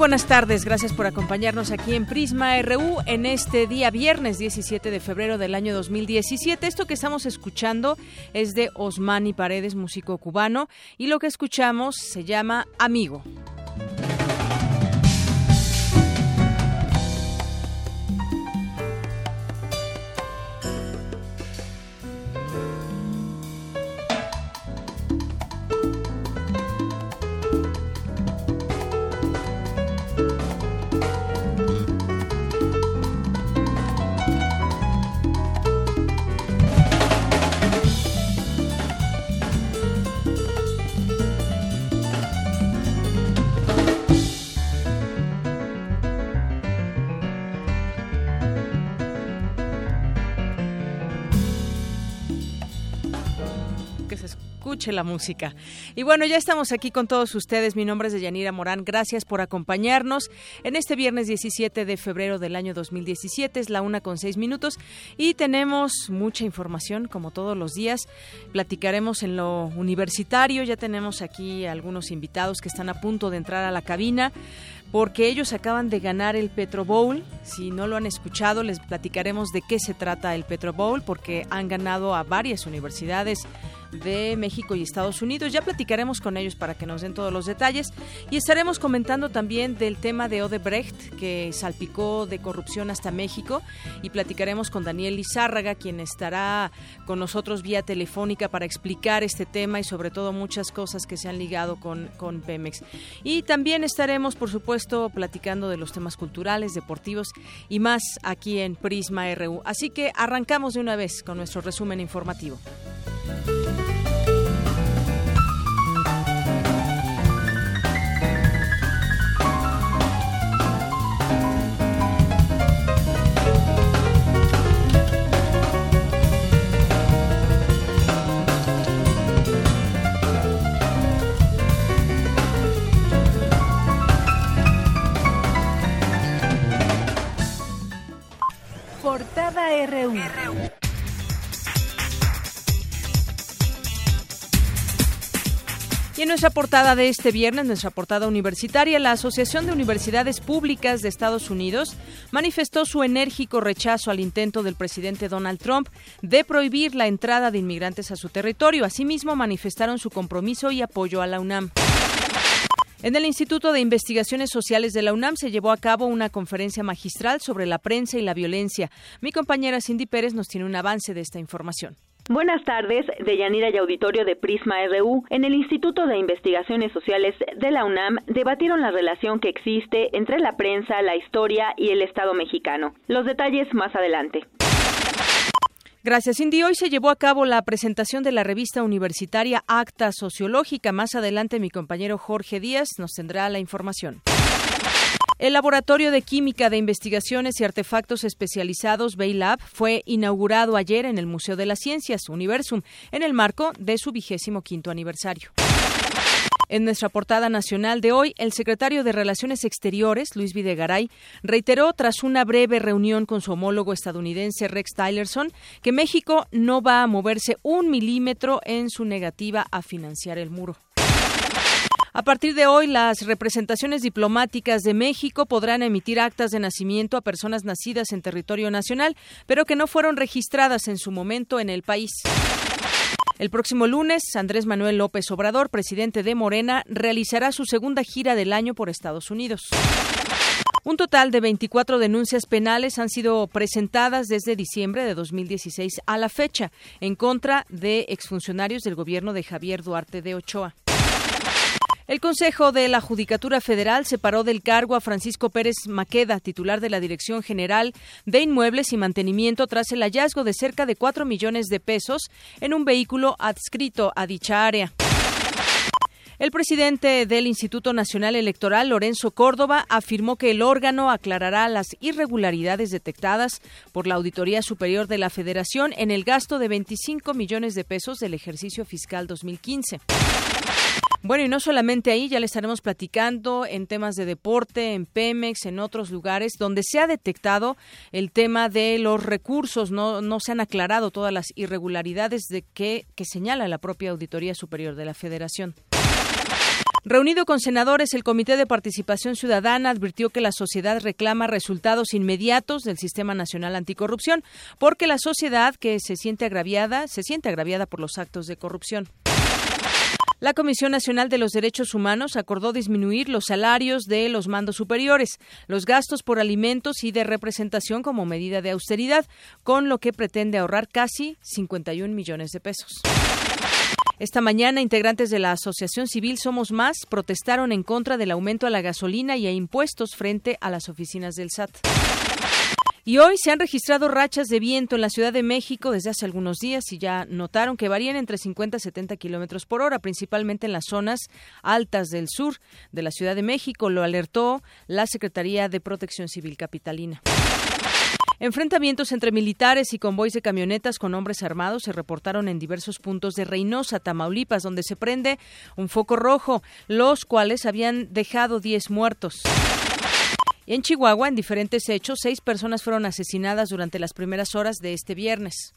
Buenas tardes. Gracias por acompañarnos aquí en Prisma RU en este día viernes 17 de febrero del año 2017. Esto que estamos escuchando es de Osmani Paredes, músico cubano, y lo que escuchamos se llama Amigo. La música. Y bueno, ya estamos aquí con todos ustedes. Mi nombre es Deyanira Morán. Gracias por acompañarnos en este viernes 17 de febrero del año 2017. Es la una con seis minutos y tenemos mucha información, como todos los días. Platicaremos en lo universitario. Ya tenemos aquí algunos invitados que están a punto de entrar a la cabina porque ellos acaban de ganar el Petro Bowl. Si no lo han escuchado, les platicaremos de qué se trata el Petro Bowl, porque han ganado a varias universidades de México y Estados Unidos. Ya platicaremos con ellos para que nos den todos los detalles y estaremos comentando también del tema de Odebrecht que salpicó de corrupción hasta México y platicaremos con Daniel Lizárraga quien estará con nosotros vía telefónica para explicar este tema y sobre todo muchas cosas que se han ligado con, con Pemex. Y también estaremos, por supuesto, platicando de los temas culturales, deportivos y más aquí en Prisma RU. Así que arrancamos de una vez con nuestro resumen informativo. Portada RU. Nuestra portada de este viernes, nuestra portada universitaria, la Asociación de Universidades Públicas de Estados Unidos manifestó su enérgico rechazo al intento del presidente Donald Trump de prohibir la entrada de inmigrantes a su territorio. Asimismo, manifestaron su compromiso y apoyo a la UNAM. En el Instituto de Investigaciones Sociales de la UNAM se llevó a cabo una conferencia magistral sobre la prensa y la violencia. Mi compañera Cindy Pérez nos tiene un avance de esta información. Buenas tardes, Deyanira y auditorio de Prisma RU. En el Instituto de Investigaciones Sociales de la UNAM debatieron la relación que existe entre la prensa, la historia y el Estado mexicano. Los detalles más adelante. Gracias, Cindy. Hoy se llevó a cabo la presentación de la revista universitaria Acta Sociológica. Más adelante mi compañero Jorge Díaz nos tendrá la información. El Laboratorio de Química de Investigaciones y Artefactos Especializados Baylab fue inaugurado ayer en el Museo de las Ciencias, Universum, en el marco de su vigésimo quinto aniversario. En nuestra portada nacional de hoy, el secretario de Relaciones Exteriores, Luis Videgaray, reiteró tras una breve reunión con su homólogo estadounidense Rex Tillerson que México no va a moverse un milímetro en su negativa a financiar el muro. A partir de hoy, las representaciones diplomáticas de México podrán emitir actas de nacimiento a personas nacidas en territorio nacional, pero que no fueron registradas en su momento en el país. El próximo lunes, Andrés Manuel López Obrador, presidente de Morena, realizará su segunda gira del año por Estados Unidos. Un total de 24 denuncias penales han sido presentadas desde diciembre de 2016 a la fecha en contra de exfuncionarios del gobierno de Javier Duarte de Ochoa. El Consejo de la Judicatura Federal separó del cargo a Francisco Pérez Maqueda, titular de la Dirección General de Inmuebles y Mantenimiento, tras el hallazgo de cerca de 4 millones de pesos en un vehículo adscrito a dicha área. El presidente del Instituto Nacional Electoral, Lorenzo Córdoba, afirmó que el órgano aclarará las irregularidades detectadas por la Auditoría Superior de la Federación en el gasto de 25 millones de pesos del ejercicio fiscal 2015. Bueno, y no solamente ahí, ya le estaremos platicando en temas de deporte, en Pemex, en otros lugares, donde se ha detectado el tema de los recursos, no, no se han aclarado todas las irregularidades de que, que señala la propia Auditoría Superior de la Federación. Reunido con senadores, el Comité de Participación Ciudadana advirtió que la sociedad reclama resultados inmediatos del Sistema Nacional Anticorrupción, porque la sociedad que se siente agraviada, se siente agraviada por los actos de corrupción. La Comisión Nacional de los Derechos Humanos acordó disminuir los salarios de los mandos superiores, los gastos por alimentos y de representación como medida de austeridad, con lo que pretende ahorrar casi 51 millones de pesos. Esta mañana, integrantes de la Asociación Civil Somos Más protestaron en contra del aumento a la gasolina y a impuestos frente a las oficinas del SAT. Y hoy se han registrado rachas de viento en la Ciudad de México desde hace algunos días y ya notaron que varían entre 50 y 70 kilómetros por hora, principalmente en las zonas altas del sur de la Ciudad de México, lo alertó la Secretaría de Protección Civil Capitalina. Enfrentamientos entre militares y convoys de camionetas con hombres armados se reportaron en diversos puntos de Reynosa, Tamaulipas, donde se prende un foco rojo, los cuales habían dejado 10 muertos. En Chihuahua, en diferentes hechos, seis personas fueron asesinadas durante las primeras horas de este viernes.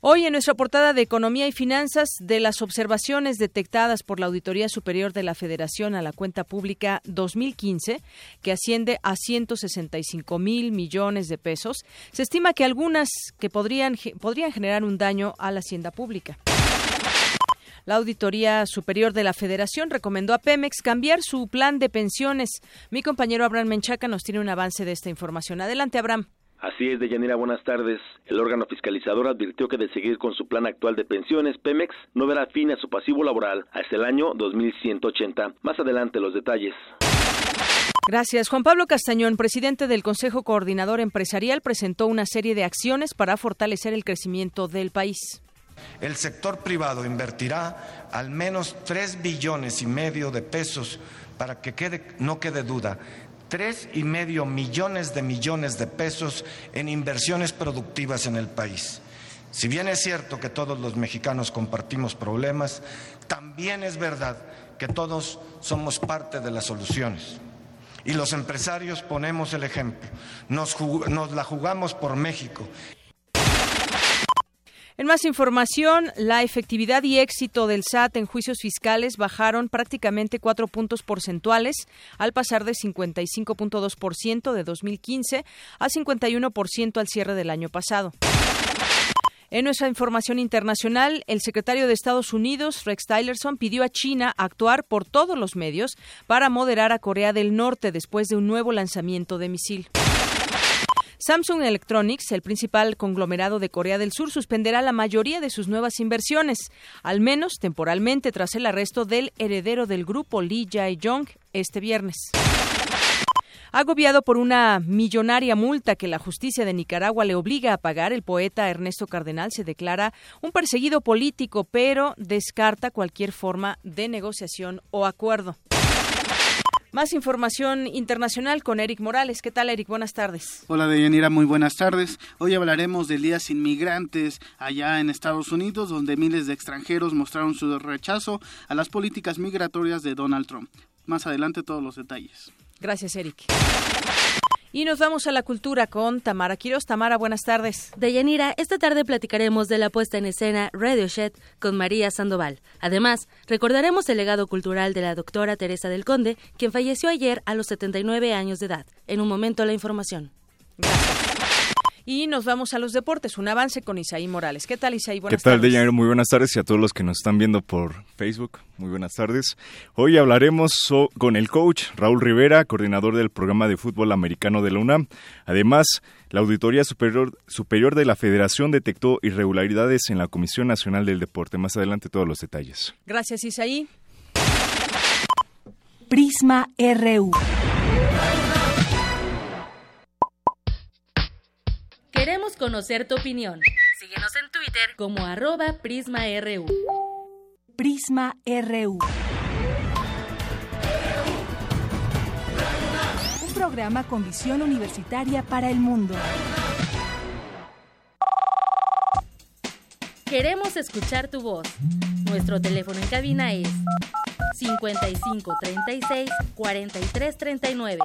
Hoy en nuestra portada de Economía y Finanzas, de las observaciones detectadas por la Auditoría Superior de la Federación a la cuenta pública 2015, que asciende a 165 mil millones de pesos, se estima que algunas que podrían, podrían generar un daño a la hacienda pública. La Auditoría Superior de la Federación recomendó a Pemex cambiar su plan de pensiones. Mi compañero Abraham Menchaca nos tiene un avance de esta información. Adelante, Abraham. Así es, Deyanira, buenas tardes. El órgano fiscalizador advirtió que de seguir con su plan actual de pensiones, Pemex no verá fin a su pasivo laboral hasta el año 2180. Más adelante los detalles. Gracias. Juan Pablo Castañón, presidente del Consejo Coordinador Empresarial, presentó una serie de acciones para fortalecer el crecimiento del país. El sector privado invertirá al menos tres billones y medio de pesos para que quede, no quede duda, tres y medio millones de millones de pesos en inversiones productivas en el país. Si bien es cierto que todos los mexicanos compartimos problemas, también es verdad que todos somos parte de las soluciones. Y los empresarios ponemos el ejemplo. Nos, nos la jugamos por México en más información, la efectividad y éxito del SAT en juicios fiscales bajaron prácticamente cuatro puntos porcentuales al pasar de 55.2% de 2015 a 51% al cierre del año pasado. En nuestra información internacional, el secretario de Estados Unidos, Rex Tillerson, pidió a China actuar por todos los medios para moderar a Corea del Norte después de un nuevo lanzamiento de misil. Samsung Electronics, el principal conglomerado de Corea del Sur, suspenderá la mayoría de sus nuevas inversiones, al menos temporalmente tras el arresto del heredero del grupo Lee Jae-yong este viernes. Agobiado por una millonaria multa que la justicia de Nicaragua le obliga a pagar, el poeta Ernesto Cardenal se declara un perseguido político, pero descarta cualquier forma de negociación o acuerdo. Más información internacional con Eric Morales. ¿Qué tal, Eric? Buenas tardes. Hola, Deyanira. Muy buenas tardes. Hoy hablaremos del Día Sin Migrantes allá en Estados Unidos, donde miles de extranjeros mostraron su rechazo a las políticas migratorias de Donald Trump. Más adelante todos los detalles. Gracias, Eric. Y nos vamos a la cultura con Tamara Quiroz. Tamara, buenas tardes. Deyanira, esta tarde platicaremos de la puesta en escena Radio Shed con María Sandoval. Además, recordaremos el legado cultural de la doctora Teresa del Conde, quien falleció ayer a los 79 años de edad. En un momento la información. Gracias. Y nos vamos a los deportes, un avance con Isaí Morales. ¿Qué tal, Isaí? Buenas ¿Qué tal, Deyanira? Muy buenas tardes y a todos los que nos están viendo por Facebook. Muy buenas tardes. Hoy hablaremos con el coach Raúl Rivera, coordinador del programa de fútbol americano de la UNAM. Además, la Auditoría Superior, Superior de la Federación detectó irregularidades en la Comisión Nacional del Deporte. Más adelante todos los detalles. Gracias, Isaí. Prisma RU. Conocer tu opinión. Síguenos en Twitter como arroba PrismaRU. Prisma RU. Un programa con visión universitaria para el mundo. Queremos escuchar tu voz. Nuestro teléfono en cabina es 55 36 43 39.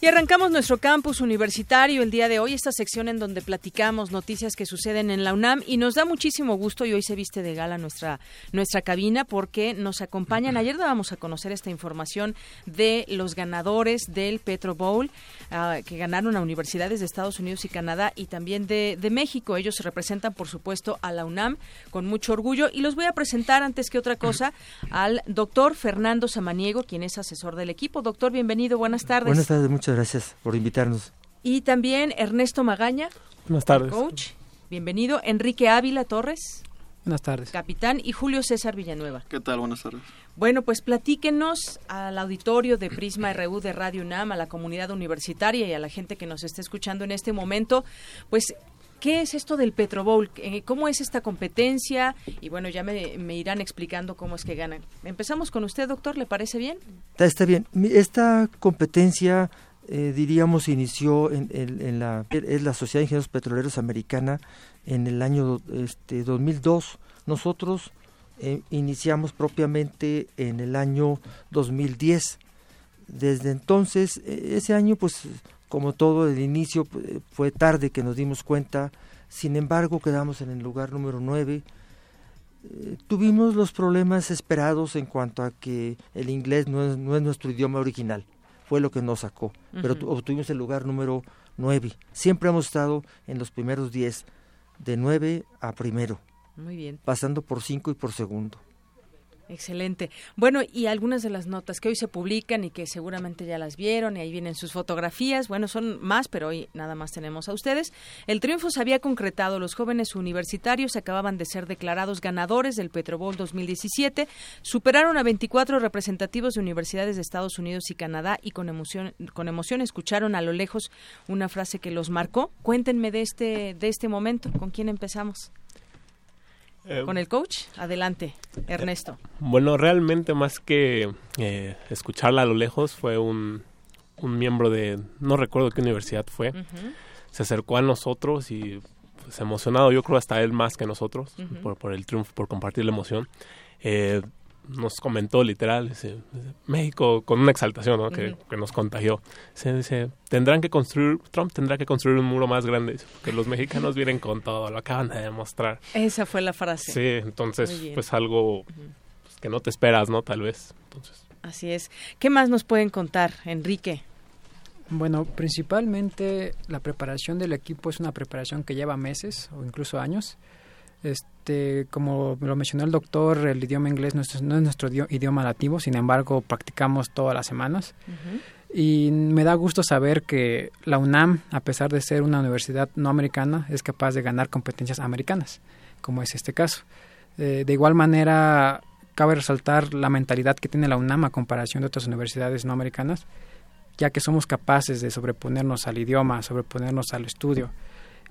Y arrancamos nuestro campus universitario el día de hoy, esta sección en donde platicamos noticias que suceden en la UNAM y nos da muchísimo gusto y hoy se viste de gala nuestra, nuestra cabina porque nos acompañan. Ayer dábamos a conocer esta información de los ganadores del Petro Bowl uh, que ganaron a universidades de Estados Unidos y Canadá y también de, de México. Ellos representan, por supuesto, a la UNAM con mucho orgullo y los voy a presentar antes que otra cosa al doctor Fernando Samaniego, quien es asesor del equipo. Doctor, bienvenido, buenas tardes. Buenas tardes, muchas gracias por invitarnos. Y también Ernesto Magaña. Buenas tardes. Coach. Bienvenido. Enrique Ávila Torres. Buenas tardes. Capitán. Y Julio César Villanueva. ¿Qué tal? Buenas tardes. Bueno, pues platíquenos al auditorio de Prisma RU de Radio UNAM, a la comunidad universitaria y a la gente que nos está escuchando en este momento, pues ¿Qué es esto del Petro Bowl? ¿Cómo es esta competencia? Y bueno, ya me, me, irán explicando cómo es que ganan. Empezamos con usted, doctor, ¿le parece bien? Está bien. Esta competencia eh, diríamos, inició en, en, en, la, es la Sociedad de Ingenieros Petroleros Americana en el año este, 2002. Nosotros eh, iniciamos propiamente en el año 2010. Desde entonces, ese año, pues, como todo el inicio, fue tarde que nos dimos cuenta. Sin embargo, quedamos en el lugar número 9. Eh, tuvimos los problemas esperados en cuanto a que el inglés no es, no es nuestro idioma original fue lo que nos sacó, pero obtuvimos el lugar número 9. Siempre hemos estado en los primeros 10, de 9 a primero. Muy bien. Pasando por 5 y por segundo. Excelente. Bueno, y algunas de las notas que hoy se publican y que seguramente ya las vieron y ahí vienen sus fotografías, bueno, son más, pero hoy nada más tenemos a ustedes. El triunfo se había concretado. Los jóvenes universitarios acababan de ser declarados ganadores del Petrobol 2017. Superaron a 24 representativos de universidades de Estados Unidos y Canadá y con emoción, con emoción escucharon a lo lejos una frase que los marcó. Cuéntenme de este, de este momento. ¿Con quién empezamos? Eh, con el coach. Adelante, Ernesto. Bueno, realmente más que eh, escucharla a lo lejos fue un, un, miembro de, no recuerdo qué universidad fue, se acercó a nosotros y pues, emocionado, yo creo hasta él más que nosotros, por, por, el triunfo, por compartir la emoción. Nos comentó literal, dice, México con una exaltación ¿no? que, que, nos contagió. Se dice, tendrán que construir, Trump tendrá que construir un muro más grande, porque los mexicanos vienen con todo, lo acaban de demostrar. Esa fue la frase. Sí, entonces, pues algo pues, que no te esperas, ¿no? Tal vez. Entonces. Así es. ¿Qué más nos pueden contar, Enrique? Bueno, principalmente la preparación del equipo es una preparación que lleva meses o incluso años. Este, como lo mencionó el doctor, el idioma inglés no es, nuestro idioma nativo, sin embargo, practicamos todas las semanas. Y me da gusto saber que la UNAM, a pesar de ser una universidad no americana, es capaz de ganar competencias americanas, como es este caso. Eh, de igual manera, cabe resaltar la mentalidad que tiene la UNAM a comparación de otras universidades no americanas, ya que somos capaces de sobreponernos al idioma, sobreponernos al estudio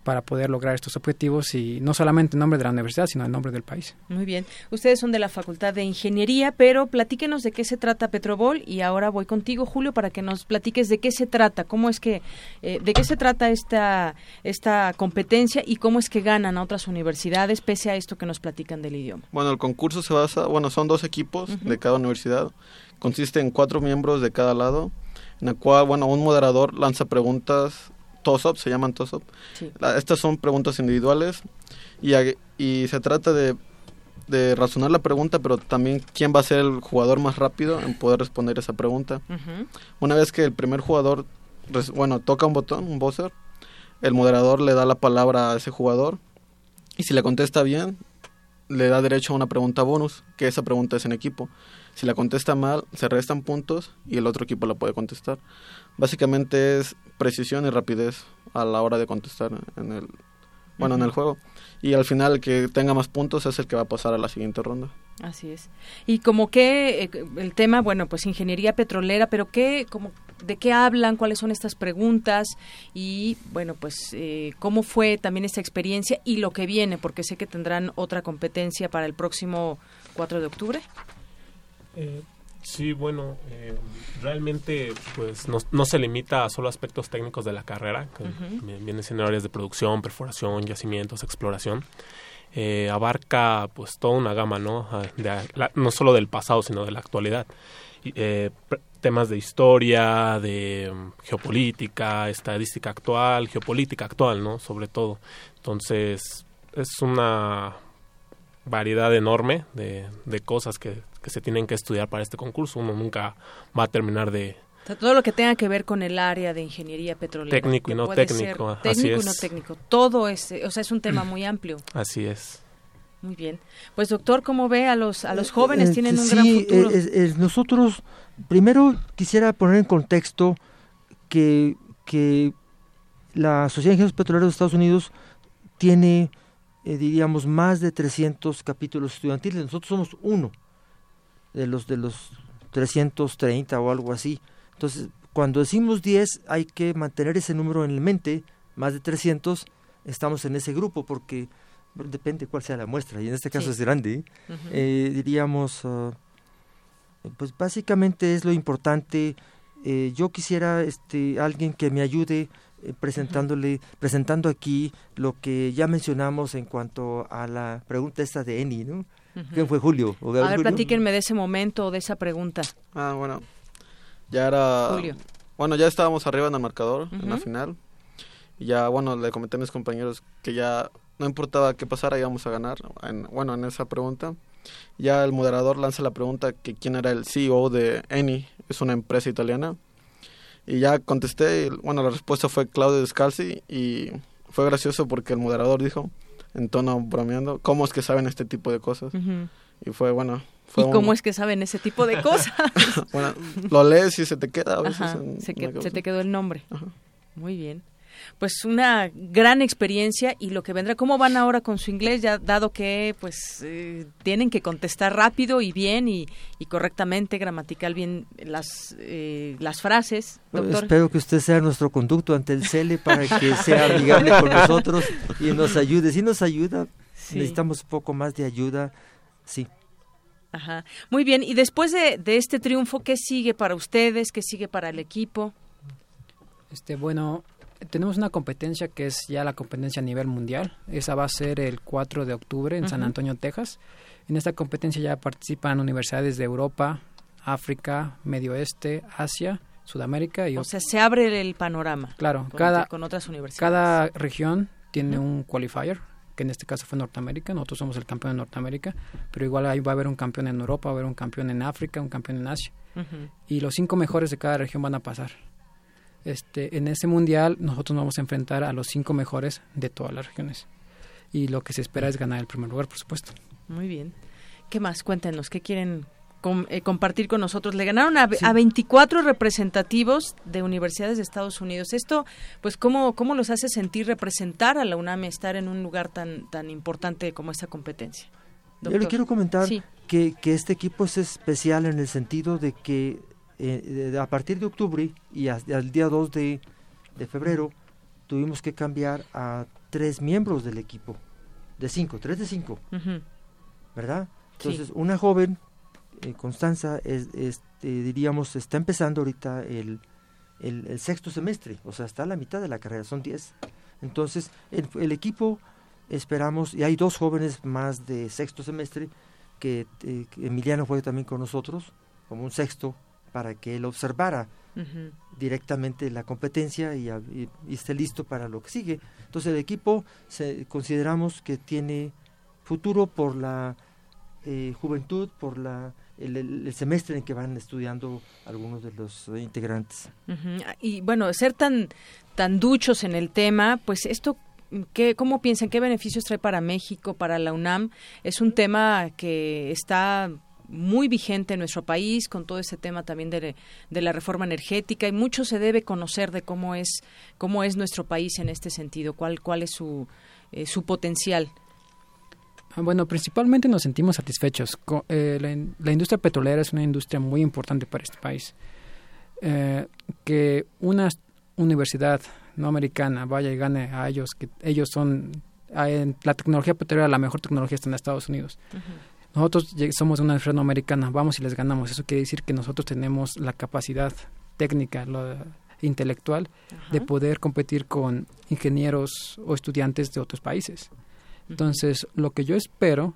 para poder lograr estos objetivos y no solamente en nombre de la universidad, sino en nombre del país. Muy bien. Ustedes son de la Facultad de Ingeniería, pero platíquenos de qué se trata Petrobol y ahora voy contigo, Julio, para que nos platiques de qué se trata, cómo es que, eh, de qué se trata esta, esta competencia y cómo es que ganan a otras universidades pese a esto que nos platican del idioma. Bueno, el concurso se basa, bueno, son dos equipos de cada universidad, consiste en cuatro miembros de cada lado, en el cual, bueno, un moderador lanza preguntas TOSOP, se llaman TOSOP. estas son preguntas individuales y, y se trata de, de, razonar la pregunta, pero también quién va a ser el jugador más rápido en poder responder esa pregunta. Una vez que el primer jugador, bueno, toca un botón, un buzzer, el moderador le da la palabra a ese jugador y si le contesta bien, le da derecho a una pregunta bonus, que esa pregunta es en equipo. Si la contesta mal, se restan puntos y el otro equipo la puede contestar. Básicamente es precisión y rapidez a la hora de contestar en el bueno, en el juego. Y al final el que tenga más puntos es el que va a pasar a la siguiente ronda. Así es. Y como que eh, el tema, bueno, pues ingeniería petrolera, pero qué como de qué hablan, cuáles son estas preguntas y bueno, pues eh, cómo fue también esta experiencia y lo que viene, porque sé que tendrán otra competencia para el próximo 4 de octubre. Eh, Sí, bueno, eh, realmente pues no, se limita a solo aspectos técnicos de la carrera, que vienen siendo áreas de producción, perforación, yacimientos, exploración. Eh, abarca pues toda una gama, ¿no? Ah, no solo del pasado, sino de la actualidad. Eh, temas de historia, de mm, geopolítica, estadística actual, geopolítica actual, ¿no? Sobre todo. Entonces, es una variedad enorme de, de cosas que, que se tienen que estudiar para este concurso. Uno nunca va a terminar de, todo lo que tenga que ver con el área de ingeniería petrolera. Técnico y no técnico. Técnico y no técnico. Todo es, o sea, es un tema muy amplio. Así es. Muy bien. Pues doctor, ¿cómo ve a los a los jóvenes? Eh, Tienen un gran futuro. Eh, nosotros, primero quisiera poner en contexto que, que la Sociedad de Ingenieros Petroleros de Estados Unidos tiene, eh, diríamos, más de 300 capítulos estudiantiles. Nosotros somos uno de los de los 330 o algo así. Entonces, cuando decimos 10 hay que mantener ese número en mente, más de 300 estamos en ese grupo porque depende cuál sea la muestra y en este caso es grande. eh, diríamos, ah, pues básicamente es lo importante. Eh, yo quisiera este alguien que me ayude eh, presentándole presentando aquí lo que ya mencionamos en cuanto a la pregunta esta de Eni, ¿no? ¿Quién fue Julio? a ver, platíquenme de ese momento de esa pregunta. Ah, bueno. Ya era... Julio. Bueno, ya estábamos arriba en el marcador, en la final. Y ya, bueno, le comenté a mis compañeros que ya no importaba qué pasara, íbamos a ganar. En, bueno, en esa pregunta. Ya el moderador lanza la pregunta que quién era el CEO de Eni, es una empresa italiana. Y ya contesté, y, bueno, la respuesta fue Claudio Descalzi y fue gracioso porque el moderador dijo, en tono bromeando, ¿cómo es que saben este tipo de cosas? Y fue bueno. ¿Y cómo es que saben ese tipo de cosas? bueno, lo lees y se te queda a veces. se, se, te quedó el nombre. Muy bien pues una gran experiencia y lo que vendrá. ¿Cómo van ahora con su inglés? Ya dado que pues eh, tienen que contestar rápido y bien y, correctamente, gramatical bien las eh, las frases. Doctor. espero que usted sea nuestro conducto ante el CELE para que sea amigable con nosotros y nos ayude. Si nos ayuda, necesitamos un poco más de ayuda, sí. Ajá. Muy bien, y después de, de este triunfo, ¿qué sigue para ustedes? ¿Qué sigue para el equipo? Este, bueno, tenemos una competencia que es ya la competencia a nivel mundial. Esa va a ser el 4 de octubre en San Antonio, Texas. En esta competencia ya participan universidades de Europa, África, Medio Oeste, Asia, Sudamérica y O sea, se abre el panorama. Claro, con, cada con otras universidades. Cada región tiene un qualifier, que en este caso fue Norteamérica, nosotros somos el campeón de Norteamérica, pero igual ahí va a haber un campeón en Europa, va a haber un campeón en África, un campeón en Asia. Y los cinco mejores de cada región van a pasar. Este, en ese mundial nosotros nos vamos a enfrentar a los cinco mejores de todas las regiones. y lo que se espera es ganar el primer lugar, por supuesto. Muy bien. ¿Qué más? Cuéntenos, ¿qué quieren eh, compartir con nosotros. Le ganaron a, 24 representativos de universidades de Estados Unidos. Esto, pues, ¿cómo, ¿cómo los hace sentir representar a la UNAM estar en un lugar tan, tan importante como esta competencia? Yo le quiero comentar que, que, este equipo es especial en el sentido de que eh, a partir de octubre y al día 2 de, de febrero tuvimos que cambiar a tres miembros del equipo, de cinco, tres de cinco, ¿verdad? Entonces, una joven eh, Constanza, es, este, diríamos, está empezando ahorita el, el, sexto semestre, o sea, está a la mitad de la carrera, son diez. Entonces, el, equipo, esperamos, y hay dos jóvenes más de sexto semestre, que, eh, Emiliano fue también con nosotros, como un sexto, para que él observara directamente la competencia y, y, esté listo para lo que sigue. Entonces, el equipo se, consideramos que tiene futuro por la eh, juventud, por la el, semestre en que van estudiando algunos de los integrantes. Y bueno, ser tan, tan duchos en el tema, pues esto ¿Qué, ¿Cómo piensan? ¿Qué beneficios trae para México, para la UNAM? Es un tema que está muy vigente en nuestro país con todo ese tema también de, de, la reforma energética y mucho se debe conocer de cómo es cómo es nuestro país en este sentido, cuál cuál es su eh, su potencial. Ah, bueno, principalmente nos sentimos satisfechos. Eh, la, industria petrolera es una industria muy importante para este país. Eh, que una universidad no americana vaya y gane a ellos, que ellos son, la tecnología petrolera, la mejor tecnología está en Estados Unidos. Nosotros somos una universidad no americana, vamos y les ganamos. Eso quiere decir que nosotros tenemos la capacidad técnica, intelectual, de poder competir con ingenieros o estudiantes de otros países. Entonces, lo que yo espero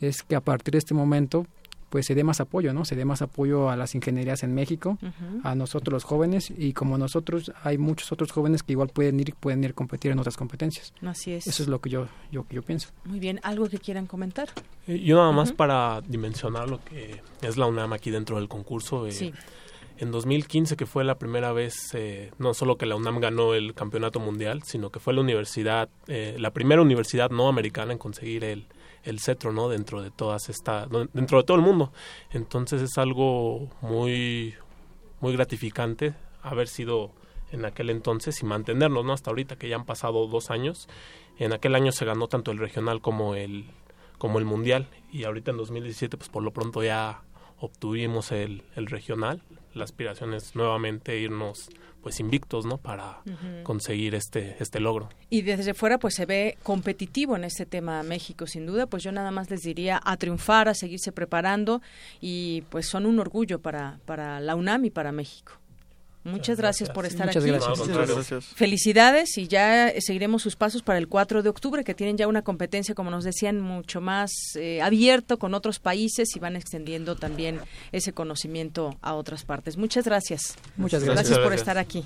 es que a partir de este momento pues se dé más apoyo, ¿no? Se dé más apoyo a las ingenierías en México, a nosotros los jóvenes y como nosotros hay muchos otros jóvenes que igual pueden ir pueden ir a competir en otras competencias. Así es. Eso es lo que yo yo yo pienso. Muy bien, algo que quieran comentar. Eh, yo nada más para dimensionar lo que es la UNAM aquí dentro del concurso. Eh, sí en 2015, que fue la primera vez, eh, no solo que la UNAM ganó el campeonato mundial, sino que fue la universidad, eh, la primera universidad no americana en conseguir el, el cetro, ¿no? Dentro de todas esta, dentro de todo el mundo. Entonces es algo muy, muy gratificante haber sido en aquel entonces y mantenernos, ¿no? Hasta ahorita que ya han pasado dos años. En aquel año se ganó tanto el regional como el, como el mundial y ahorita en 2017, pues por lo pronto ya obtuvimos el, el regional, la aspiración es nuevamente irnos pues invictos, ¿no? Para conseguir este este logro. Y desde fuera pues se ve competitivo en este tema México, sin duda, pues yo nada más les diría a triunfar, a seguirse preparando y pues son un orgullo para para la UNAM y para México. Muchas gracias, por estar aquí. Gracias. Felicidades y ya seguiremos sus pasos para el 4 de octubre, que tienen ya una competencia, como nos decían, mucho más eh, abierto con otros países y van extendiendo también ese conocimiento a otras partes. Muchas gracias. Muchas gracias. Gracias por estar aquí.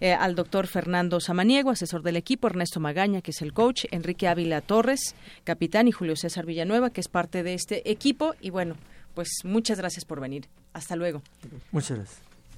Eh, al doctor Fernando Samaniego, asesor del equipo, Ernesto Magaña, que es el coach, Enrique Ávila Torres, capitán, y Julio César Villanueva, que es parte de este equipo. Y bueno, pues muchas gracias por venir. Hasta luego. Muchas gracias.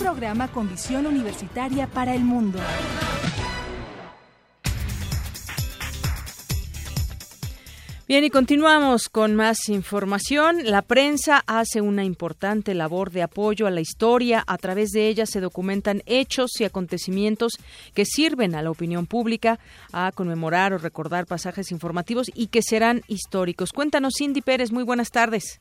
Programa con visión universitaria para el mundo. Bien, y continuamos con más información. La prensa hace una importante labor de apoyo a la historia. A través de ella se documentan hechos y acontecimientos que sirven a la opinión pública a conmemorar o recordar pasajes informativos y que serán históricos. Cuéntanos, Cindy Pérez, muy buenas tardes.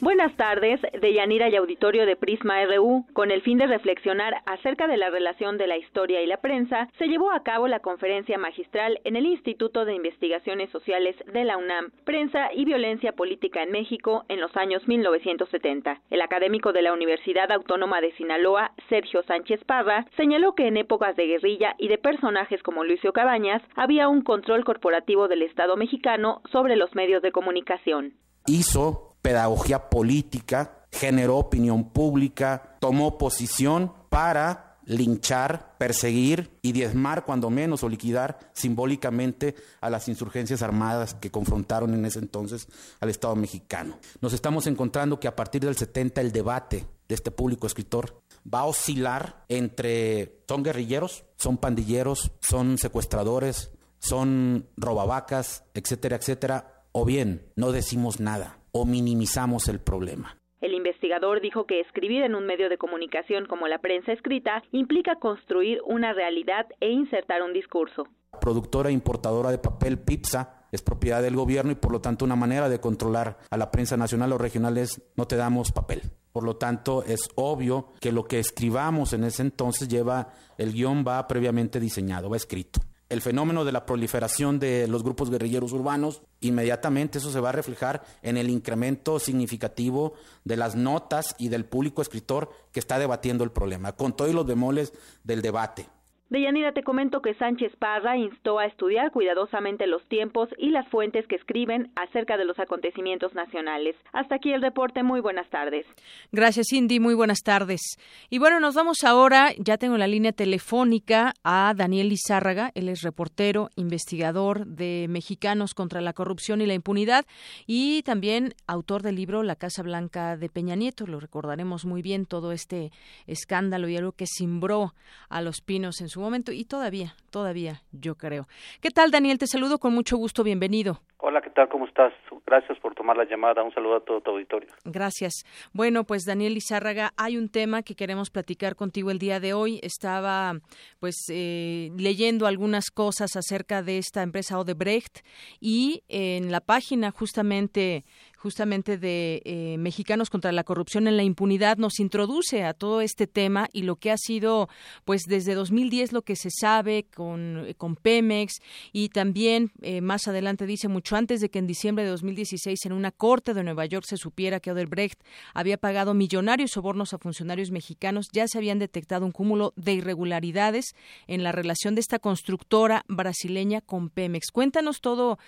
Buenas tardes, de Yanira y Auditorio de Prisma RU. Con el fin de reflexionar acerca de la relación de la historia y la prensa, se llevó a cabo la conferencia magistral en el Instituto de Investigaciones Sociales de la UNAM, Prensa y Violencia Política en México en los años 1970. El académico de la Universidad Autónoma de Sinaloa, Sergio Sánchez Parra, señaló que en épocas de guerrilla y de personajes como Lucio Cabañas, había un control corporativo del Estado mexicano sobre los medios de comunicación. Hizo pedagogía política, generó opinión pública, tomó posición para linchar, perseguir y diezmar cuando menos o liquidar simbólicamente a las insurgencias armadas que confrontaron en ese entonces al Estado mexicano. Nos estamos encontrando que a partir del 70 el debate de este público escritor va a oscilar entre son guerrilleros, son pandilleros, son secuestradores, son robavacas, etcétera, etcétera, o bien no decimos nada o minimizamos el problema. El investigador dijo que escribir en un medio de comunicación como la prensa escrita implica construir una realidad e insertar un discurso. La productora e importadora de papel PIPSA es propiedad del gobierno y por lo tanto una manera de controlar a la prensa nacional o regional es no te damos papel. Por lo tanto, es obvio que lo que escribamos en ese entonces lleva, el guion va previamente diseñado, va escrito el fenómeno de la proliferación de los grupos guerrilleros urbanos, inmediatamente eso se va a reflejar en el incremento significativo de las notas y del público escritor que está debatiendo el problema, con todos los bemoles del debate. Deyanira, te comento que Sánchez Parra instó a estudiar cuidadosamente los tiempos y las fuentes que escriben acerca de los acontecimientos nacionales. Hasta aquí el reporte. Muy buenas tardes. Gracias, Cindy. Muy buenas tardes. Y bueno, nos vamos ahora. Ya tengo la línea telefónica a Daniel Lizárraga. Él es reportero, investigador de Mexicanos contra la Corrupción y la Impunidad y también autor del libro La Casa Blanca de Peña Nieto. Lo recordaremos muy bien todo este escándalo y algo que cimbró a los pinos en su momento y todavía, todavía, yo creo. ¿Qué tal, Daniel? Te saludo con mucho gusto. Bienvenido. Hola, ¿qué tal? ¿Cómo estás? Gracias por tomar la llamada. Un saludo a todo tu auditorio. Gracias. Bueno, pues Daniel Izárraga, hay un tema que queremos platicar contigo el día de hoy. Estaba pues eh, leyendo algunas cosas acerca de esta empresa Odebrecht y en la página justamente justamente de eh, Mexicanos contra la corrupción en la impunidad nos introduce a todo este tema y lo que ha sido pues desde 2010 lo que se sabe con, con Pemex y también eh, más adelante dice mucho antes de que en diciembre de 2016 en una corte de Nueva York se supiera que Odebrecht había pagado millonarios sobornos a funcionarios mexicanos ya se habían detectado un cúmulo de irregularidades en la relación de esta constructora brasileña con Pemex. Cuéntanos todo,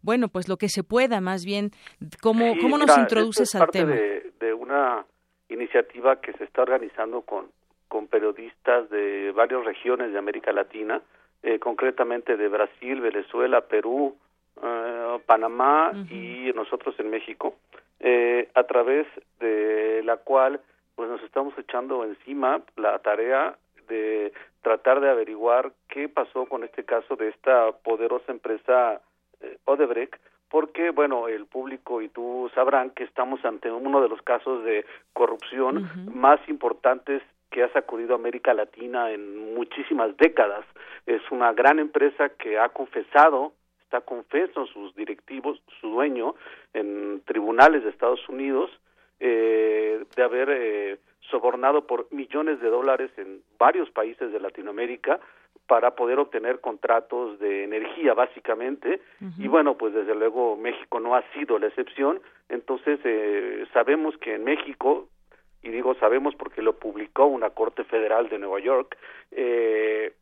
bueno, pues lo que se pueda más bien cómo ¿Cómo, nos introduces al tema? De, de una iniciativa que se está organizando con, con periodistas de varias regiones de América Latina, eh, concretamente de Brasil, Venezuela, Perú, eh, Panamá y nosotros en México, eh, a través de la cual pues nos estamos echando encima la tarea de tratar de averiguar qué pasó con este caso de esta poderosa empresa Odebrecht, porque, bueno, el público y tú sabrán que estamos ante uno de los casos de corrupción más importantes que ha sacudido América Latina en muchísimas décadas. Es una gran empresa que ha confesado, está confeso sus directivos, su dueño, en tribunales de Estados Unidos, eh, de haber eh, sobornado por millones de dólares en varios países de Latinoamérica para poder obtener contratos de energía básicamente. Y bueno pues desde luego México no ha sido la excepción. Entonces eh, sabemos que en México y digo sabemos porque lo publicó una corte federal de Nueva York eh,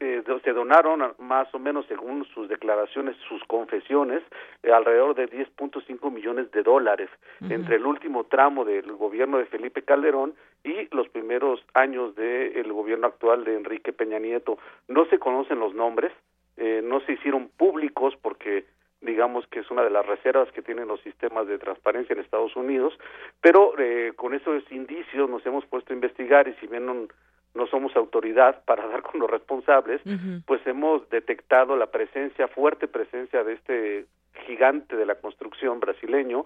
eh, se donaron más o menos según sus declaraciones, sus confesiones, eh, alrededor de 10.5 millones de dólares entre el último tramo del gobierno de Felipe Calderón y los primeros años del gobierno actual de Enrique Peña Nieto. No se conocen los nombres, eh, no se hicieron públicos porque digamos que es una de las reservas que tienen los sistemas de transparencia en Estados Unidos, pero con esos indicios nos hemos puesto a investigar y si bien no, no somos autoridad para dar con los responsables, pues hemos detectado la presencia, fuerte presencia de este gigante de la construcción brasileño,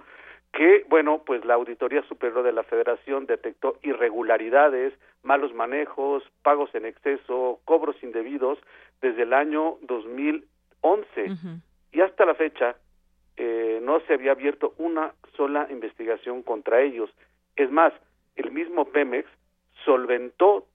que, bueno, pues la Auditoría Superior de la Federación detectó irregularidades, malos manejos, pagos en exceso, cobros indebidos desde el año 2011 y hasta la fecha eh, no se había abierto una sola investigación contra ellos. Es más, el mismo Pemex solventó,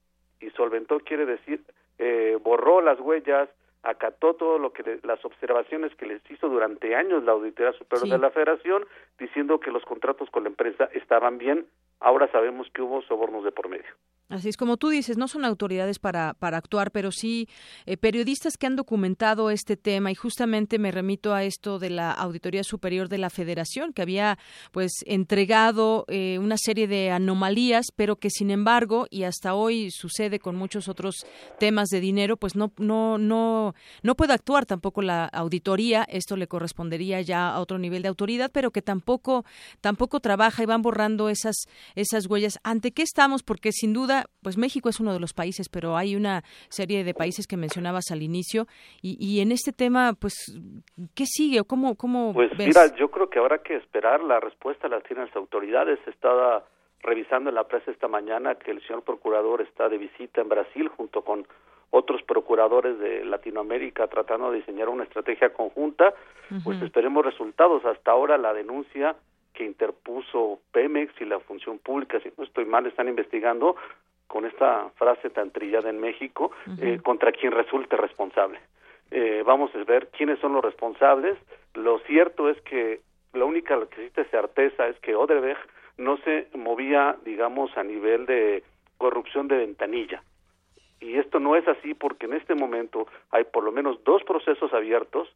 y solventó quiere decir, eh, borró las huellas, acató todo lo que las observaciones que les hizo durante años la Auditoría Superior de la Federación, diciendo que los contratos con la empresa estaban bien. Ahora sabemos que hubo sobornos de por medio. Así es como tú dices, no son autoridades para, para actuar, pero sí eh, periodistas que han documentado este tema y justamente me remito a esto de la Auditoría Superior de la Federación, que había pues entregado eh, una serie de anomalías, pero que sin embargo, y hasta hoy sucede con muchos otros temas de dinero, pues no, no, no, no puede actuar tampoco la auditoría, esto le correspondería ya a otro nivel de autoridad, pero que tampoco, tampoco trabaja y van borrando esas, esas huellas. ¿Ante qué estamos? Porque sin duda pues México es uno de los países, pero hay una serie de países que mencionabas al inicio y, en este tema, pues, ¿qué sigue o cómo, cómo Pues mira, yo creo que habrá que esperar la respuesta las tienen las autoridades. Estaba revisando en la prensa esta mañana que el señor procurador está de visita en Brasil junto con otros procuradores de Latinoamérica tratando de diseñar una estrategia conjunta, pues esperemos resultados. Hasta ahora la denuncia que interpuso Pemex y la función pública, si no estoy mal, están investigando con esta frase tan trillada en México, eh, contra quien resulte responsable. Eh, vamos a ver quiénes son los responsables. Lo cierto es que la única que existe certeza es que Odebrecht no se movía, digamos, a nivel de corrupción de ventanilla. Y esto no es así porque en este momento hay por lo menos dos procesos abiertos,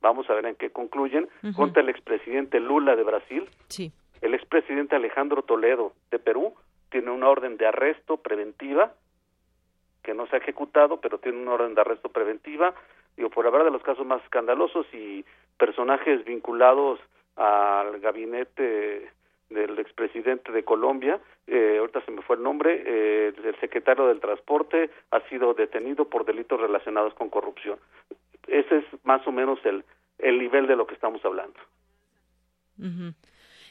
vamos a ver en qué concluyen, contra el expresidente Lula de Brasil, sí. el expresidente Alejandro Toledo de Perú tiene una orden de arresto preventiva que no se ha ejecutado, pero tiene una orden de arresto preventiva, digo, por hablar de los casos más escandalosos y personajes vinculados al gabinete del expresidente de Colombia, eh, ahorita se me fue el nombre, eh, el secretario del transporte ha sido detenido por delitos relacionados con corrupción. Ese es más o menos el, el nivel de lo que estamos hablando.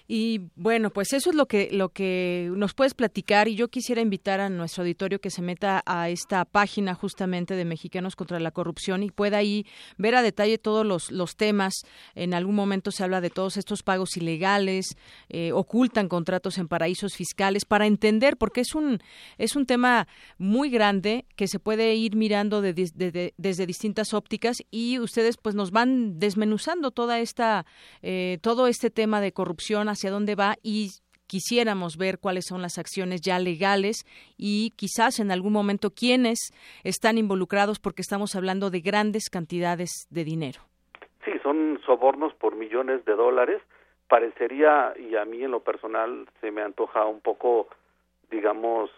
Y bueno, pues eso es lo que lo que nos puedes platicar y yo quisiera invitar a nuestro auditorio que se meta a esta página justamente de Mexicanos contra la corrupción y pueda ahí ver a detalle todos los, los temas. En algún momento se habla de todos estos pagos ilegales, eh, ocultan contratos en paraísos fiscales para entender porque es un es un tema muy grande que se puede ir mirando desde distintas ópticas y ustedes pues nos van desmenuzando toda esta eh, todo este tema de corrupción hacia dónde va y quisiéramos ver cuáles son las acciones ya legales y quizás en algún momento quiénes están involucrados porque estamos hablando de grandes cantidades de dinero. Sí, son sobornos por millones de dólares. Parecería, y a mí en lo personal se me antoja un poco, digamos,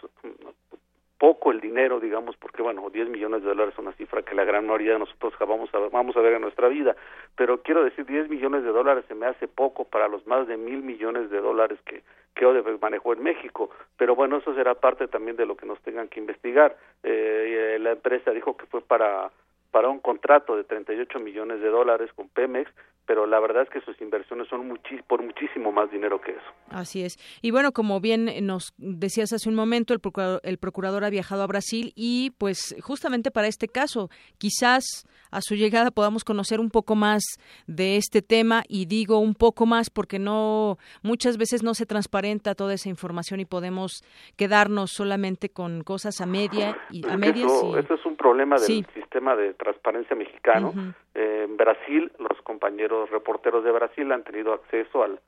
poco el dinero, digamos, porque bueno, 10 millones de dólares es una cifra que la gran mayoría de nosotros vamos a, vamos a ver en nuestra vida, pero quiero decir, 10 millones de dólares se me hace poco para los más de mil millones de dólares que, que Odebrecht manejó en México, pero bueno, eso será parte también de lo que nos tengan que investigar. Eh, la empresa dijo que fue para para un contrato de 38 millones de dólares con Pemex, pero la verdad es que sus inversiones son por muchísimo más dinero que eso. Así es. Y bueno, como bien nos decías hace un momento, el procurador, el procurador ha viajado a Brasil y pues justamente para este caso, quizás a su llegada podamos conocer un poco más de este tema y digo un poco más porque no muchas veces no se transparenta toda esa información y podemos quedarnos solamente con cosas a media y a medias. Eso, es un problema del sistema de transparencia mexicano. Eh, en Brasil, los compañeros reporteros de Brasil han tenido acceso al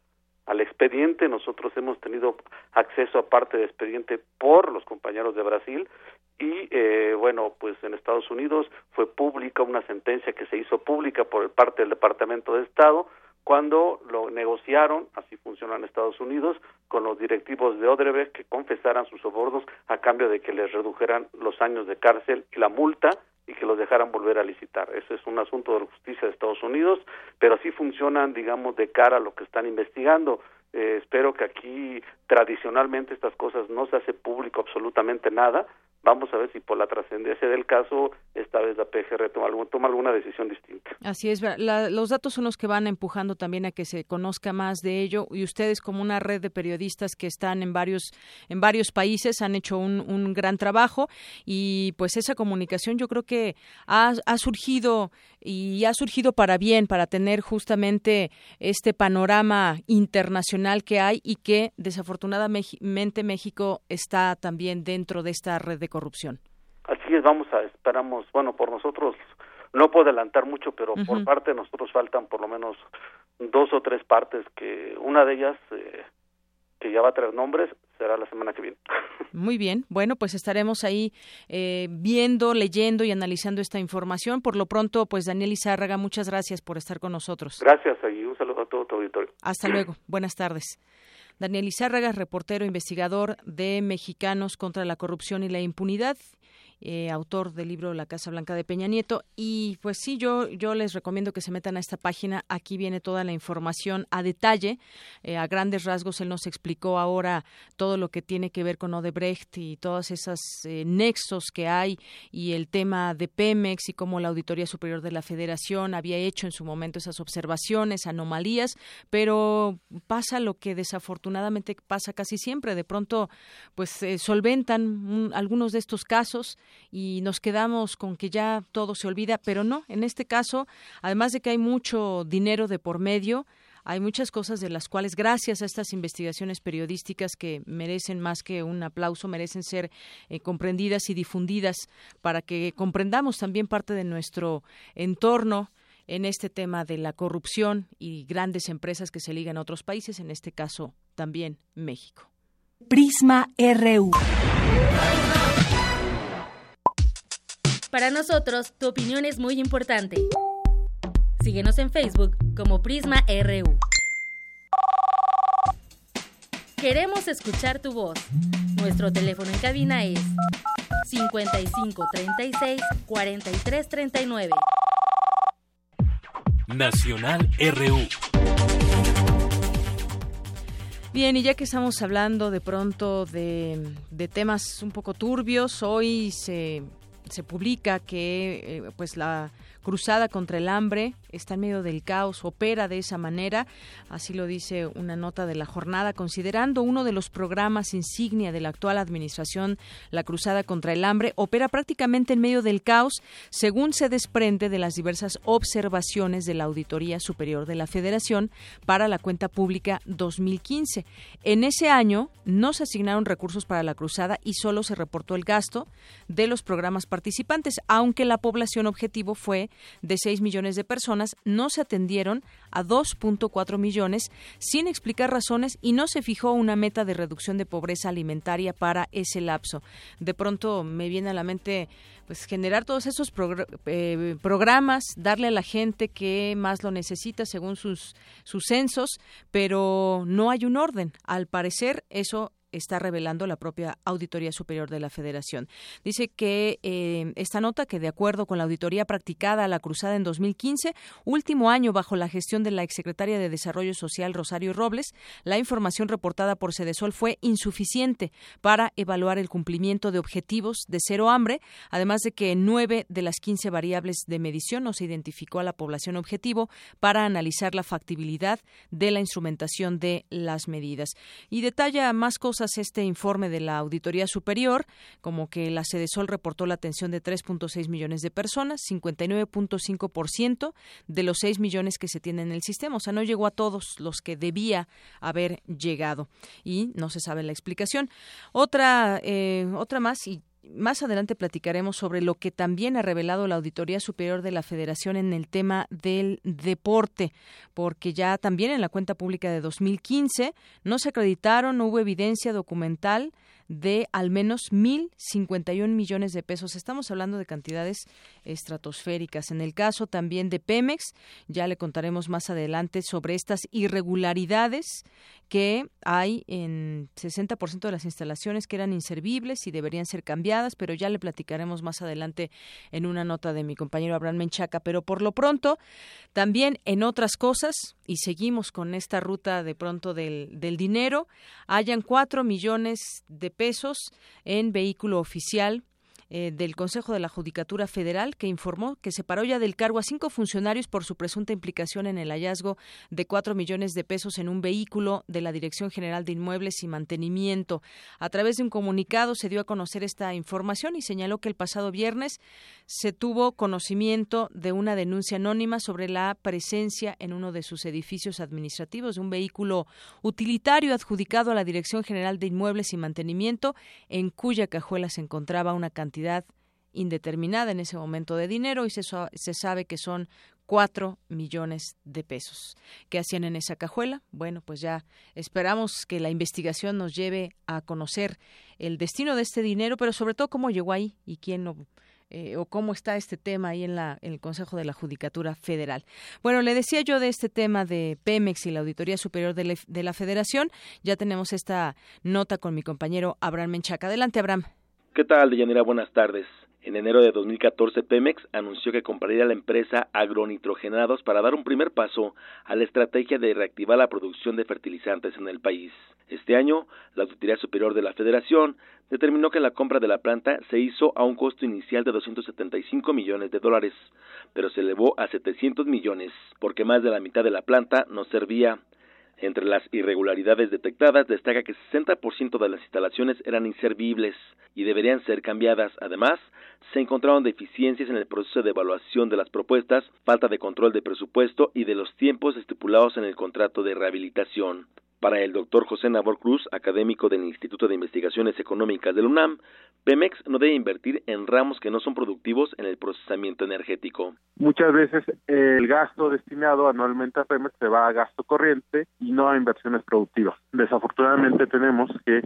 al expediente. Nosotros hemos tenido acceso a parte de expediente por los compañeros de Brasil y eh, bueno, pues en Estados Unidos fue pública una sentencia que se hizo pública por parte del Departamento de Estado cuando lo negociaron, así funciona en Estados Unidos, con los directivos de Odebrecht que confesaran sus sobornos a cambio de que les redujeran los años de cárcel y la multa y que los dejaran volver a licitar. Eso es un asunto de la justicia de Estados Unidos, pero así funcionan, digamos, de cara a lo que están investigando. Eh, espero que aquí tradicionalmente estas cosas no se hace público absolutamente nada, vamos a ver si por la trascendencia del caso esta vez la PGR toma, toma alguna decisión distinta. Así es, los datos son los que van empujando también a que se conozca más de ello. Y ustedes como una red de periodistas que están en varios en varios países han hecho un, un gran trabajo. Y pues esa comunicación yo creo que ha, ha surgido y ha surgido para bien, para tener justamente este panorama internacional que hay y que desafortunadamente México está también dentro de esta red de corrupción. Así es, vamos a, esperamos, bueno, por nosotros no puedo adelantar mucho, pero por parte de nosotros faltan por lo menos dos o tres partes que una de ellas eh, que ya va a traer nombres será la semana que viene. Muy bien, bueno, pues estaremos ahí eh, viendo, leyendo y analizando esta información. Por lo pronto, pues Daniel Izárraga, muchas gracias por estar con nosotros. Gracias y un saludo a todo tu auditorio. Hasta luego, buenas tardes. Daniel Izárraga, reportero investigador de Mexicanos contra la Corrupción y la Impunidad. Eh, autor del libro La Casa Blanca de Peña Nieto. Y pues sí, yo, yo les recomiendo que se metan a esta página. Aquí viene toda la información a detalle. Eh, a grandes rasgos, él nos explicó ahora todo lo que tiene que ver con Odebrecht y todos esos eh, nexos que hay y el tema de Pemex y cómo la Auditoría Superior de la Federación había hecho en su momento esas observaciones, anomalías, pero pasa lo que desafortunadamente pasa casi siempre. De pronto, pues solventan algunos de estos casos y nos quedamos con que ya todo se olvida, pero no, en este caso, además de que hay mucho dinero de por medio, hay muchas cosas de las cuales, gracias a estas investigaciones periodísticas que merecen más que un aplauso, merecen ser eh, comprendidas y difundidas para que comprendamos también parte de nuestro entorno en este tema de la corrupción y grandes empresas que se ligan a otros países, en este caso también México. Prisma RU. Para nosotros, tu opinión es muy importante. Síguenos en Facebook como Prisma RU. Queremos escuchar tu voz. Nuestro teléfono en cabina es 55 36 43 39. Nacional RU. Bien, y ya que estamos hablando de pronto de, de temas un poco turbios, hoy se se publica que eh, pues la cruzada contra el hambre está en medio del caos, opera de esa manera, así lo dice una nota de la jornada, considerando uno de los programas insignia de la actual administración, la cruzada contra el hambre, opera prácticamente en medio del caos, según se desprende de las diversas observaciones de la Auditoría Superior de la Federación para la cuenta pública 2015. En ese año no se asignaron recursos para la cruzada y solo se reportó el gasto de los programas participantes, aunque la población objetivo fue de 6 millones de personas, no se atendieron a 2.4 millones sin explicar razones y no se fijó una meta de reducción de pobreza alimentaria para ese lapso. De pronto me viene a la mente pues generar todos esos eh, programas, darle a la gente que más lo necesita según sus, sus censos, pero no hay un orden. Al parecer eso está revelando la propia Auditoría Superior de la Federación. Dice que eh, esta nota, que de acuerdo con la auditoría practicada a la cruzada en 2015, último año bajo la gestión de la exsecretaria de Desarrollo Social Rosario Robles, la información reportada por Cedesol fue insuficiente para evaluar el cumplimiento de objetivos de cero hambre, además de que nueve de las 15 variables de medición no se identificó a la población objetivo para analizar la factibilidad de la instrumentación de las medidas. Y detalla más cosas este informe de la Auditoría Superior, como que la Sol reportó la atención de 3.6 millones de personas, 59.5% de los 6 millones que se tienen en el sistema. O sea, no llegó a todos los que debía haber llegado. Y no se sabe la explicación. Otra, eh, otra más, y más adelante platicaremos sobre lo que también ha revelado la Auditoría Superior de la Federación en el tema del deporte, porque ya también en la cuenta pública de 2015 no se acreditaron, no hubo evidencia documental de al menos 1.051 millones de pesos. Estamos hablando de cantidades estratosféricas. En el caso también de Pemex, ya le contaremos más adelante sobre estas irregularidades que hay en 60% de las instalaciones que eran inservibles y deberían ser cambiadas, pero ya le platicaremos más adelante en una nota de mi compañero Abraham Menchaca. Pero por lo pronto, también en otras cosas, y seguimos con esta ruta de pronto del, del dinero, hayan cuatro millones de pesos en vehículo oficial eh, del Consejo de la Judicatura Federal que informó que separó ya del cargo a cinco funcionarios por su presunta implicación en el hallazgo de cuatro millones de pesos en un vehículo de la Dirección General de Inmuebles y Mantenimiento. A través de un comunicado se dio a conocer esta información y señaló que el pasado viernes se tuvo conocimiento de una denuncia anónima sobre la presencia en uno de sus edificios administrativos de un vehículo utilitario adjudicado a la Dirección General de Inmuebles y Mantenimiento, en cuya cajuela se encontraba una cantidad indeterminada en ese momento de dinero y se, sabe que son cuatro millones de pesos. ¿Qué hacían en esa cajuela? Bueno, pues ya esperamos que la investigación nos lleve a conocer el destino de este dinero, pero sobre todo cómo llegó ahí y quién lo, eh, o cómo está este tema ahí en, la, el Consejo de la Judicatura Federal. Bueno, le decía yo de este tema de Pemex y la Auditoría Superior de, de la Federación. Ya tenemos esta nota con mi compañero Abraham Menchaca. Adelante, Abraham. ¿Qué tal, Deyanira? Buenas tardes. En enero de 2014, Pemex anunció que compraría la empresa Agronitrogenados para dar un primer paso a la estrategia de reactivar la producción de fertilizantes en el país. Este año, la Auditoría Superior de la Federación determinó que la compra de la planta se hizo a un costo inicial de 275 millones de dólares, pero se elevó a 700 millones, porque más de la mitad de la planta no servía entre las irregularidades detectadas destaca que 60% de las instalaciones eran inservibles y deberían ser cambiadas. Además, se encontraron deficiencias en el proceso de evaluación de las propuestas, falta de control de presupuesto y de los tiempos estipulados en el contrato de rehabilitación. Para el doctor José Nabor Cruz, académico del Instituto de Investigaciones Económicas del UNAM, Pemex no debe invertir en ramos que no son productivos en el procesamiento energético. Muchas veces el gasto destinado anualmente a Pemex se va a gasto corriente y no a inversiones productivas. Desafortunadamente tenemos que,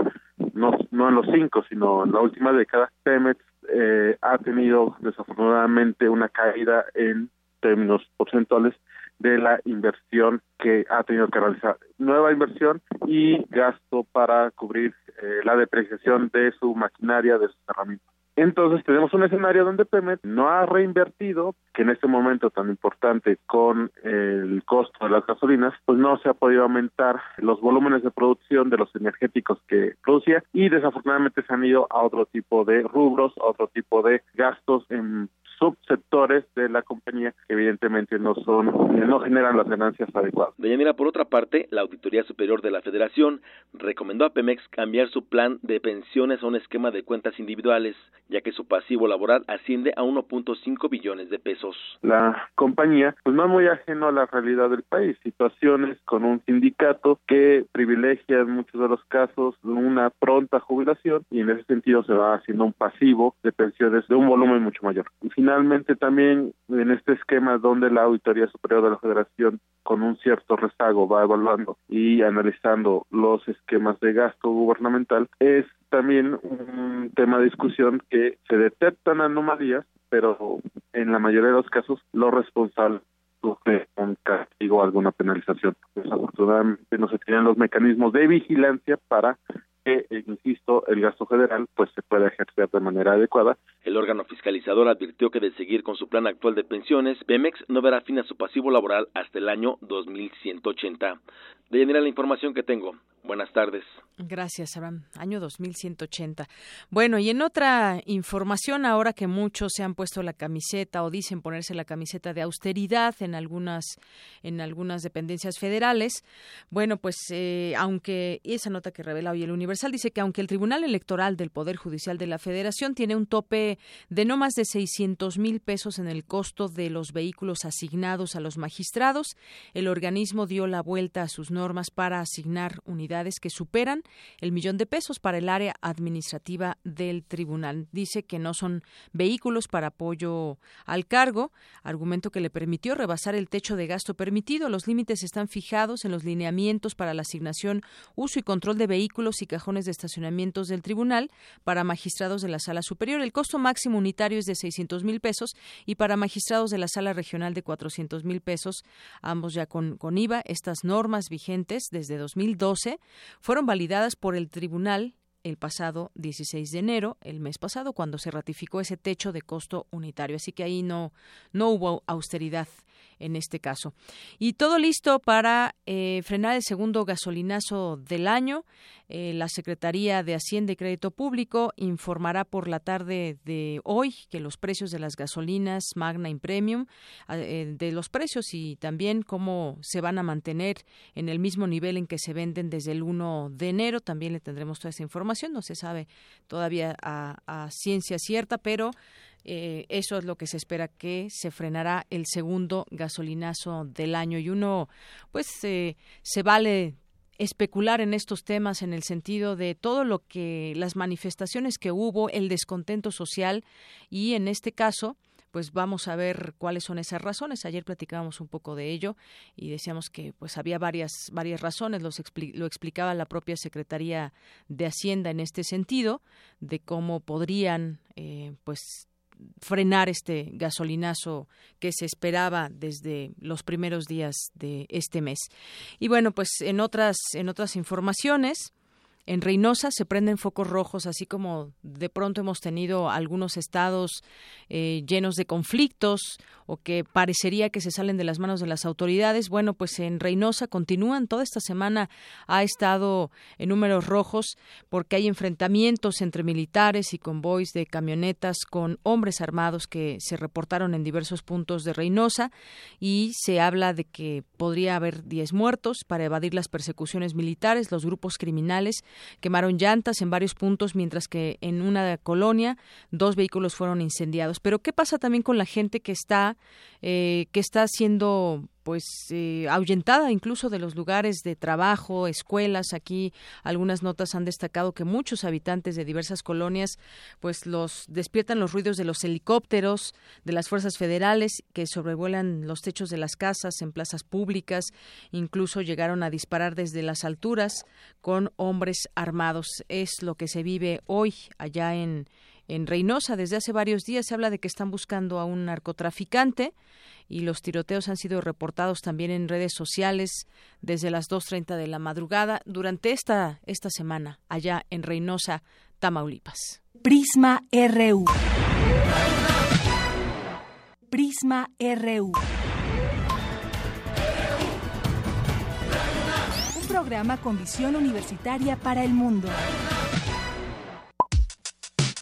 no, no en los cinco, sino en la última década, Pemex eh, ha tenido desafortunadamente una caída en términos porcentuales de la inversión que ha tenido que realizar. Nueva inversión y gasto para cubrir eh, la depreciación de su maquinaria, de sus herramientas. Entonces tenemos un escenario donde Pemex no ha reinvertido, que en este momento tan importante con el costo de las gasolinas, pues no se ha podido aumentar los volúmenes de producción de los energéticos que producía y desafortunadamente se han ido a otro tipo de rubros, a otro tipo de gastos en subsectores de la compañía que evidentemente no son no generan las ganancias adecuadas. De por otra parte, la Auditoría Superior de la Federación recomendó a Pemex cambiar su plan de pensiones a un esquema de cuentas individuales, ya que su pasivo laboral asciende a 1.5 billones de pesos. La compañía pues es muy ajeno a la realidad del país, situaciones con un sindicato que privilegia en muchos de los casos una pronta jubilación y en ese sentido se va haciendo un pasivo de pensiones de un volumen mucho mayor finalmente también en este esquema donde la Auditoría Superior de la Federación con un cierto rezago va evaluando y analizando los esquemas de gasto gubernamental, es también un tema de discusión que se detectan anomalías, pero en la mayoría de los casos los responsables sufren un castigo o alguna penalización. Desafortunadamente no se tienen los mecanismos de vigilancia para que, eh, insisto, el gasto federal pues se pueda ejercer de manera adecuada. El órgano fiscalizador advirtió que de seguir con su plan actual de pensiones, Pemex no verá fin a su pasivo laboral hasta el año 2180. De llenar la información que tengo. Buenas tardes. Gracias, Abraham. Año 2180. Bueno, y en otra información, ahora que muchos se han puesto la camiseta o dicen ponerse la camiseta de austeridad en algunas, en algunas dependencias federales, bueno, pues eh, aunque esa nota que revela hoy el Universal dice que aunque el Tribunal Electoral del Poder Judicial de la Federación tiene un tope de no más de 600 mil pesos en el costo de los vehículos asignados a los magistrados, el organismo dio la vuelta a sus normas para asignar unidades que superan el millón de pesos para el área administrativa del tribunal. Dice que no son vehículos para apoyo al cargo, argumento que le permitió rebasar el techo de gasto permitido. Los límites están fijados en los lineamientos para la asignación, uso y control de vehículos y cajones de estacionamientos del tribunal para magistrados de la sala superior. El costo máximo unitario es de 600 mil pesos y para magistrados de la sala regional de 400 mil pesos, ambos ya con, con IVA. Estas normas vigentes desde 2012 fueron validadas por el tribunal el pasado 16 de enero, el mes pasado, cuando se ratificó ese techo de costo unitario. Así que ahí no, no hubo austeridad en este caso. Y todo listo para eh, frenar el segundo gasolinazo del año. Eh, la Secretaría de Hacienda y Crédito Público informará por la tarde de hoy que los precios de las gasolinas Magna y Premium, eh, de los precios y también cómo se van a mantener en el mismo nivel en que se venden desde el 1 de enero. También le tendremos toda esa información. No se sabe todavía a, ciencia cierta, pero eh, eso es lo que se espera que se frenará el segundo gasolinazo del año. Y uno pues se vale especular en estos temas en el sentido de todo lo que las manifestaciones que hubo, el descontento social. Y en este caso pues vamos a ver cuáles son esas razones. Ayer platicábamos un poco de ello y decíamos que pues había varias varias razones, lo explicaba la propia Secretaría de Hacienda en este sentido de cómo podrían eh, pues frenar este gasolinazo que se esperaba desde los primeros días de este mes. Y bueno, pues en otras en otras informaciones en Reynosa se prenden focos rojos, así como de pronto hemos tenido algunos estados eh, llenos de conflictos o que parecería que se salen de las manos de las autoridades. Bueno, pues en Reynosa continúan. Toda esta semana ha estado en números rojos porque hay enfrentamientos entre militares y convoys de camionetas con hombres armados que se reportaron en diversos puntos de Reynosa y se habla de que podría haber 10 muertos para evadir las persecuciones militares. Los grupos criminales quemaron llantas en varios puntos, mientras que en una colonia dos vehículos fueron incendiados. Pero ¿qué pasa también con la gente que está eh, que está siendo pues eh, ahuyentada incluso de los lugares de trabajo, escuelas. Aquí algunas notas han destacado que muchos habitantes de diversas colonias pues los despiertan los ruidos de los helicópteros de las fuerzas federales que sobrevuelan los techos de las casas en plazas públicas, incluso llegaron a disparar desde las alturas con hombres armados. Es lo que se vive hoy allá en en Reynosa. Desde hace varios días se habla de que están buscando a un narcotraficante y los tiroteos han sido reportados también en redes sociales desde las 2.30 de la madrugada durante esta, esta semana allá en Reynosa, Tamaulipas. Prisma RU. Prisma RU. Un programa con visión universitaria para el mundo.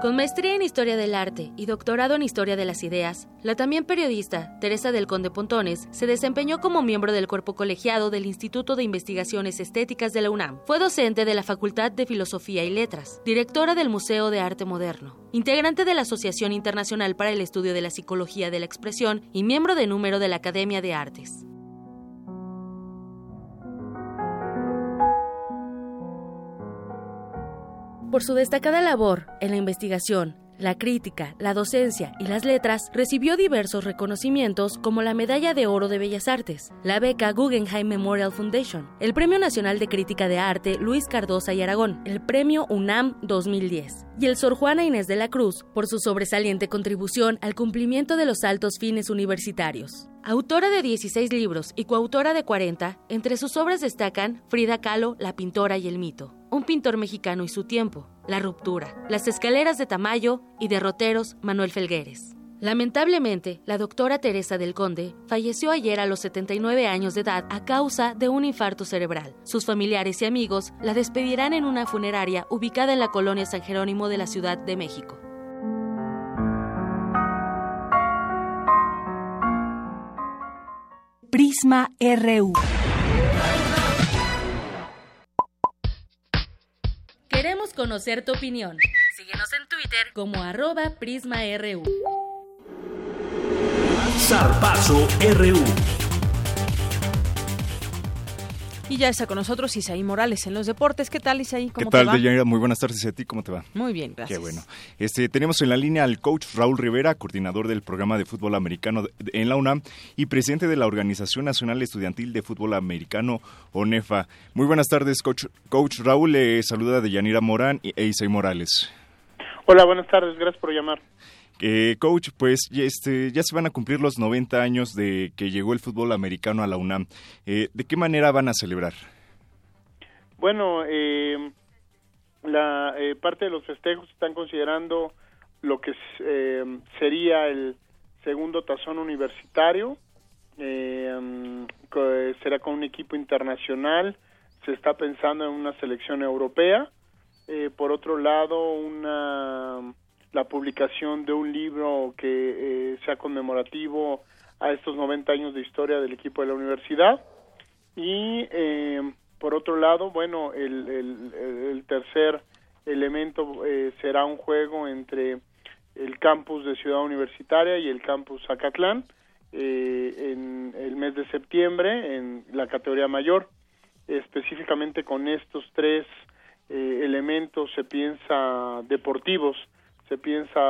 Con maestría en Historia del Arte y doctorado en Historia de las Ideas, la también periodista Teresa del Conde Pontones se desempeñó como miembro del cuerpo colegiado del Instituto de Investigaciones Estéticas de la UNAM. Fue docente de la Facultad de Filosofía y Letras, directora del Museo de Arte Moderno, integrante de la Asociación Internacional para el Estudio de la Psicología de la Expresión y miembro de número de la Academia de Artes. Por su destacada labor en la investigación, la crítica, la docencia y las letras, recibió diversos reconocimientos como la Medalla de Oro de Bellas Artes, la beca Guggenheim Memorial Foundation, el Premio Nacional de Crítica de Arte Luis Cardosa y Aragón, el Premio UNAM 2010 y el Sor Juana Inés de la Cruz por su sobresaliente contribución al cumplimiento de los altos fines universitarios. Autora de 16 libros y coautora de 40, entre sus obras destacan Frida Kahlo, La pintora y el mito, Un pintor mexicano y su tiempo, La ruptura, Las escaleras de Tamayo y Derroteros, Manuel Felgueres. Lamentablemente, la doctora Teresa del Conde falleció ayer a los 79 años de edad a causa de un infarto cerebral. Sus familiares y amigos la despedirán en una funeraria ubicada en la colonia San Jerónimo de la Ciudad de México. Prisma RU. Conocer tu opinión. Síguenos en Twitter como arroba PrismaRU. Zarpazo RU. Y ya está con nosotros Isaí Morales en los deportes. ¿Qué tal, Isaí? ¿Qué tal, Deyanira? Muy buenas tardes a ti. ¿Cómo te va? Muy bien, gracias. Qué bueno. Este, tenemos en la línea al coach Raúl Rivera, coordinador del programa de fútbol americano en la UNAM y presidente de la Organización Nacional Estudiantil de Fútbol Americano, ONEFA. Muy buenas tardes, coach. Coach Raúl, le saluda Deyanira Morán e Isaí Morales. Hola, buenas tardes. Gracias por llamar. Eh, coach, pues este, ya se van a cumplir los 90 años de que llegó el fútbol americano a la UNAM. Eh, ¿De qué manera van a celebrar? Bueno, eh, la eh, parte de los festejos están considerando lo que eh, sería el segundo tazón universitario. Eh, será con un equipo internacional. Se está pensando en una selección europea. por otro lado, una la publicación de un libro que sea conmemorativo a estos 90 años de historia del equipo de la universidad. Y por otro lado, bueno, el, el, tercer elemento eh, será un juego entre el campus de Ciudad Universitaria y el campus Zacatlán eh, en el mes de septiembre en la categoría mayor. Específicamente con estos tres eh, elementos se piensa deportivos, se piensa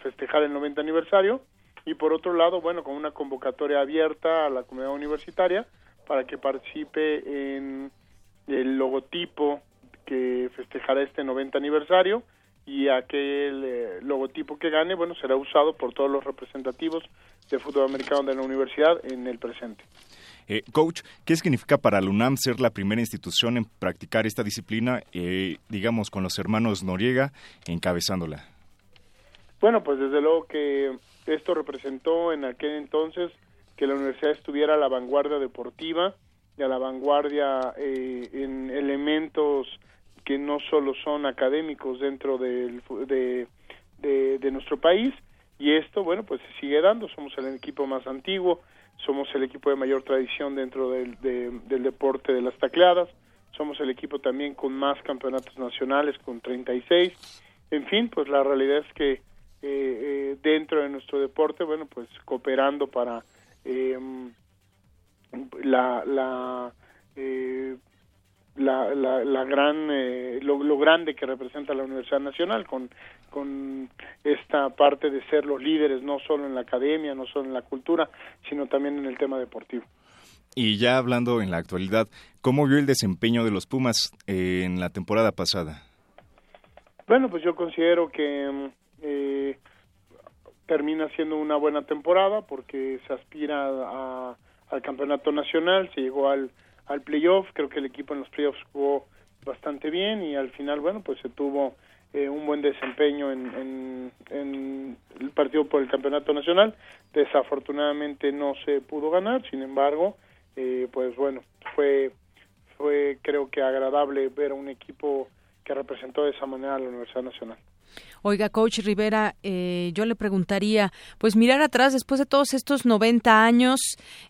festejar el 90 aniversario y por otro lado, bueno, con una convocatoria abierta a la comunidad universitaria para que participe en el logotipo que festejará este 90 aniversario y aquel eh, logotipo que gane, bueno, será usado por todos los representativos de fútbol americano de la universidad en el presente. Eh, coach, ¿qué significa para la UNAM ser la primera institución en practicar esta disciplina, eh, digamos, con los hermanos Noriega encabezándola? Bueno, pues desde luego que esto representó en aquel entonces que la universidad estuviera a la vanguardia deportiva y a la vanguardia eh, en elementos que no solo son académicos dentro del, de, de, nuestro país. Y esto, bueno, pues se sigue dando, somos el equipo más antiguo, somos el equipo de mayor tradición dentro del, del deporte de las tacleadas, somos el equipo también con más campeonatos nacionales, con 36, en fin, pues la realidad es que eh, eh, dentro de nuestro deporte, bueno, pues cooperando para eh, la la, eh, la, la, gran eh, lo, grande que representa la Universidad Nacional con con esta parte de ser los líderes no solo en la academia no solo en la cultura sino también en el tema deportivo. Y ya hablando en la actualidad cómo vio el desempeño de los Pumas en la temporada pasada bueno pues yo considero que eh, termina siendo una buena temporada porque se aspira a, al campeonato nacional, se llegó al, al playoff, creo que el equipo en los playoffs jugó bastante bien y al final, bueno, pues se tuvo eh, un buen desempeño en, en, el partido por el campeonato nacional. Desafortunadamente no se pudo ganar, sin embargo, eh, pues bueno, fue, fue creo que agradable ver a un equipo que representó de esa manera a la Universidad Nacional. Oiga, coach Rivera, eh, yo le preguntaría, pues mirar atrás después de todos estos 90 años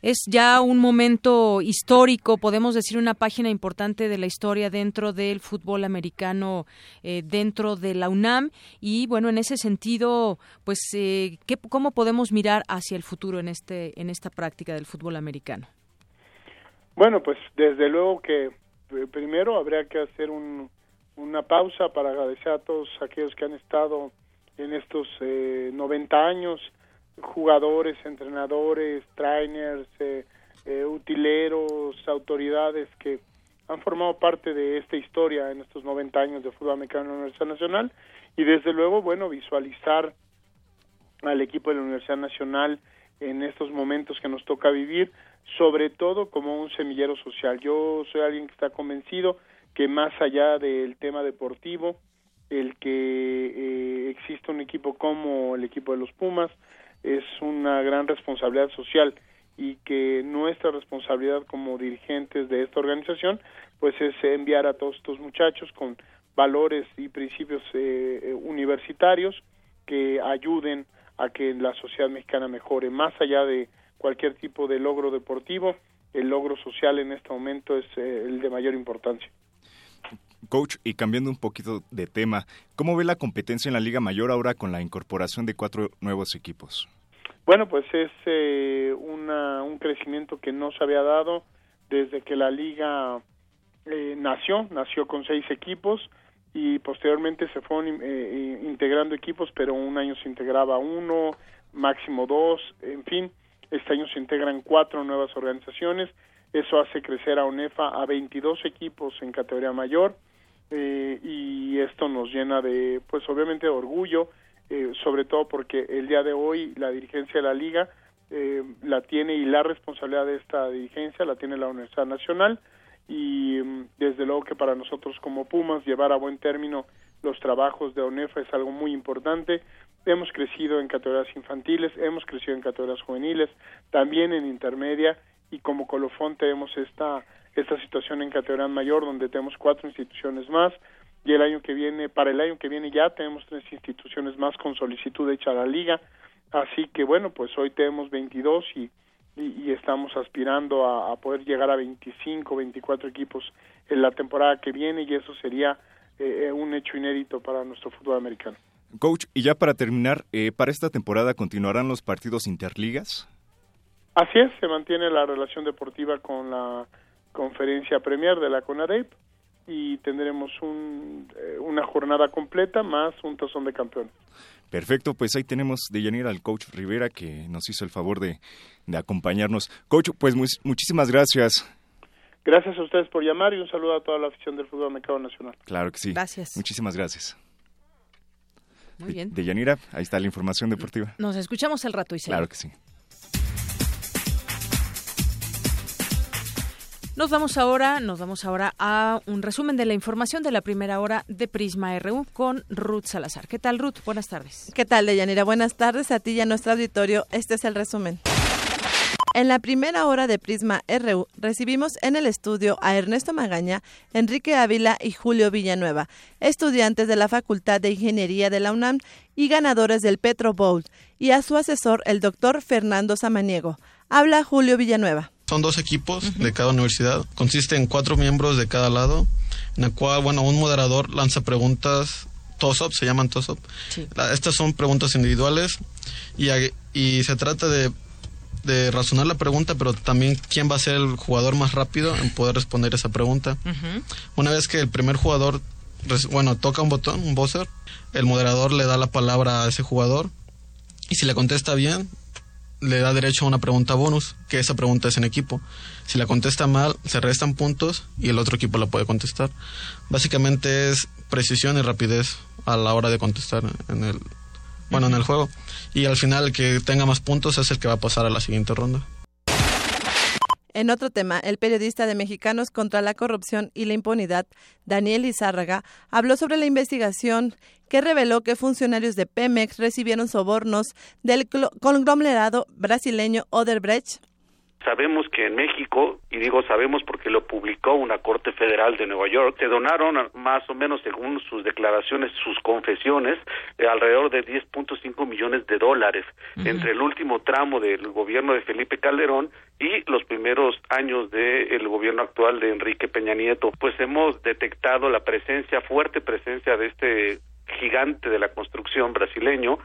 es ya un momento histórico, podemos decir una página importante de la historia dentro del fútbol americano, eh, dentro de la UNAM y bueno, en ese sentido, pues eh, ¿qué, cómo podemos mirar hacia el futuro en este en esta práctica del fútbol americano. Bueno, pues desde luego que primero habría que hacer un una pausa para agradecer a todos aquellos que han estado en estos eh, 90 años, jugadores, entrenadores, trainers, eh, eh, utileros, autoridades que han formado parte de esta historia en estos 90 años de fútbol americano en la Universidad Nacional y desde luego, bueno, visualizar al equipo de la Universidad Nacional en estos momentos que nos toca vivir, sobre todo como un semillero social. Yo soy alguien que está convencido que más allá del tema deportivo, el que eh, exista un equipo como el equipo de los Pumas es una gran responsabilidad social y que nuestra responsabilidad como dirigentes de esta organización pues es enviar a todos estos muchachos con valores y principios eh, eh, universitarios que ayuden a que la sociedad mexicana mejore. Más allá de cualquier tipo de logro deportivo el logro social en este momento es el de mayor importancia Coach, y cambiando un poquito de tema, ¿cómo ve la competencia en la Liga Mayor ahora con la incorporación de cuatro nuevos equipos? Bueno, pues es eh, una, un crecimiento que no se había dado desde que la liga eh, nació, nació con seis equipos y posteriormente se fueron eh, integrando equipos, pero un año se integraba uno, máximo dos, en fin, este año se integran cuatro nuevas organizaciones, eso hace crecer a UNEFA a 22 equipos en categoría mayor eh, y esto nos llena de, pues obviamente de orgullo, eh, sobre todo porque el día de hoy la dirigencia de la liga eh, la tiene y la responsabilidad de esta dirigencia la tiene la Universidad Nacional y mm, desde luego que para nosotros como Pumas llevar a buen término los trabajos de ONEFA es algo muy importante. Hemos crecido en categorías infantiles, hemos crecido en categorías juveniles, también en intermedia y como colofón tenemos esta esta situación en categoría mayor donde tenemos cuatro instituciones más y el año que viene para el año que viene ya tenemos tres instituciones más con solicitud hecha a la liga así que bueno pues hoy tenemos 22 y y, estamos aspirando a, poder llegar a 25 24 equipos en la temporada que viene y eso sería eh, eh, un hecho inédito para nuestro fútbol americano Coach, y ya para terminar, eh, ¿para esta temporada continuarán los partidos interligas? Así es, se mantiene la relación deportiva con la conferencia premier de la CONADEP y tendremos un, eh, una jornada completa más un tazón de campeón. Perfecto, pues ahí tenemos de Yanira al coach Rivera que nos hizo el favor de, de acompañarnos. Coach, pues muchísimas gracias. Gracias a ustedes por llamar y un saludo a toda la afición del fútbol americano nacional. Claro que sí. Gracias. Muchísimas gracias. Muy bien. De, Yanira, ahí está la información deportiva. Nos escuchamos el rato y Claro que sí. Nos vamos ahora, nos vamos ahora a un resumen de la información de la primera hora de Prisma RU con Ruth Salazar. ¿Qué tal, Ruth? Buenas tardes. ¿Qué tal, Deyanira? Buenas tardes a ti y a nuestro auditorio. Este es el resumen. En la primera hora de Prisma RU recibimos en el estudio a Ernesto Magaña, Enrique Ávila y Julio Villanueva, estudiantes de la Facultad de Ingeniería de la UNAM y ganadores del Petro Bowl, y a su asesor, el doctor Fernando Samaniego. Habla Julio Villanueva. Son dos equipos de cada universidad. Consiste en cuatro miembros de cada lado, en la cual, bueno, un moderador lanza preguntas TOSOP, se llaman TOSOP. estas son preguntas individuales y, y se trata de, de, razonar la pregunta, pero también quién va a ser el jugador más rápido en poder responder esa pregunta. Una vez que el primer jugador, bueno, toca un botón, un buzzer, el moderador le da la palabra a ese jugador y si le contesta bien, le da derecho a una pregunta bonus, que esa pregunta es en equipo. Si la contesta mal, se restan puntos y el otro equipo la puede contestar. Básicamente es precisión y rapidez a la hora de contestar en el bueno, en el juego. Y al final el que tenga más puntos es el que va a pasar a la siguiente ronda. En otro tema, el periodista de Mexicanos contra la Corrupción y la Impunidad, Daniel Izárraga, habló sobre la investigación que reveló que funcionarios de Pemex recibieron sobornos del conglomerado brasileño Oderbrecht Sabemos que en México, y digo sabemos porque lo publicó una Corte Federal de Nueva York, se donaron más o menos, según sus declaraciones, sus confesiones, eh, alrededor de 10.5 millones de dólares entre el último tramo del gobierno de Felipe Calderón y los primeros años del gobierno actual de Enrique Peña Nieto. Pues hemos detectado la presencia, fuerte presencia de este gigante de la construcción brasileño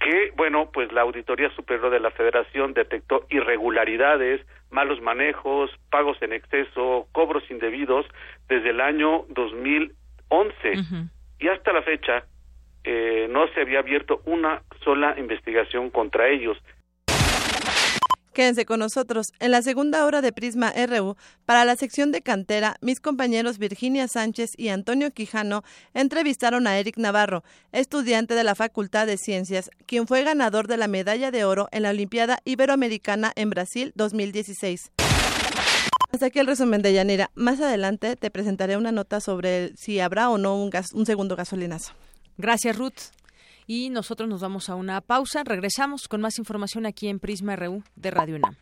que, bueno, pues la Auditoría Superior de la Federación detectó irregularidades, malos manejos, pagos en exceso, cobros indebidos desde el año 2011 y hasta la fecha eh, no se había abierto una sola investigación contra ellos. Quédense con nosotros. En la segunda hora de Prisma RU, para la sección de cantera, mis compañeros Virginia Sánchez y Antonio Quijano entrevistaron a Eric Navarro, estudiante de la Facultad de Ciencias, quien fue ganador de la medalla de oro en la Olimpiada Iberoamericana en Brasil 2016. Hasta aquí el resumen de Yanira. Más adelante te presentaré una nota sobre si habrá o no un, un segundo gasolinazo. Gracias, Ruth y nosotros nos vamos a una pausa. Regresamos con más información aquí en Prisma RU de Radio UNAM.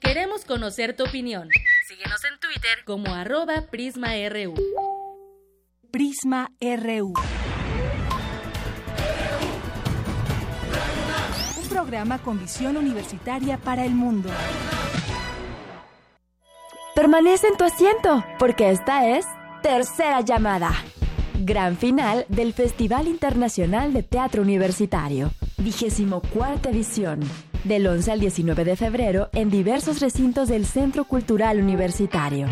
Queremos conocer tu opinión. Síguenos en Twitter como arroba PrismaRU. Prisma RU. Un programa con visión universitaria para el mundo. Permanece en tu asiento, porque esta es Tercera Llamada. Gran final del Festival Internacional de Teatro Universitario, vigésimo cuarta edición. del 11 al 19 de febrero en diversos recintos del Centro Cultural Universitario.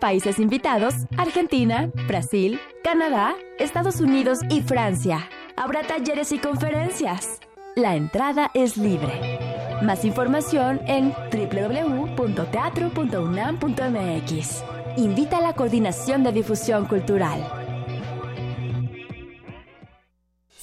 Países invitados, Argentina, Brasil, Canadá, Estados Unidos y Francia. Habrá talleres y conferencias. La entrada es libre. Más información en www.teatro.unam.mx. Invita a la Coordinación de Difusión Cultural.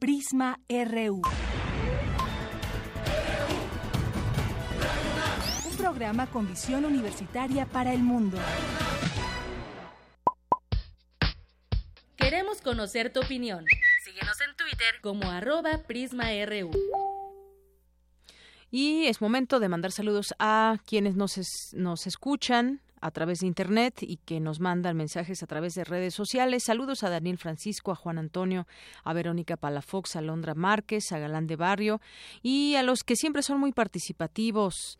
Prisma RU. Un programa con visión universitaria para el mundo. Queremos conocer tu opinión. Síguenos en Twitter como arroba PrismaRU. Y es momento de mandar saludos a quienes nos, es- nos escuchan a través de internet y que nos mandan mensajes a través de redes sociales. Saludos a Daniel Francisco, a Juan Antonio, a Verónica Palafox, a Londra Márquez, a Galán de Barrio y a los que siempre son muy participativos.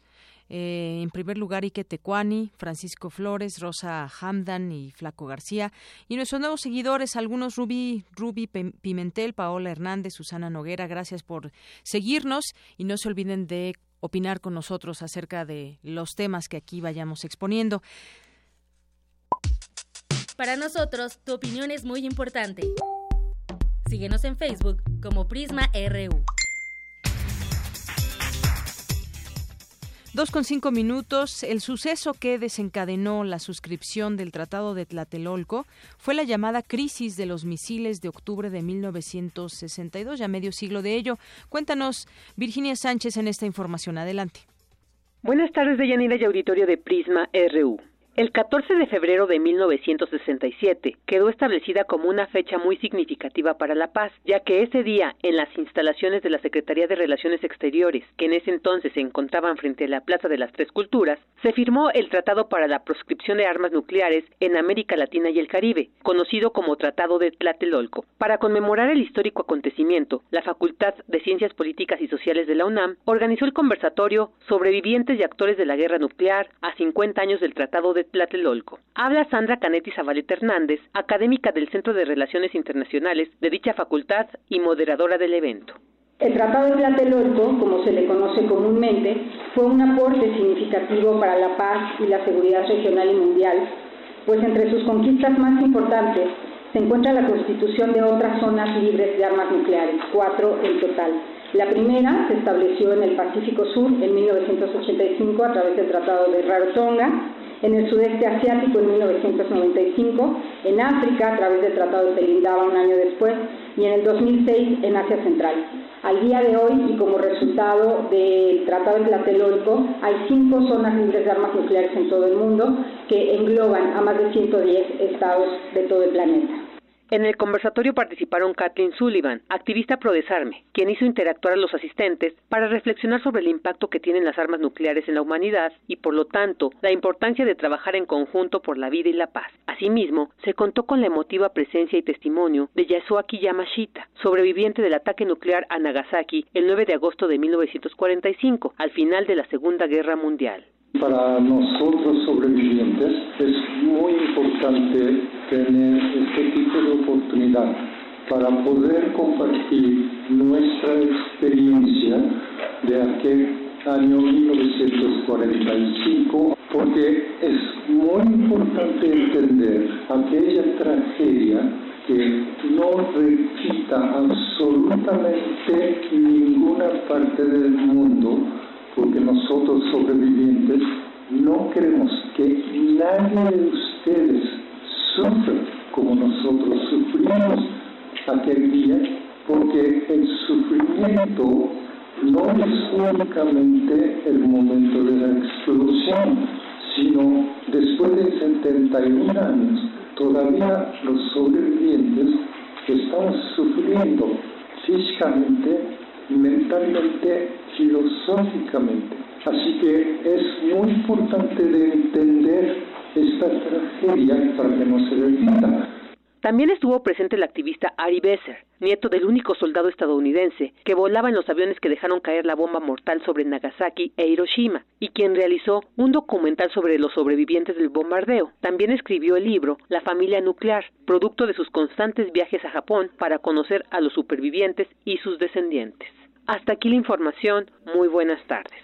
Eh, en primer lugar, Ike Tecuani, Francisco Flores, Rosa Hamdan y Flaco García. Y nuestros nuevos seguidores, algunos Ruby, Ruby Pim- Pimentel, Paola Hernández, Susana Noguera, gracias por seguirnos y no se olviden de opinar con nosotros acerca de los temas que aquí vayamos exponiendo. Para nosotros, tu opinión es muy importante. Síguenos en Facebook como Prisma RU. Dos con cinco minutos. El suceso que desencadenó la suscripción del Tratado de Tlatelolco fue la llamada crisis de los misiles de octubre de 1962, ya medio siglo de ello. Cuéntanos, Virginia Sánchez, en esta información. Adelante. Buenas tardes, Deyanira y auditorio de Prisma RU. El 14 de febrero de 1967 quedó establecida como una fecha muy significativa para la paz, ya que ese día, en las instalaciones de la Secretaría de Relaciones Exteriores, que en ese entonces se encontraban frente a la Plaza de las Tres Culturas, se firmó el Tratado para la Proscripción de Armas Nucleares en América Latina y el Caribe, conocido como Tratado de Tlatelolco. Para conmemorar el histórico acontecimiento, la Facultad de Ciencias Políticas y Sociales de la UNAM organizó el conversatorio Sobrevivientes y actores de la guerra nuclear a 50 años del Tratado de Tlatelolco. Habla Sandra Canetti Zabaleta Hernández, académica del Centro de Relaciones Internacionales de dicha facultad y moderadora del evento. El Tratado de Tlatelolco, como se le conoce comúnmente, fue un aporte significativo para la paz y la seguridad regional y mundial, pues entre sus conquistas más importantes se encuentra la constitución de otras zonas libres de armas nucleares, cuatro en total. La primera se estableció en el Pacífico Sur en 1985 a través del Tratado de Rarotonga, en el sudeste asiático en 1995, en África a través del Tratado de Pelindaba un año después y en el 2006 en Asia Central. Al día de hoy y como resultado del Tratado de Tlatelolco hay cinco zonas libres de armas nucleares en todo el mundo que engloban a más de 110 estados de todo el planeta. En el conversatorio participaron Kathleen Sullivan, activista pro desarme, quien hizo interactuar a los asistentes para reflexionar sobre el impacto que tienen las armas nucleares en la humanidad y, por lo tanto, la importancia de trabajar en conjunto por la vida y la paz. Asimismo, se contó con la emotiva presencia y testimonio de Yasuaki Yamashita, sobreviviente del ataque nuclear a Nagasaki el 9 de agosto de 1945, al final de la Segunda Guerra Mundial. Para nosotros sobrevivientes es muy importante tener este tipo de oportunidad para poder compartir nuestra experiencia de aquel año 1945, porque es muy importante entender aquella tragedia que no repita absolutamente ninguna parte del mundo porque nosotros sobrevivientes no queremos que nadie de ustedes sufra como nosotros sufrimos aquel día, porque el sufrimiento no es únicamente el momento de la explosión, sino después de 71 años, todavía los sobrevivientes estamos sufriendo físicamente, mentalmente filosóficamente. Así que es muy importante de entender esta tragedia para que no se repita. También estuvo presente el activista Ari Besser, nieto del único soldado estadounidense que volaba en los aviones que dejaron caer la bomba mortal sobre Nagasaki e Hiroshima, y quien realizó un documental sobre los sobrevivientes del bombardeo. También escribió el libro La familia nuclear, producto de sus constantes viajes a Japón para conocer a los supervivientes y sus descendientes. Hasta aquí la información. Muy buenas tardes.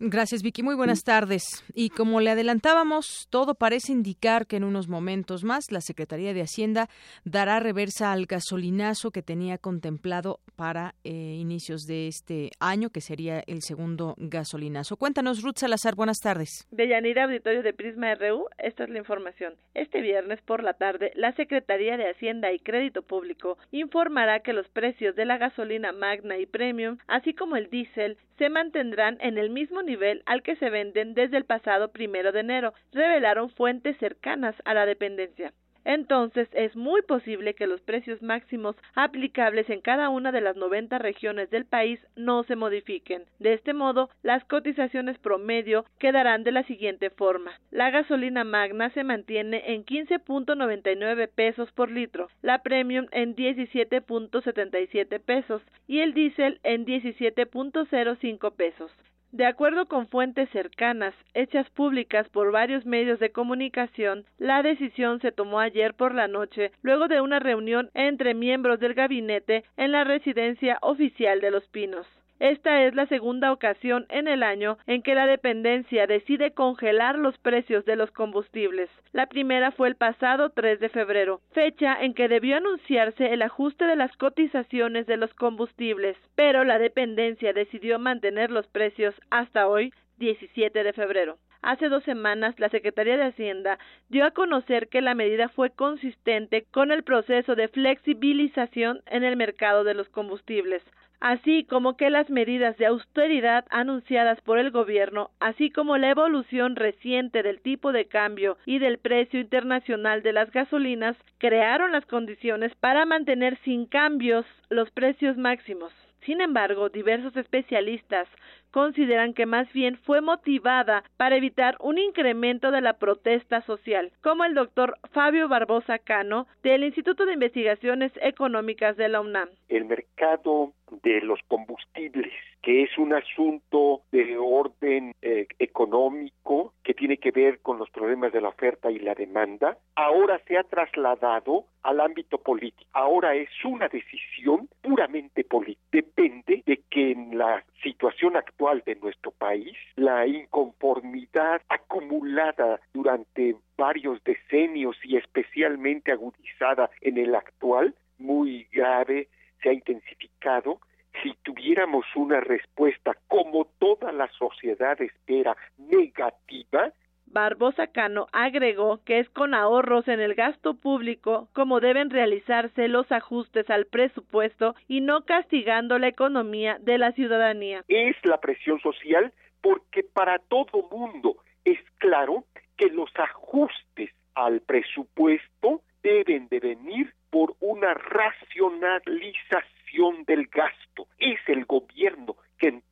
Gracias, Vicky. Muy buenas tardes. Y como le adelantábamos, todo parece indicar que en unos momentos más la Secretaría de Hacienda dará reversa al gasolinazo que tenía contemplado para eh, inicios de este año, que sería el segundo gasolinazo. Cuéntanos, Ruth Salazar. Buenas tardes. De Yanira, auditorio de Prisma RU, esta es la información. Este viernes por la tarde, la Secretaría de Hacienda y Crédito Público informará que los precios de la gasolina magna y premium, así como el diésel, se mantendrán en el mismo nivel al que se venden desde el pasado primero de enero, revelaron fuentes cercanas a la dependencia entonces es muy posible que los precios máximos aplicables en cada una de las 90 regiones del país no se modifiquen. De este modo, las cotizaciones promedio quedarán de la siguiente forma. La gasolina magna se mantiene en 15.99 pesos por litro, la premium en 17.77 pesos y el diésel en 17.05 pesos. De acuerdo con fuentes cercanas, hechas públicas por varios medios de comunicación, la decisión se tomó ayer por la noche, luego de una reunión entre miembros del gabinete en la residencia oficial de Los Pinos. Esta es la segunda ocasión en el año en que la dependencia decide congelar los precios de los combustibles. La primera fue el pasado 3 de febrero, fecha en que debió anunciarse el ajuste de las cotizaciones de los combustibles, pero la dependencia decidió mantener los precios hasta hoy, 17 de febrero. Hace dos semanas, la Secretaría de Hacienda dio a conocer que la medida fue consistente con el proceso de flexibilización en el mercado de los combustibles, así como que las medidas de austeridad anunciadas por el gobierno, así como la evolución reciente del tipo de cambio y del precio internacional de las gasolinas, crearon las condiciones para mantener sin cambios los precios máximos. Sin embargo, diversos especialistas consideran que más bien fue motivada para evitar un incremento de la protesta social, como el doctor Fabio Barbosa Cano del Instituto de Investigaciones Económicas de la UNAM. El mercado de los combustibles, que es un asunto de orden eh, económico que tiene que ver con los problemas de la oferta y la demanda, ahora se ha trasladado al ámbito político. Ahora es una decisión puramente política. Depende de que en la situación actual de nuestro país, la inconformidad acumulada durante varios decenios y especialmente agudizada en el actual, muy grave, se ha intensificado. Si tuviéramos una respuesta como toda la sociedad espera negativa, Barbosa Cano agregó que es con ahorros en el gasto público como deben realizarse los ajustes al presupuesto y no castigando la economía de la ciudadanía. Es la presión social porque para todo mundo es claro que los ajustes al presupuesto deben de venir por una racionalización del gasto. Es el gobierno quien,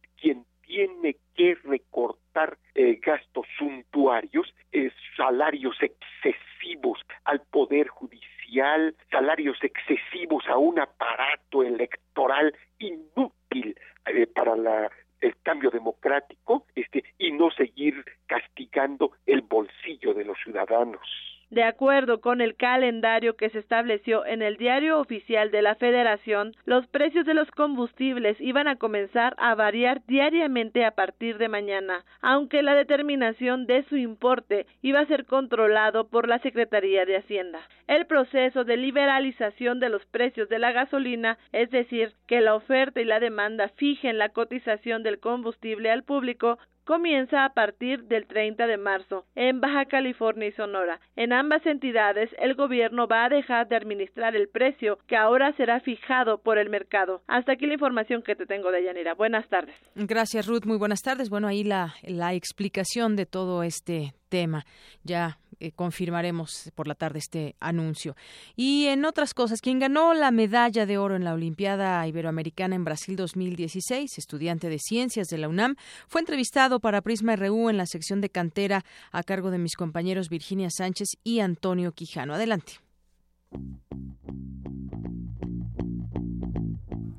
tiene que recortar eh, gastos suntuarios, eh, salarios excesivos al Poder Judicial, salarios excesivos a un aparato electoral inútil eh, para la el cambio democrático este y no seguir castigando el bolsillo de los ciudadanos. De acuerdo con el calendario que se estableció en el diario oficial de la Federación, los precios de los combustibles iban a comenzar a variar diariamente a partir de mañana, aunque la determinación de su importe iba a ser controlado por la Secretaría de Hacienda. El proceso de liberalización de los precios de la gasolina, es decir, que la oferta y la demanda fijen la cotización del combustible al público, comienza a partir del 30 de marzo en Baja California y Sonora. En ambas entidades el gobierno va a dejar de administrar el precio que ahora será fijado por el mercado. Hasta aquí la información que te tengo de Yanira. Buenas tardes. Gracias Ruth, muy buenas tardes. Bueno, ahí la, la explicación de todo este tema. Ya eh, confirmaremos por la tarde este anuncio. Y en otras cosas, quien ganó la medalla de oro en la Olimpiada Iberoamericana en Brasil 2016, estudiante de ciencias de la UNAM, fue entrevistado para Prisma RU en la sección de cantera a cargo de mis compañeros Virginia Sánchez y Antonio Quijano. Adelante.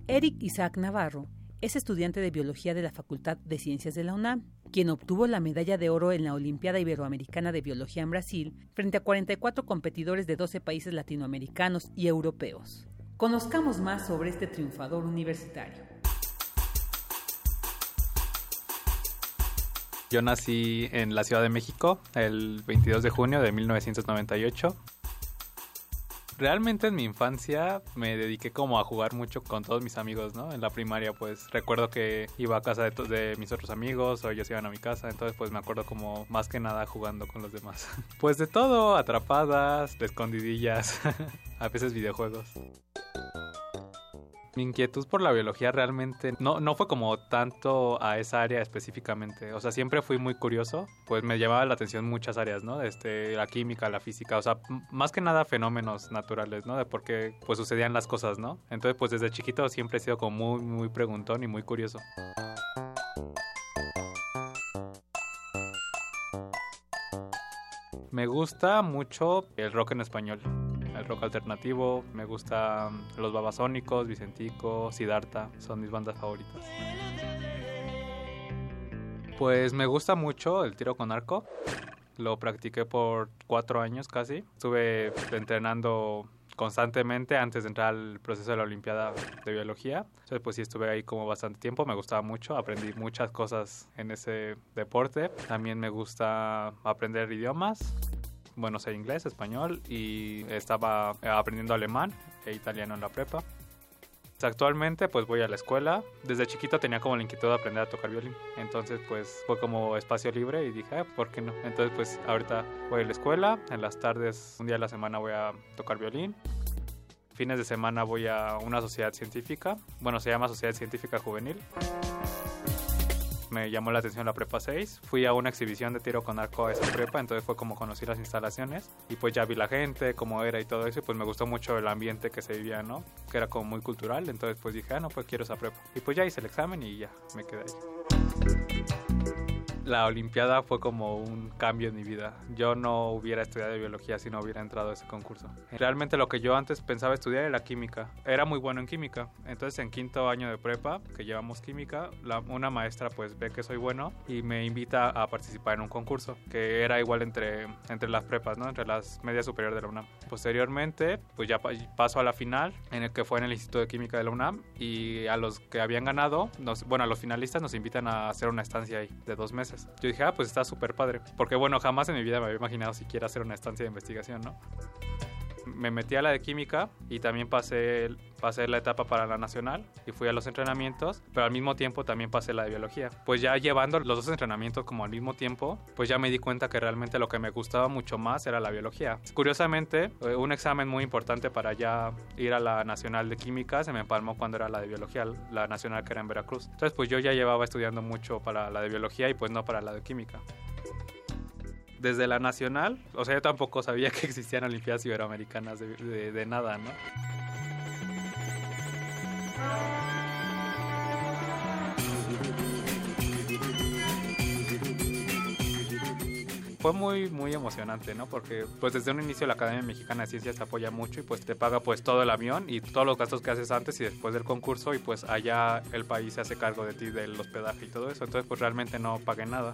Eric Isaac Navarro es estudiante de biología de la Facultad de Ciencias de la UNAM quien obtuvo la medalla de oro en la Olimpiada Iberoamericana de Biología en Brasil frente a 44 competidores de 12 países latinoamericanos y europeos. Conozcamos más sobre este triunfador universitario. Yo nací en la Ciudad de México el 22 de junio de 1998 Realmente en mi infancia me dediqué como a jugar mucho con todos mis amigos, ¿no? En la primaria pues recuerdo que iba a casa de, de mis otros amigos o ellos iban a mi casa, entonces pues me acuerdo como más que nada jugando con los demás. Pues de todo, atrapadas, escondidillas, a veces videojuegos. Mi inquietud por la biología realmente no, no fue como tanto a esa área específicamente. O sea, siempre fui muy curioso, pues me llamaba la atención muchas áreas, ¿no? Este, la química, la física, o sea, más que nada fenómenos naturales, ¿no? De por qué pues sucedían las cosas, ¿no? Entonces, pues desde chiquito siempre he sido como muy, muy preguntón y muy curioso. Me gusta mucho el rock en español el rock alternativo, me gustan los babasónicos, Vicentico, Siddhartha, son mis bandas favoritas. Pues me gusta mucho el tiro con arco. Lo practiqué por cuatro años casi. Estuve entrenando constantemente antes de entrar al proceso de la Olimpiada de Biología. Entonces, pues sí, estuve ahí como bastante tiempo. Me gustaba mucho. Aprendí muchas cosas en ese deporte. También me gusta aprender idiomas bueno, sé inglés, español y estaba aprendiendo alemán e italiano en la prepa. Actualmente pues voy a la escuela. Desde chiquito tenía como la inquietud de aprender a tocar violín. Entonces pues fue como espacio libre y dije, ah, ¿por qué no? Entonces pues ahorita voy a la escuela. En las tardes, un día a la semana voy a tocar violín. Fines de semana voy a una sociedad científica. Bueno, se llama Sociedad Científica Juvenil me llamó la atención la prepa 6. Fui a una exhibición de tiro con arco a esa prepa, entonces fue como conocí las instalaciones y pues ya vi la gente, cómo era y todo eso y pues me gustó mucho el ambiente que se vivía, ¿no? Que era como muy cultural, entonces pues dije, ah, no, pues quiero esa prepa. Y pues ya hice el examen y ya me quedé ahí la Olimpiada fue como un cambio en mi vida. Yo no hubiera estudiado biología si no hubiera entrado a ese concurso. Realmente lo que yo antes pensaba estudiar era química. Era muy bueno en química. Entonces en quinto año de prepa, que llevamos química, una maestra pues ve que soy bueno y me invita a participar en un concurso que era igual entre, entre las prepas, ¿no? Entre las medias superiores de la UNAM. Posteriormente, pues ya paso a la final, en el que fue en el Instituto de Química de la UNAM y a los que habían ganado, nos, bueno, a los finalistas nos invitan a hacer una estancia ahí de dos meses. Yo dije, ah, pues está súper padre. Porque bueno, jamás en mi vida me había imaginado siquiera hacer una estancia de investigación, ¿no? me metí a la de química y también pasé, pasé la etapa para la nacional y fui a los entrenamientos, pero al mismo tiempo también pasé la de biología. Pues ya llevando los dos entrenamientos como al mismo tiempo, pues ya me di cuenta que realmente lo que me gustaba mucho más era la biología. Curiosamente, eh, un examen muy importante para ya ir a la nacional de química se me empalmó cuando era la de biología, la nacional que era en Veracruz. Entonces pues yo ya llevaba estudiando mucho para la de biología y pues no para la de química. desde la nacional, o sea, yo tampoco sabía que existían Olimpiadas Iberoamericanas de, de, de nada, ¿no? Fue muy muy emocionante, ¿no? Porque pues desde un inicio la Academia Mexicana de Ciencias te apoya mucho y pues te paga pues todo el avión y todos los gastos que haces antes y después del concurso y pues allá el país se hace cargo de ti del hospedaje y todo eso, entonces pues realmente no pagué nada.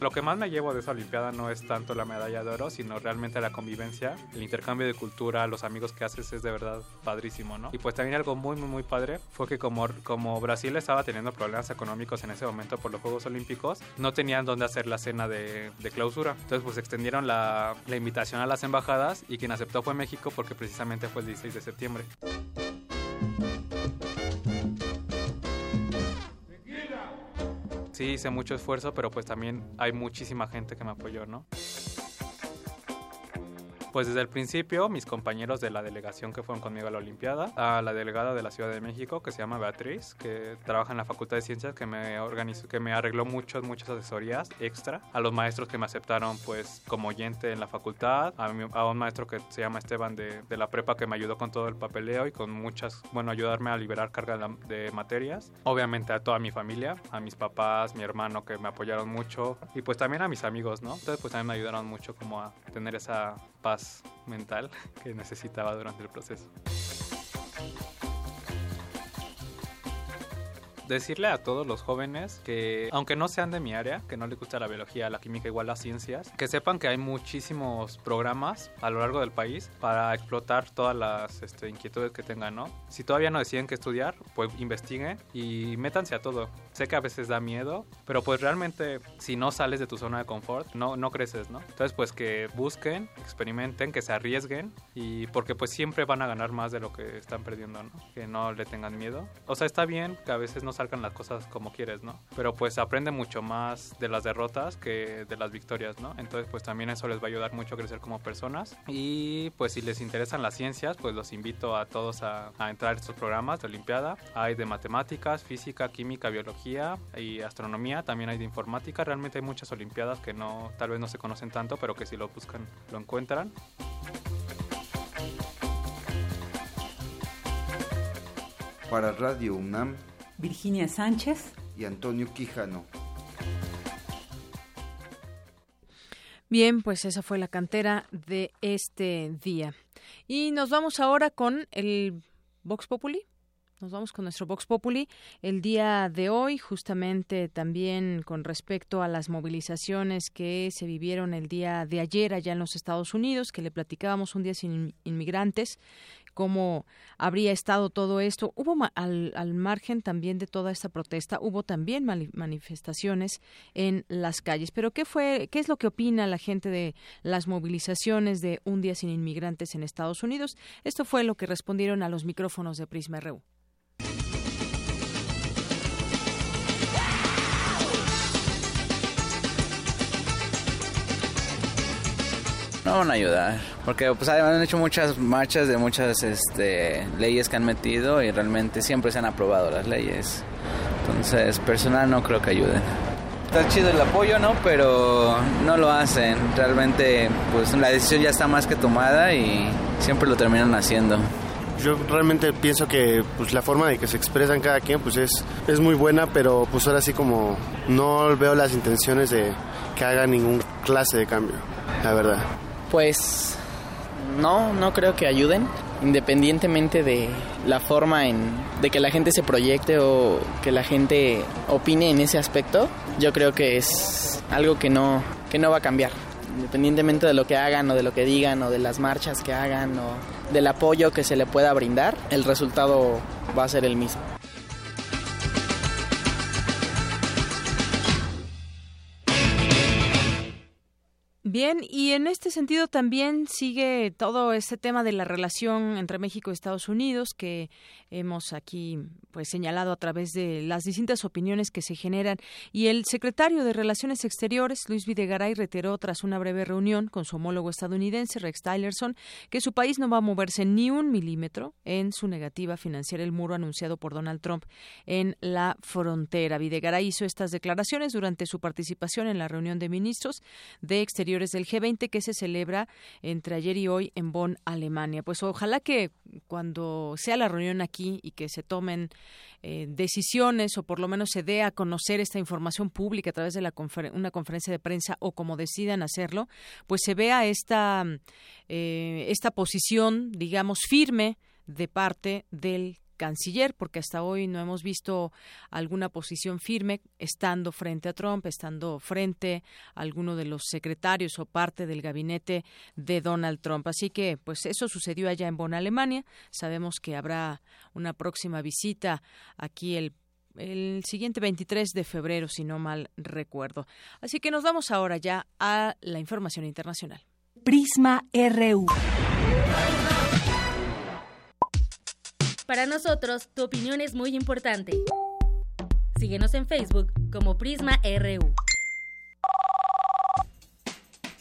Lo que más me llevo de esa Olimpiada no es tanto la medalla de oro, sino realmente la convivencia, el intercambio de cultura, los amigos que haces es de verdad padrísimo, ¿no? Y pues también algo muy, muy, muy padre fue que como, como Brasil estaba teniendo problemas económicos en ese momento por los Juegos Olímpicos, no tenían dónde hacer la cena de, clausura. Entonces pues extendieron la, la invitación a las embajadas y quien aceptó fue México porque precisamente fue el 16 de septiembre. Sí hice mucho esfuerzo, pero pues también hay muchísima gente que me apoyó, ¿no? Pues desde el principio, mis compañeros de la delegación que fueron conmigo a la Olimpiada, a la delegada de la Ciudad de México, que se llama Beatriz, que trabaja en la Facultad de Ciencias, que me organizó, que me arregló muchas, muchas asesorías extra, a los maestros que me aceptaron pues como oyente en la facultad, a, mi, a un maestro que se llama Esteban de, de, la prepa que me ayudó con todo el papeleo y con muchas, bueno, ayudarme a liberar carga de, de materias. Obviamente a toda mi familia, a mis papás, mi hermano que me apoyaron mucho y pues también a mis amigos, ¿no? Entonces pues también me ayudaron mucho como a tener esa paz mental que necesitaba durante el proceso. Decirle a todos los jóvenes que, aunque no sean de mi área, que no les gusta la biología, la química, igual las ciencias, que sepan que hay muchísimos programas a lo largo del país para explotar todas las este, inquietudes que tengan, ¿no? Si todavía no deciden qué estudiar, pues investiguen y métanse a todo. Sé que a veces da miedo, pero pues realmente si no sales de tu zona de confort, no, no creces, ¿no? Entonces pues que busquen, experimenten, que se arriesguen y porque pues siempre van a ganar más de lo que están perdiendo, ¿no? Que no le tengan miedo. O sea, está bien que a veces no salgan las cosas como quieres, ¿no? Pero pues aprende mucho más de las derrotas que de las victorias, ¿no? Entonces pues también eso les va a ayudar mucho a crecer como personas y pues si les interesan las ciencias, pues los invito a todos a, a entrar a estos programas de Olimpiada. Hay de matemáticas, física, química, biología y astronomía, también hay de informática. Realmente hay muchas Olimpiadas que no, tal vez no se conocen tanto, pero que si lo buscan lo encuentran. Para Radio UNAM, Virginia Sánchez y Antonio Quijano. Bien, pues esa fue la cantera de este día. Y nos vamos ahora con el Vox Populi. Nos vamos con nuestro Vox Populi. El día de hoy, justamente también con respecto a las movilizaciones que se vivieron el día de ayer allá en los Estados Unidos, que le platicábamos un día sin inmigrantes, cómo habría estado todo esto. Hubo al, al, margen también de toda esta protesta, hubo también manifestaciones en las calles. Pero ¿qué fue, qué es lo que opina la gente de las movilizaciones de un día sin inmigrantes en Estados Unidos? Esto fue lo que respondieron a los micrófonos de Prisma RU. No van a ayudar, porque pues han hecho muchas marchas de muchas este, leyes que han metido y realmente siempre se han aprobado las leyes. Entonces, personal no creo que ayuden. Está chido el apoyo, ¿no? Pero no lo hacen. Realmente, pues la decisión ya está más que tomada y siempre lo terminan haciendo. Yo realmente pienso que pues la forma de que se expresan cada quien pues es, es muy buena, pero pues ahora sí como no veo las intenciones de que haga ningún clase de cambio, la verdad. Pues no, no creo que ayuden, independientemente de la forma en de que la gente se proyecte o que la gente opine en ese aspecto. Yo creo que es algo que no que no va a cambiar, independientemente de lo que hagan o de lo que digan o de las marchas que hagan o del apoyo que se le pueda brindar, el resultado va a ser el mismo. Bien, y en este sentido también sigue todo este tema de la relación entre México y Estados Unidos que hemos aquí pues señalado a través de las distintas opiniones que se generan y el secretario de Relaciones Exteriores Luis Videgaray reiteró tras una breve reunión con su homólogo estadounidense Rex Tillerson que su país no va a moverse ni un milímetro en su negativa a financiar el muro anunciado por Donald Trump en la frontera. Videgaray hizo estas declaraciones durante su participación en la reunión de ministros de Exteriores del G20 que se celebra entre ayer y hoy en Bonn, Alemania. Pues ojalá que cuando sea la reunión aquí y que se tomen eh, decisiones o por lo menos se dé a conocer esta información pública a través de la una conferencia de prensa o como decidan hacerlo, pues se vea esta, eh, esta posición, digamos, firme de parte del canciller, porque hasta hoy no hemos visto alguna posición firme estando frente a Trump, estando frente a alguno de los secretarios o parte del gabinete de Donald Trump. Así que, pues eso sucedió allá en Bonn, Alemania. Sabemos que habrá una próxima visita aquí el el siguiente 23 de febrero, si no mal recuerdo. Así que nos vamos ahora ya a la información internacional. Prisma RU. Para nosotros, tu opinión es muy importante. Síguenos en Facebook como Prisma RU.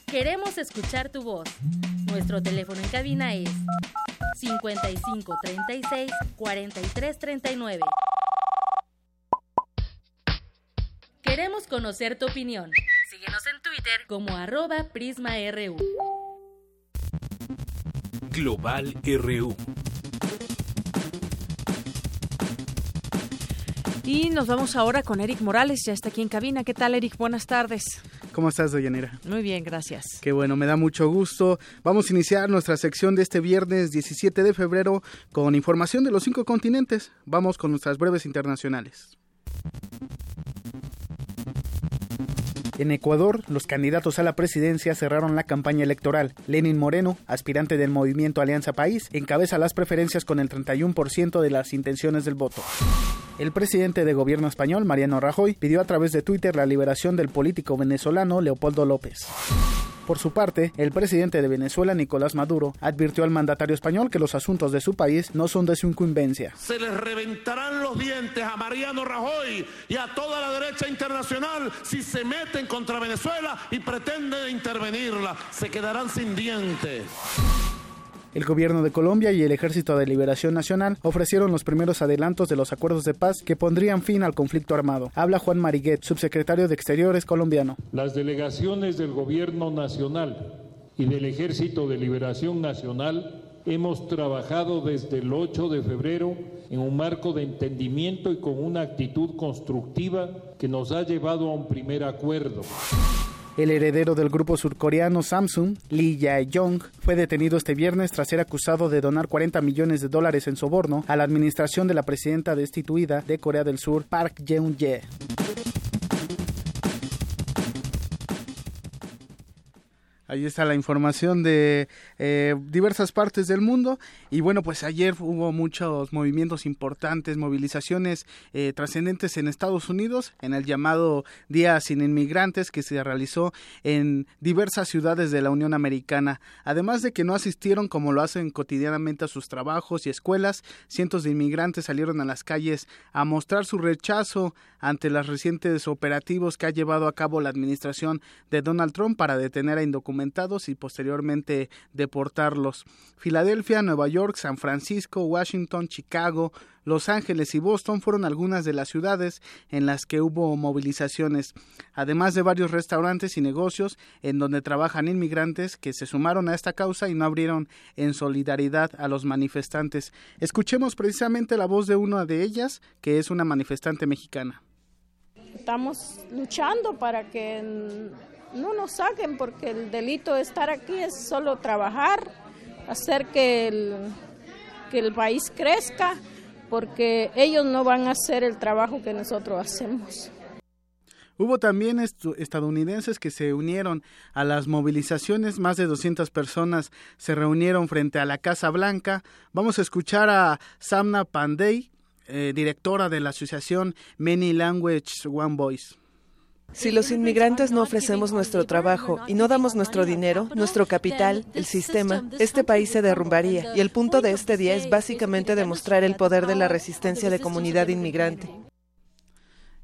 Queremos escuchar tu voz. Nuestro teléfono en cabina es 55 36 43 39. Queremos conocer tu opinión. Síguenos en Twitter como arroba PrismaRU. Global RU. Y nos vamos ahora con Eric Morales, ya está aquí en cabina. ¿Qué tal, Eric? Buenas tardes. ¿Cómo estás, Doyanera? Muy bien, gracias. Qué bueno, me da mucho gusto. Vamos a iniciar nuestra sección de este viernes 17 de febrero con información de los cinco continentes. Vamos con nuestras breves internacionales. En Ecuador, los candidatos a la presidencia cerraron la campaña electoral. Lenin Moreno, aspirante del movimiento Alianza País, encabeza las preferencias con el 31% de las intenciones del voto. El presidente de gobierno español, Mariano Rajoy, pidió a través de Twitter la liberación del político venezolano Leopoldo López. Por su parte, el presidente de Venezuela, Nicolás Maduro, advirtió al mandatario español que los asuntos de su país no son de su incumbencia. Se les reventarán los dientes a Mariano Rajoy y a toda la derecha internacional si se meten contra Venezuela y pretenden intervenirla. Se quedarán sin dientes. El gobierno de Colombia y el Ejército de Liberación Nacional ofrecieron los primeros adelantos de los acuerdos de paz que pondrían fin al conflicto armado. Habla Juan Mariguet, subsecretario de Exteriores colombiano. Las delegaciones del gobierno nacional y del Ejército de Liberación Nacional hemos trabajado desde el 8 de febrero en un marco de entendimiento y con una actitud constructiva que nos ha llevado a un primer acuerdo. El heredero del grupo surcoreano Samsung, Lee Jae-yong, fue detenido este viernes tras ser acusado de donar 40 millones de dólares en soborno a la administración de la presidenta destituida de Corea del Sur, Park Geun-hye. Ahí está la información de eh, diversas partes del mundo. Y bueno, pues ayer hubo muchos movimientos importantes, movilizaciones eh, trascendentes en Estados Unidos, en el llamado Día sin Inmigrantes que se realizó en diversas ciudades de la Unión Americana. Además de que no asistieron como lo hacen cotidianamente a sus trabajos y escuelas, cientos de inmigrantes salieron a las calles a mostrar su rechazo ante los recientes operativos que ha llevado a cabo la administración de Donald Trump para detener a indocumentados y posteriormente deportarlos. Filadelfia, Nueva York, San Francisco, Washington, Chicago, Los Ángeles y Boston fueron algunas de las ciudades en las que hubo movilizaciones, además de varios restaurantes y negocios en donde trabajan inmigrantes que se sumaron a esta causa y no abrieron en solidaridad a los manifestantes. Escuchemos precisamente la voz de una de ellas, que es una manifestante mexicana. Estamos luchando para que no nos saquen porque el delito de estar aquí es solo trabajar, hacer que el, que el país crezca, porque ellos no van a hacer el trabajo que nosotros hacemos. Hubo también estadounidenses que se unieron a las movilizaciones, más de 200 personas se reunieron frente a la Casa Blanca. Vamos a escuchar a Samna Pandey, eh, directora de la asociación Many Language One Voice. Si los inmigrantes no ofrecemos nuestro trabajo y no damos nuestro dinero, nuestro capital, el sistema, este país se derrumbaría. Y el punto de este día es básicamente demostrar el poder de la resistencia de comunidad inmigrante.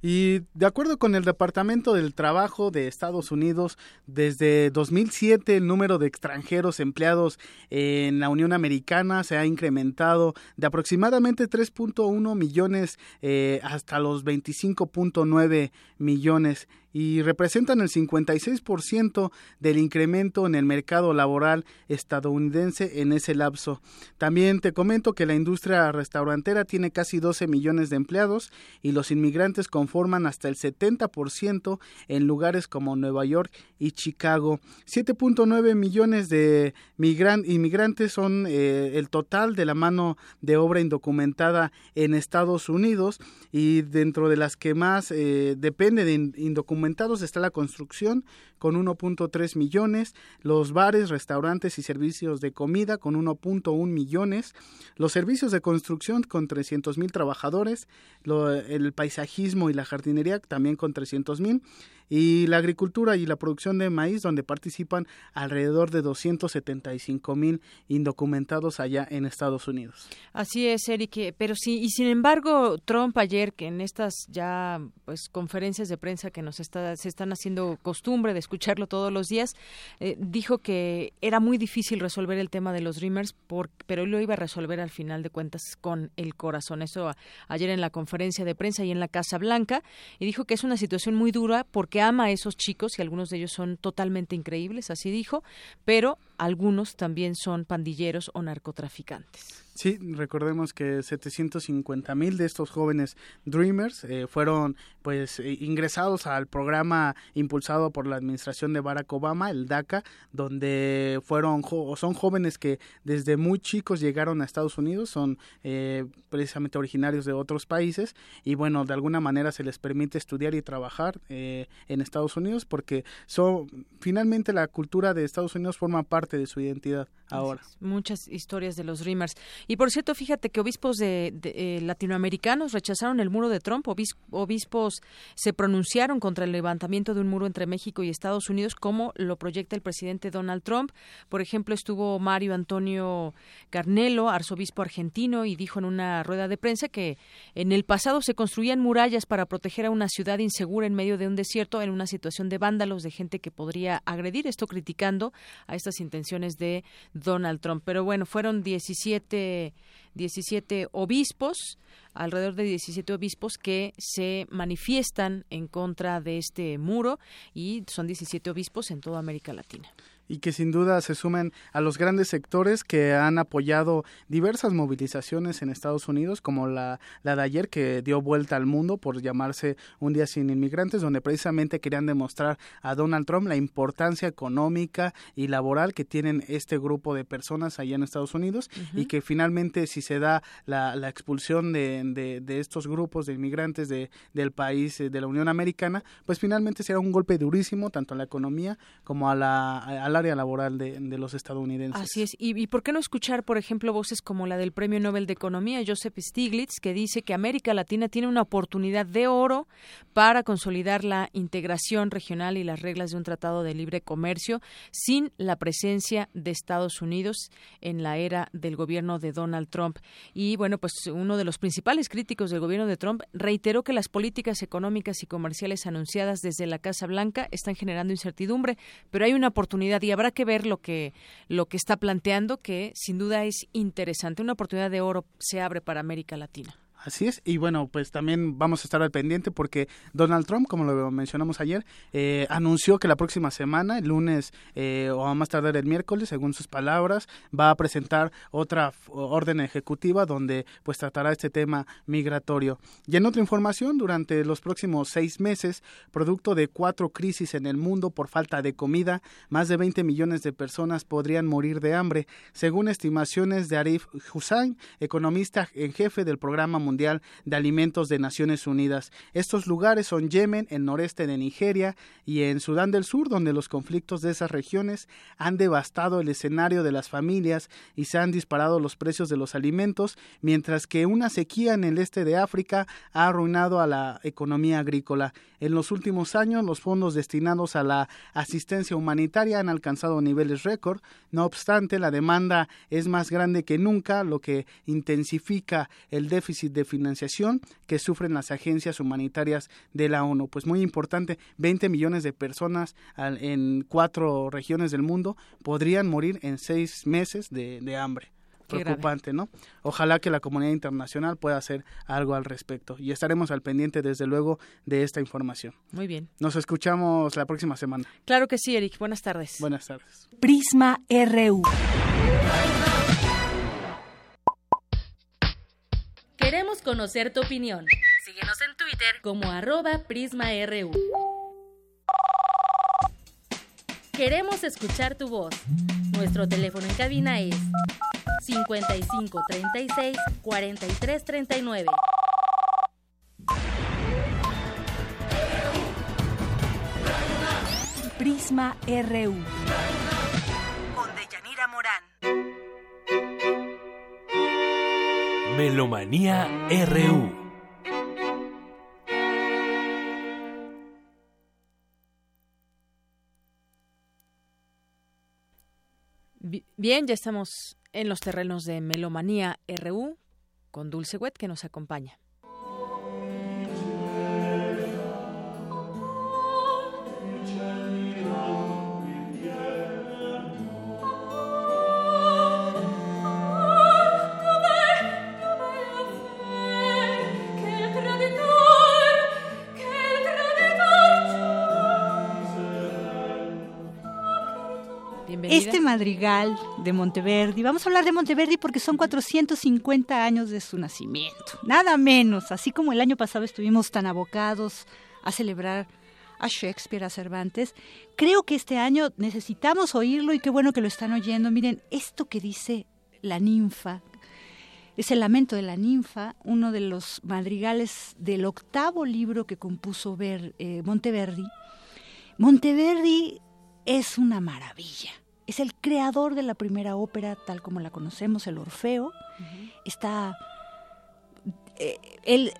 Y de acuerdo con el Departamento del Trabajo de Estados Unidos, desde 2007 el número de extranjeros empleados en la Unión Americana se ha incrementado de aproximadamente 3.1 millones eh, hasta los 25.9 millones y representan el 56% del incremento en el mercado laboral estadounidense en ese lapso. También te comento que la industria restaurantera tiene casi 12 millones de empleados y los inmigrantes conforman hasta el 70% en lugares como Nueva York y Chicago. 7.9 millones de inmigrantes son eh, el total de la mano de obra indocumentada en Estados Unidos y dentro de las que más eh, depende de indocumentados está la construcción con 1.3 millones, los bares, restaurantes y servicios de comida con 1.1 millones, los servicios de construcción con 300 mil trabajadores, el paisajismo y la jardinería también con 300 mil y la agricultura y la producción de maíz donde participan alrededor de 275 mil indocumentados allá en Estados Unidos. Así es, Eric, pero sí, y sin embargo, Trump ayer que en estas ya pues conferencias de prensa que nos está, se están haciendo costumbre de escucharlo todos los días, eh, dijo que era muy difícil resolver el tema de los Dreamers, por, pero él lo iba a resolver al final de cuentas con el corazón. Eso ayer en la conferencia de prensa y en la Casa Blanca, y dijo que es una situación muy dura porque ama a esos chicos y algunos de ellos son totalmente increíbles, así dijo, pero algunos también son pandilleros o narcotraficantes. Sí, recordemos que 750 mil de estos jóvenes Dreamers eh, fueron pues eh, ingresados al programa impulsado por la administración de Barack Obama, el DACA, donde fueron o son jóvenes que desde muy chicos llegaron a Estados Unidos, son eh, precisamente originarios de otros países y bueno, de alguna manera se les permite estudiar y trabajar en Estados Unidos porque son finalmente la cultura de Estados Unidos forma parte de su identidad ahora. Muchas historias de los Dreamers. Y por cierto, fíjate que obispos de, eh, latinoamericanos rechazaron el muro de Trump. obispos se pronunciaron contra el levantamiento de un muro entre México y Estados Unidos, como lo proyecta el presidente Donald Trump. Por ejemplo, estuvo Mario Antonio Carnelo, arzobispo argentino, y dijo en una rueda de prensa que en el pasado se construían murallas para proteger a una ciudad insegura en medio de un desierto en una situación de vándalos, de gente que podría agredir. Esto criticando a estas intenciones de Donald Trump. Pero bueno, fueron 17, 17 obispos, alrededor de 17 obispos que se manifiestan en contra de este muro y son 17 obispos en toda América Latina y que sin duda se sumen a los grandes sectores que han apoyado diversas movilizaciones en Estados Unidos, como la, la de ayer que dio vuelta al mundo por llamarse Un Día Sin Inmigrantes, donde precisamente querían demostrar a Donald Trump la importancia económica y laboral que tienen este grupo de personas allá en Estados Unidos y que finalmente si se da la, la expulsión de, de, estos grupos de inmigrantes de, del país, de la Unión Americana, pues finalmente será un golpe durísimo tanto a la economía como a la, a área laboral de, los estadounidenses. Así es. ¿Y, por qué no escuchar, por ejemplo, voces como la del Premio Nobel de Economía, Joseph Stiglitz, que dice que América Latina tiene una oportunidad de oro para consolidar la integración regional y las reglas de un tratado de libre comercio sin la presencia de Estados Unidos en la era del gobierno de Donald Trump? Y bueno, pues uno de los principales críticos del gobierno de Trump reiteró que las políticas económicas y comerciales anunciadas desde la Casa Blanca están generando incertidumbre, pero hay una oportunidad y habrá que ver lo que lo que está planteando que sin duda es interesante. Una oportunidad de oro se abre para América Latina Así es, y bueno, pues también vamos a estar al pendiente porque Donald Trump, como lo mencionamos ayer, eh, anunció que la próxima semana, el lunes eh, o a más tardar el miércoles, según sus palabras, va a presentar otra orden ejecutiva donde pues tratará este tema migratorio. Y en otra información, durante los próximos seis meses, producto de cuatro crisis en el mundo por falta de comida, más de 20 millones de personas podrían morir de hambre, según estimaciones de Arif Hussain, economista en jefe del programa mundial Mundial de Alimentos de Naciones Unidas. Estos lugares son Yemen, el noreste de Nigeria y en Sudán del Sur, donde los conflictos de esas regiones han devastado el escenario de las familias y se han disparado los precios de los alimentos, mientras que una sequía en el este de África ha arruinado a la economía agrícola. En los últimos años, los fondos destinados a la asistencia humanitaria han alcanzado niveles récord. No obstante, la demanda es más grande que nunca, lo que intensifica el déficit de financiación que sufren las agencias humanitarias de la ONU. Pues muy importante, 20 millones de personas en cuatro regiones del mundo podrían morir en seis meses de, de hambre preocupante, ¿no? Ojalá que la comunidad internacional pueda hacer algo al respecto y estaremos al pendiente, desde luego, de esta información. Muy bien. Nos escuchamos la próxima semana. Claro que sí, Eric. Buenas tardes. Buenas tardes. Prisma RU. Queremos conocer tu opinión. Síguenos en Twitter como arroba PrismaRU. Queremos escuchar tu voz. Nuestro teléfono en cabina es 55 36 43 39. Prisma RU. Melomanía RU. Bien, ya estamos en los terrenos de Melomanía RU con Dulce Wet que nos acompaña. Madrigal de Monteverdi, vamos a hablar de Monteverdi porque son 450 años de su nacimiento, nada menos, así como el año pasado estuvimos tan abocados a celebrar a Shakespeare, a Cervantes, creo que este año necesitamos oírlo y qué bueno que lo están oyendo. Miren, esto que dice la ninfa, es el lamento de la ninfa, uno de los madrigales del octavo libro que compuso Ver, eh, Monteverdi. Monteverdi es una maravilla es el creador de la primera ópera tal como la conocemos, el Orfeo. Está. Eh, él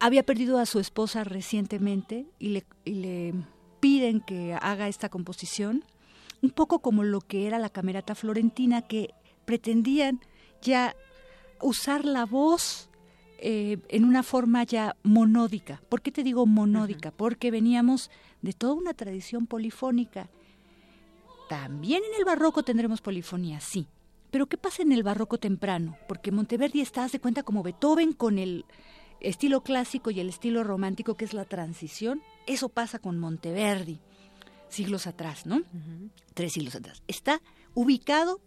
había perdido a su esposa recientemente y le, y le, piden que haga esta composición, un poco como lo que era la camerata florentina, que pretendían ya usar la voz eh, en una forma ya monódica. ¿Por qué te digo monódica? Porque veníamos de toda una tradición polifónica también en el barroco tendremos polifonía, sí. Pero ¿qué pasa en el barroco temprano? Porque Monteverdi está, de cuenta, como Beethoven con el estilo clásico y el estilo romántico, que es la transición. Eso pasa con Monteverdi, siglos atrás, ¿no? Tres siglos atrás. Está ubicado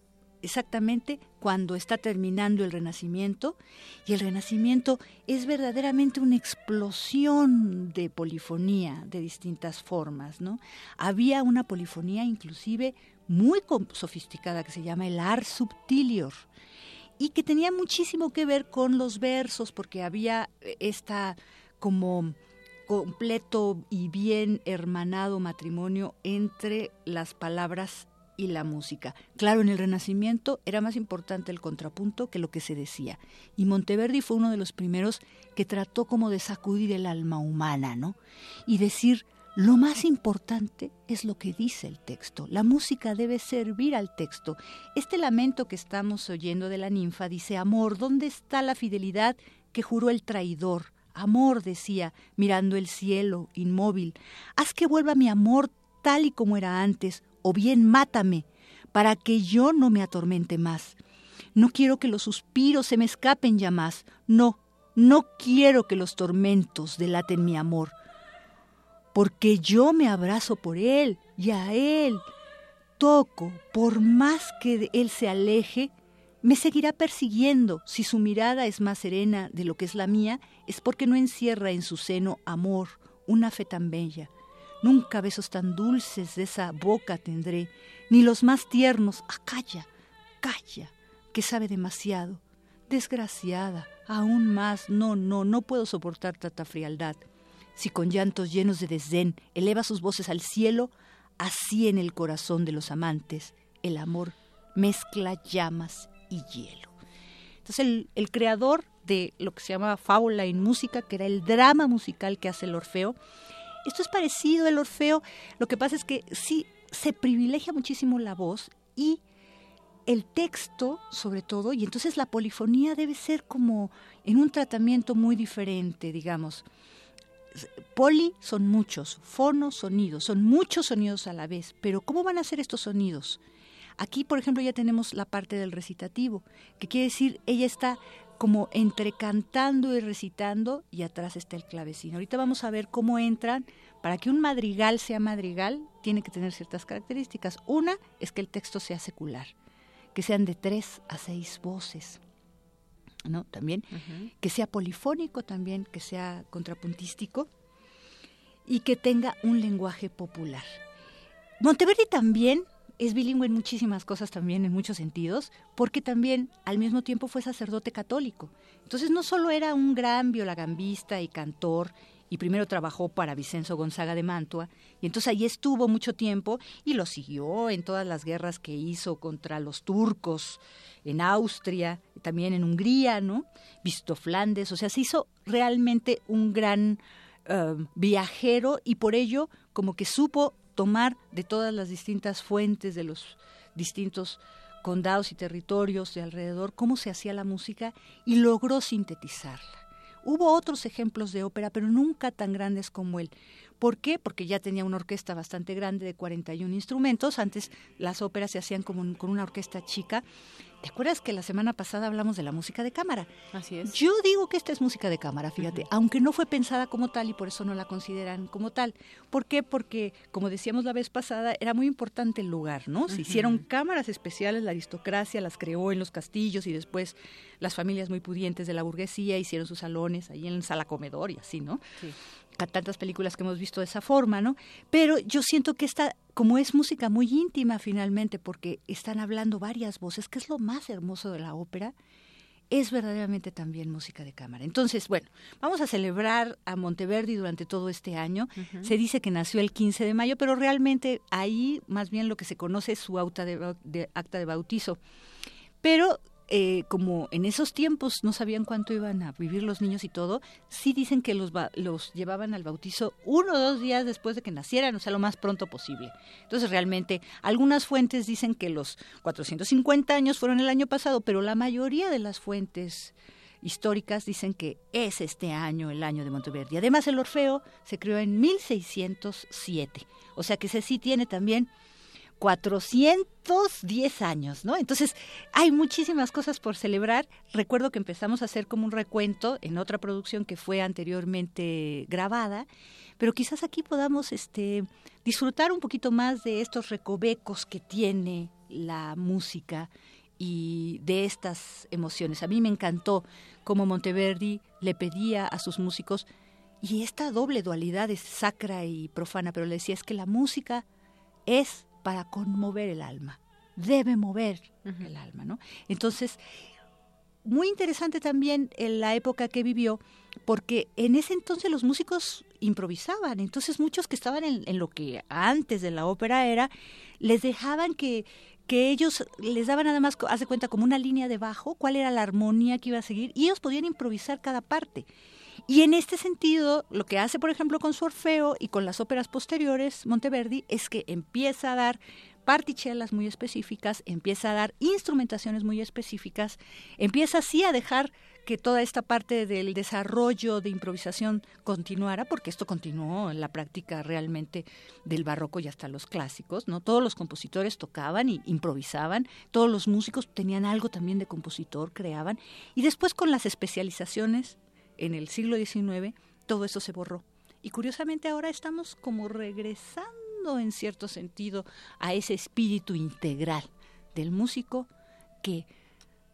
exactamente cuando está terminando el Renacimiento y el Renacimiento es verdaderamente una explosión de polifonía de distintas formas, ¿no? Había una polifonía inclusive muy sofisticada que se llama el ars subtilior y que tenía muchísimo que ver con los versos porque había eh, esta como completo y bien hermanado matrimonio entre las palabras y la música. Claro, en el Renacimiento era más importante el contrapunto que lo que se decía. Y Monteverdi fue uno de los primeros que trató como de sacudir el alma humana, ¿no? Y decir, lo más importante es lo que dice el texto. La música debe servir al texto. Este lamento que estamos oyendo de la ninfa dice, amor, ¿dónde está la fidelidad que juró el traidor? Amor, decía, mirando el cielo, inmóvil, haz que vuelva mi amor tal y como era antes, o bien mátame, para que yo no me atormente más. No quiero que los suspiros se me escapen ya más. No, no quiero que los tormentos delaten mi amor, porque yo me abrazo por él y a él toco, por más que él se aleje, me seguirá persiguiendo. Si su mirada es más serena de lo que es la mía, es porque no encierra en su seno amor, una fe tan bella. Nunca besos tan dulces de esa boca tendré, ni los más tiernos. Ah, calla, que sabe demasiado. Desgraciada, Aún más, no, no, no puedo soportar tanta frialdad. Si con llantos llenos de desdén eleva sus voces al cielo, así en el corazón de los amantes el amor mezcla llamas y hielo. Entonces el, el creador de lo que se llama fábula en música, que era el drama musical que hace el Orfeo, esto es parecido al Orfeo, lo que pasa es que sí se privilegia muchísimo la voz y el texto, sobre todo, y entonces la polifonía debe ser como en un tratamiento muy diferente, digamos. Poli son muchos, fono sonidos, son muchos sonidos a la vez, pero ¿cómo van a ser estos sonidos? Aquí, por ejemplo, ya tenemos la parte del recitativo, que quiere decir, ella está como entre cantando y recitando y atrás está el clavecín. Ahorita vamos a ver cómo entran. Para que un madrigal sea madrigal, tiene que tener ciertas características. Una es que el texto sea secular, que sean de tres a seis voces. ¿no? También, que sea polifónico también, que sea contrapuntístico y que tenga un lenguaje popular. Monteverdi también es bilingüe en muchísimas cosas también, en muchos sentidos, porque también al mismo tiempo fue sacerdote católico. Entonces no solo era un gran violagambista y cantor, y primero trabajó para Vicenzo Gonzaga de Mantua, y entonces ahí estuvo mucho tiempo y lo siguió en todas las guerras que hizo contra los turcos en Austria, también en Hungría, ¿no? Visitó Flandes, o sea, se hizo realmente un gran eh, viajero y por ello como que supo tomar de todas las distintas fuentes de los distintos condados y territorios de alrededor cómo se hacía la música y logró sintetizarla. Hubo otros ejemplos de ópera, pero nunca tan grandes como él. ¿Por qué? Porque ya tenía una orquesta bastante grande de 41 instrumentos. Antes las óperas se hacían como con una orquesta chica ¿Te acuerdas que la semana pasada hablamos de la música de cámara? Así es. Yo digo que esta es música de cámara, fíjate, aunque no fue pensada como tal y por eso no la consideran como tal. ¿Por qué? Porque, como decíamos la vez pasada, era muy importante el lugar, ¿no? Se hicieron cámaras especiales, la aristocracia las creó en los castillos y después las familias muy pudientes de la burguesía hicieron sus salones ahí en sala comedor y así, ¿no? Sí tantas películas que hemos visto de esa forma, ¿no? Pero yo siento que esta, como es música muy íntima finalmente, porque están hablando varias voces, que es lo más hermoso de la ópera, es verdaderamente también música de cámara. Entonces, bueno, vamos a celebrar a Monteverdi durante todo este año. Se dice que nació el 15 de mayo, pero realmente ahí más bien lo que se conoce es su acta de acta de bautizo. Pero eh, como en esos tiempos no sabían cuánto iban a vivir los niños y todo, sí dicen que los, los llevaban al bautizo uno o dos días después de que nacieran, o sea, lo más pronto posible. Entonces, realmente, algunas fuentes dicen que los 450 años fueron el año pasado, pero la mayoría de las fuentes históricas dicen que es este año el año de Monteverdi. Además, el Orfeo se creó en 1607, o sea que ese sí tiene también 410 años, ¿no? Entonces, hay muchísimas cosas por celebrar. Recuerdo que empezamos a hacer como un recuento en otra producción que fue anteriormente grabada, pero quizás aquí podamos este, disfrutar un poquito más de estos recovecos que tiene la música y de estas emociones. A mí me encantó cómo Monteverdi le pedía a sus músicos y esta doble dualidad es sacra y profana, pero le decía es que la música es para conmover el alma. Debe mover el alma, ¿no? Entonces, muy interesante también en la época que vivió, porque en ese entonces los músicos improvisaban, entonces muchos que estaban en, lo que antes de la ópera era, les dejaban que, que ellos les daban nada más, hace cuenta, como una línea de bajo, cuál era la armonía que iba a seguir, y ellos podían improvisar cada parte. Y en este sentido, lo que hace, por ejemplo, con su Orfeo y con las óperas posteriores, Monteverdi, es que empieza a dar partichelas muy específicas, empieza a dar instrumentaciones muy específicas, empieza así a dejar que toda esta parte del desarrollo de improvisación continuara, porque esto continuó en la práctica realmente del barroco y hasta los clásicos, ¿no? Todos los compositores tocaban y improvisaban, todos los músicos tenían algo también de compositor, creaban, y después con las especializaciones en el siglo XIX, todo eso se borró. Y curiosamente ahora estamos como regresando en cierto sentido a ese espíritu integral del músico que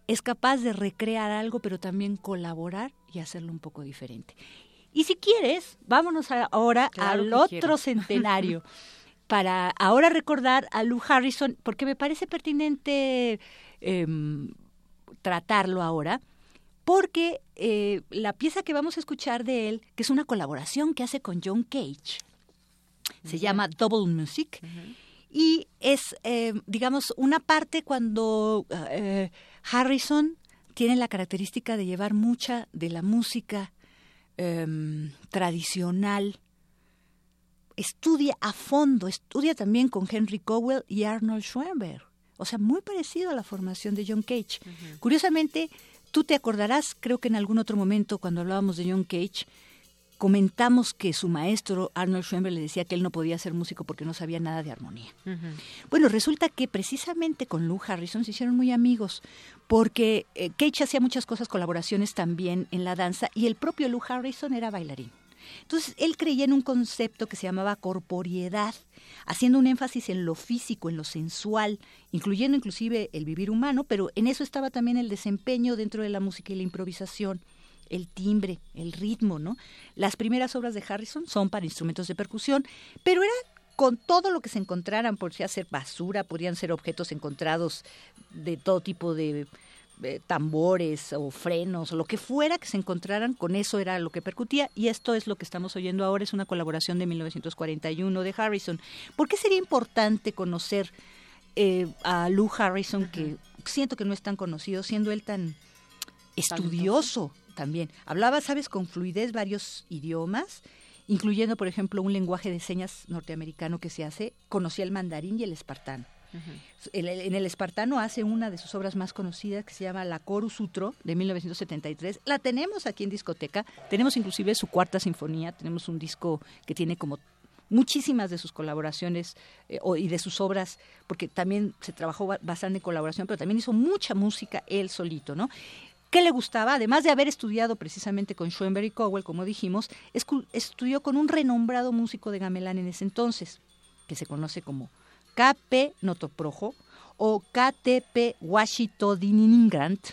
es capaz de recrear algo, pero también colaborar y hacerlo un poco diferente. Y si quieres, vámonos ahora al otro centenario para ahora recordar a Lou Harrison, porque me parece pertinente em, tratarlo ahora porque eh, la pieza que vamos a escuchar de él, que es una colaboración que hace con John Cage, se llama Double Music, y es, eh, digamos, una parte cuando eh, Harrison tiene la característica de llevar mucha de la música em, tradicional, estudia a fondo, estudia también con Henry Cowell y Arnold Schoenberg. O sea, muy parecido a la formación de John Cage. Curiosamente, tú te acordarás, creo que en algún otro momento cuando hablábamos de John Cage, comentamos que su maestro Arnold Schoenberg le decía que él no podía ser músico porque no sabía nada de armonía. Bueno, resulta que precisamente con Lou Harrison se hicieron muy amigos porque eh, Cage hacía muchas cosas, colaboraciones también en la danza y el propio Lou Harrison era bailarín. Entonces, él creía en un concepto que se llamaba corporiedad, haciendo un énfasis en lo físico, en lo sensual, incluyendo inclusive el vivir humano, pero en eso estaba también el desempeño dentro de la música y la improvisación el timbre, el ritmo, ¿no? Las primeras obras de Harrison son para instrumentos de percusión, pero era con todo lo que se encontraran, podría ser basura, podrían ser objetos encontrados de todo tipo de tambores o frenos o lo que fuera que se encontraran, con eso era lo que percutía y esto es lo que estamos oyendo ahora, es una colaboración de 1941 de Harrison. ¿Por qué sería importante conocer eh, a Lou Harrison, que siento que no es tan conocido, siendo él tan estudioso también. Hablaba, sabes, con fluidez varios idiomas, incluyendo, por ejemplo, un lenguaje de señas norteamericano que se hace. Conocía el mandarín y el espartano. En, el, espartano hace una de sus obras más conocidas que se llama La Chorus Sutro de 1973. La tenemos aquí en discoteca. Tenemos inclusive su cuarta sinfonía. Tenemos un disco que tiene como muchísimas de sus colaboraciones eh, y de sus obras, porque también se trabajó bastante en colaboración, pero también hizo mucha música él solito, ¿no? ¿Qué le gustaba? Además de haber estudiado precisamente con Schoenberg y Cowell, como dijimos, estudió con un renombrado músico de gamelán en ese entonces, que se conoce como K.P. Notoprojo o KTP Washitodiningrant,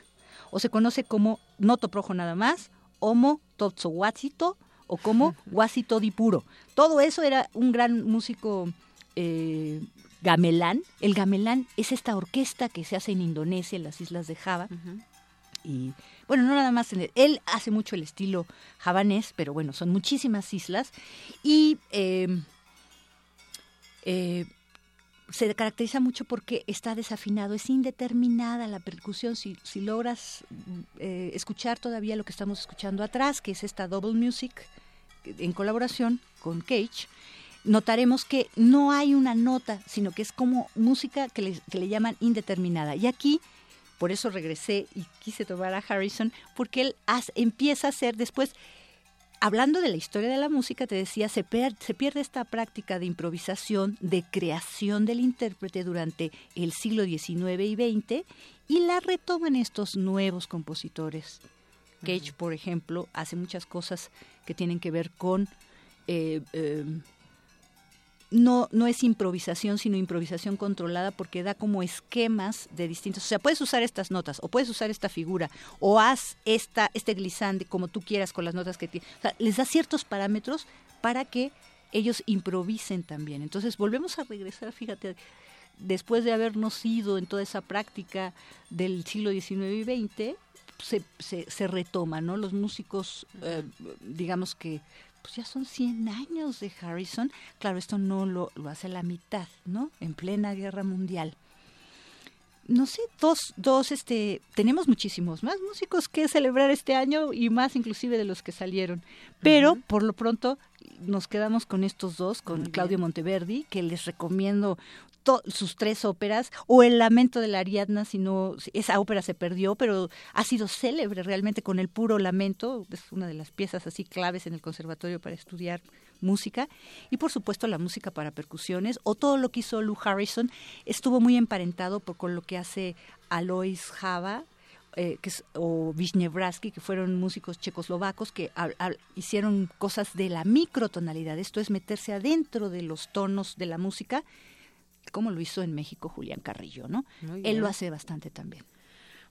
o se conoce como Notoprojo nada más, Homo Totsowatzito o como Dipuro. Todo eso era un gran músico eh, gamelán. El gamelán es esta orquesta que se hace en Indonesia, en las islas de Java y bueno, no nada más, él hace mucho el estilo javanés, pero bueno, son muchísimas islas y em, eh, se caracteriza mucho porque está desafinado, es indeterminada la percusión. Si, logras eh, escuchar todavía lo que estamos escuchando atrás, que es esta double music en colaboración con Cage, notaremos que no hay una nota, sino que es como música que le, que le llaman indeterminada. Y aquí por eso regresé y quise tomar a Harrison, porque él empieza a hacer después, hablando de la historia de la música, te decía, se, se pierde esta práctica de improvisación, de creación del intérprete durante el siglo XIX y XX, y la retoman estos nuevos compositores. Cage, por ejemplo, hace muchas cosas que tienen que ver con eh, em, no, no es improvisación, sino improvisación controlada porque da como esquemas de distintos. O sea, puedes usar estas notas, o puedes usar esta figura, o haz esta, este glissande como tú quieras con las notas que tienes. O sea, les da ciertos parámetros para que ellos improvisen también. Entonces, volvemos a regresar, fíjate, después de habernos ido en toda esa práctica del siglo XIX y XX, se, se, retoma, ¿no? Los músicos, eh, digamos que pues ya son 100 años de Harrison. Claro, esto no lo, lo hace la mitad, ¿no? En plena guerra mundial. No sé, dos, dos, este, tenemos muchísimos más músicos que celebrar este año y más inclusive de los que salieron. Pero por lo pronto nos quedamos con estos dos, con Claudio Monteverdi, que les recomiendo sus tres óperas, o El lamento de la Ariadna, si no, esa ópera se perdió, pero ha sido célebre realmente con el puro lamento, es una de las piezas así claves en el conservatorio para estudiar música, y por supuesto la música para percusiones, o todo lo que hizo Lou Harrison, estuvo muy emparentado por, con lo que hace Alois Java, eh, que o Wisniewski, que fueron músicos checoslovacos que hicieron cosas de la microtonalidad, esto es meterse adentro de los tonos de la música como lo hizo en México Julián Carrillo, ¿no? Él lo hace bastante también.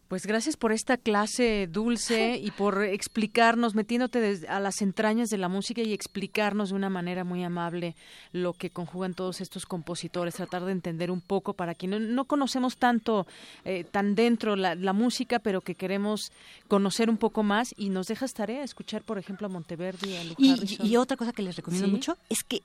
Pues gracias por esta clase dulce y por explicarnos, metiéndote a las entrañas de la música y explicarnos de una manera muy amable lo que conjugan todos estos compositores, tratar de entender un poco para quienes no, conocemos tanto, eh, tan dentro la, música, pero que queremos conocer un poco más y nos dejas tarea escuchar, por ejemplo, a Monteverdi, a y, y, otra cosa que les recomiendo mucho es que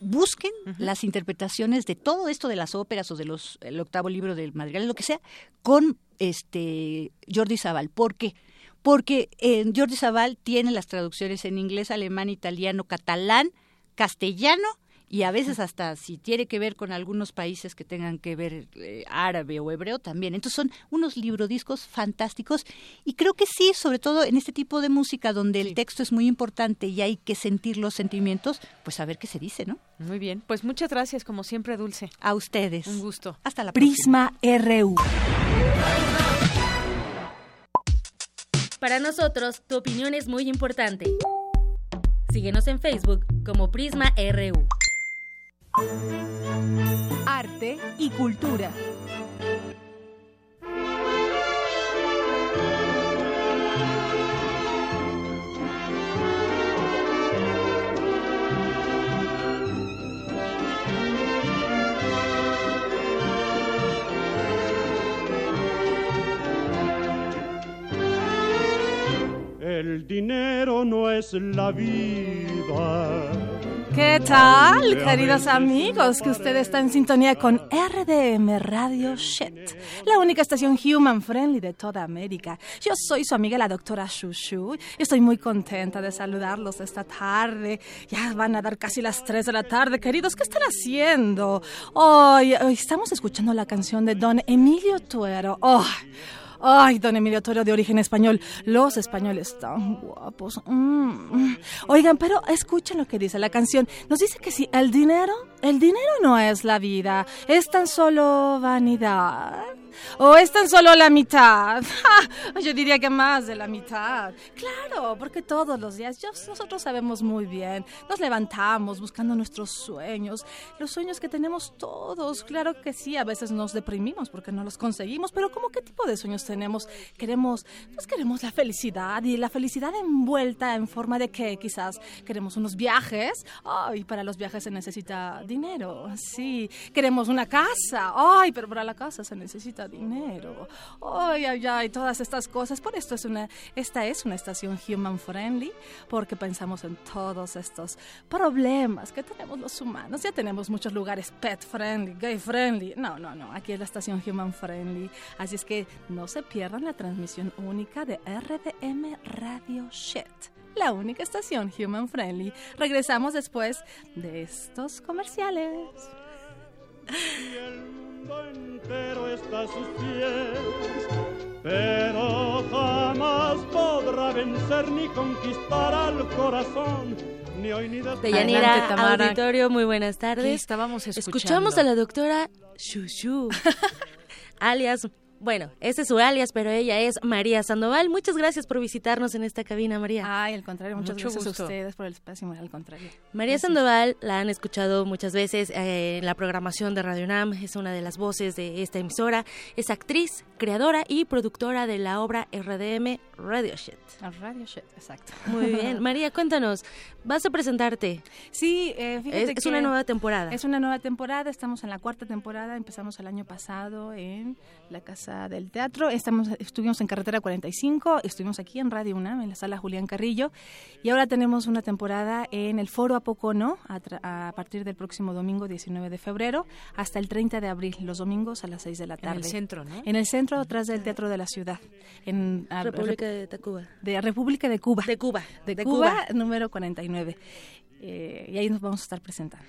busquen las interpretaciones de todo esto de las óperas o de los el octavo libro del madrigal, lo que sea, con este Jordi Zaval. ¿Por qué? Porque eh, Jordi Zaval tiene las traducciones en inglés, alemán, italiano, catalán, castellano y a veces hasta si tiene que ver con algunos países que tengan que ver eh, árabe o hebreo también. Entonces son unos librodiscos fantásticos y creo que sí, sobre todo en este tipo de música donde el texto es muy importante y hay que sentir los sentimientos, pues a ver qué se dice, ¿no? Muy bien, pues muchas gracias como siempre Dulce. A ustedes. Un gusto. Hasta la Prisma próxima. RU. Para nosotros, tu opinión es muy importante. Síguenos en Facebook como Prisma RU. Arte y cultura. El dinero no es la vida ¿Qué tal, queridos amigos? Que usted está en sintonía con RDM Radio Shit, la única estación human friendly de toda América. Yo soy su amiga la doctora Shushu estoy muy contenta de saludarlos esta tarde. Ya van a dar casi las 3 de la tarde, queridos. ¿Qué están haciendo? Hoy, hoy estamos escuchando la canción de Don Emilio Tuero. Oh, Ay, don Emilio Toro de origen español. Los españoles tan guapos. Mm. Oigan, pero escuchen lo que dice la canción. Nos dice que si el dinero, el dinero no es la vida, es tan solo vanidad. ¿O es tan solo la mitad? Yo diría que más de la mitad. Claro, porque todos los días nosotros sabemos muy bien, nos levantamos buscando nuestros sueños, los sueños que tenemos todos. Claro que sí, a veces nos deprimimos porque no los conseguimos, pero ¿cómo qué tipo de sueños tenemos? Queremos, pues queremos la felicidad y la felicidad envuelta en forma de que quizás queremos unos viajes. Ay, para los viajes se necesita dinero. Sí, queremos una casa. Ay, pero para la casa se necesita dinero. Ay, ay, ay, todas estas cosas. Por esto es una, esta es una estación human friendly, porque pensamos en todos estos problemas que tenemos los humanos. Ya tenemos muchos lugares pet friendly, gay friendly. No, no, no, aquí es la estación human friendly. Así es que no se pierdan la transmisión única de RDM Radio Shit la única estación human friendly. Regresamos después de estos comerciales entero está a sus pies, pero jamás podrá vencer ni conquistar al corazón. Ni hoy ni después. Deyanira, auditorio, muy buenas tardes. estábamos escuchando? Escuchamos a la doctora Shushu, alias bueno, ese es su alias, pero ella es María Sandoval. Muchas gracias por visitarnos en esta cabina, María. Ay, al contrario, muchas gracias a ustedes por el espacio, al contrario. María Sandoval la han escuchado muchas veces eh, en la programación de Radio Nam, es una de las voces de esta emisora, es actriz, creadora y productora de la obra RDM Radio Shit. Radio Shit, exacto. Muy bien. María, cuéntanos, vas a presentarte. Sí, eh, fíjate es, es una nueva temporada. Es una nueva temporada, estamos en la cuarta temporada, empezamos el año pasado en la Casa del Teatro. Estamos, estuvimos en Carretera 45, estuvimos aquí en Radio UNAM, en la sala Julián Carrillo, y ahora tenemos una temporada en el Foro Apocono a, a partir del próximo domingo 19 de febrero hasta el 30 de abril, los domingos a las 6 de la tarde. En el centro, ¿no? En el centro, atrás del Teatro de la Ciudad. En República de Cuba. De República de Cuba. De Cuba. De, Cuba, número 49. Eh, y ahí nos vamos a estar presentando.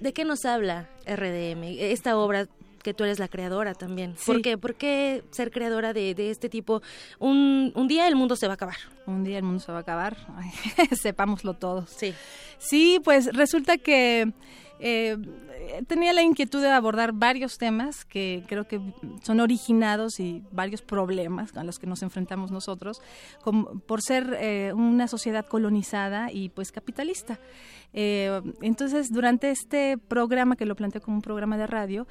¿De qué nos habla RDM? Esta obra que tú eres la creadora también. ¿Por qué? ¿Por qué ser creadora de, este tipo? Un, un, día el mundo se va a acabar. Un día el mundo se va a acabar. Sepámoslo todos. Sí. Sí, pues resulta que eh, tenía la inquietud de abordar varios temas que creo que son originados y varios problemas a los que nos enfrentamos nosotros como, por ser eh, una sociedad colonizada y pues capitalista. Eh, entonces, durante este programa, que lo planteé como un programa de radio,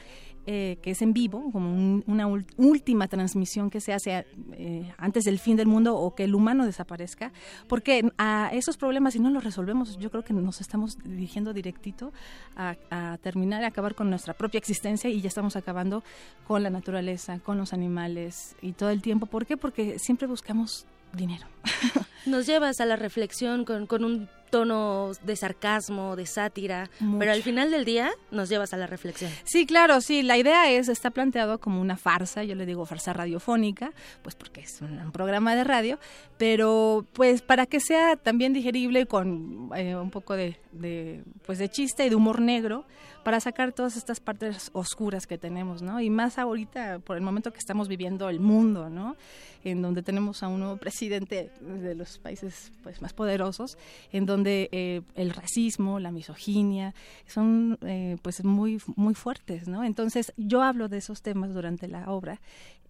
eh, que es en vivo, como una última transmisión que se hace eh, antes del fin del mundo o que el humano desaparezca, porque a esos problemas, si no los resolvemos, yo creo que nos estamos dirigiendo directito a, a terminar, a acabar con nuestra propia existencia y ya estamos acabando con la naturaleza, con los animales y todo el tiempo. ¿Por qué? Porque siempre buscamos dinero. Nos llevas a la reflexión con, con un tono de sarcasmo, de sátira, pero al final del día nos llevas a la reflexión. Sí, claro, sí, la idea es, está planteado como una farsa, yo le digo farsa radiofónica, pues porque es un, programa de radio, pero pues para que sea también digerible con eh, un poco de, de, pues de chiste y de humor negro, para sacar todas estas partes oscuras que tenemos, ¿no? Y más ahorita, por el momento que estamos viviendo el mundo, ¿no? En donde tenemos a un nuevo presidente de los países pues, más poderosos, en donde eh, el racismo, la misoginia, son eh, pues muy, muy fuertes. Entonces, yo hablo de esos temas durante la obra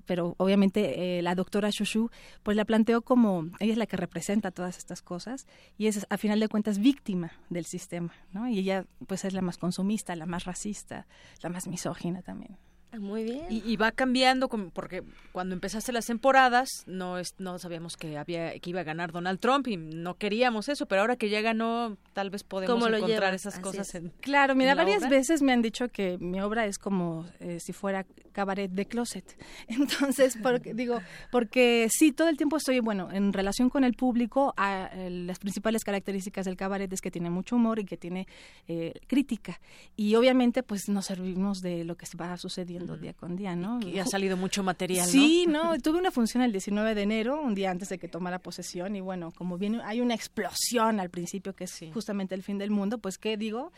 pero obviamente eh, la doctora Shushu pues la planteó como ella es la que representa todas estas cosas y es a final de cuentas víctima del sistema, ¿no? Y ella pues es la más consumista, la más racista, la más misógina también. Ah, muy bien. Y, va cambiando porque cuando empezaste las temporadas no es, no sabíamos que había que iba a ganar Donald Trump y no queríamos eso, pero ahora que ya ganó tal vez podemos encontrar esas cosas en Claro, mira, varias veces me han dicho que mi obra es como eh, si fuera cabaret de closet. Entonces, porque digo, porque sí todo el tiempo estoy bueno, en relación con el público, a, las principales características del cabaret es que tiene mucho humor y que tiene eh, crítica. Y obviamente pues nos servimos de lo que va sucediendo día con día, ¿no? Y ha salido mucho material, sí, ¿no? Tuve una función el 19 de enero, un día antes de que tomara posesión, y bueno, como viene, hay una explosión al principio que es justamente el fin del mundo, pues, ¿qué digo?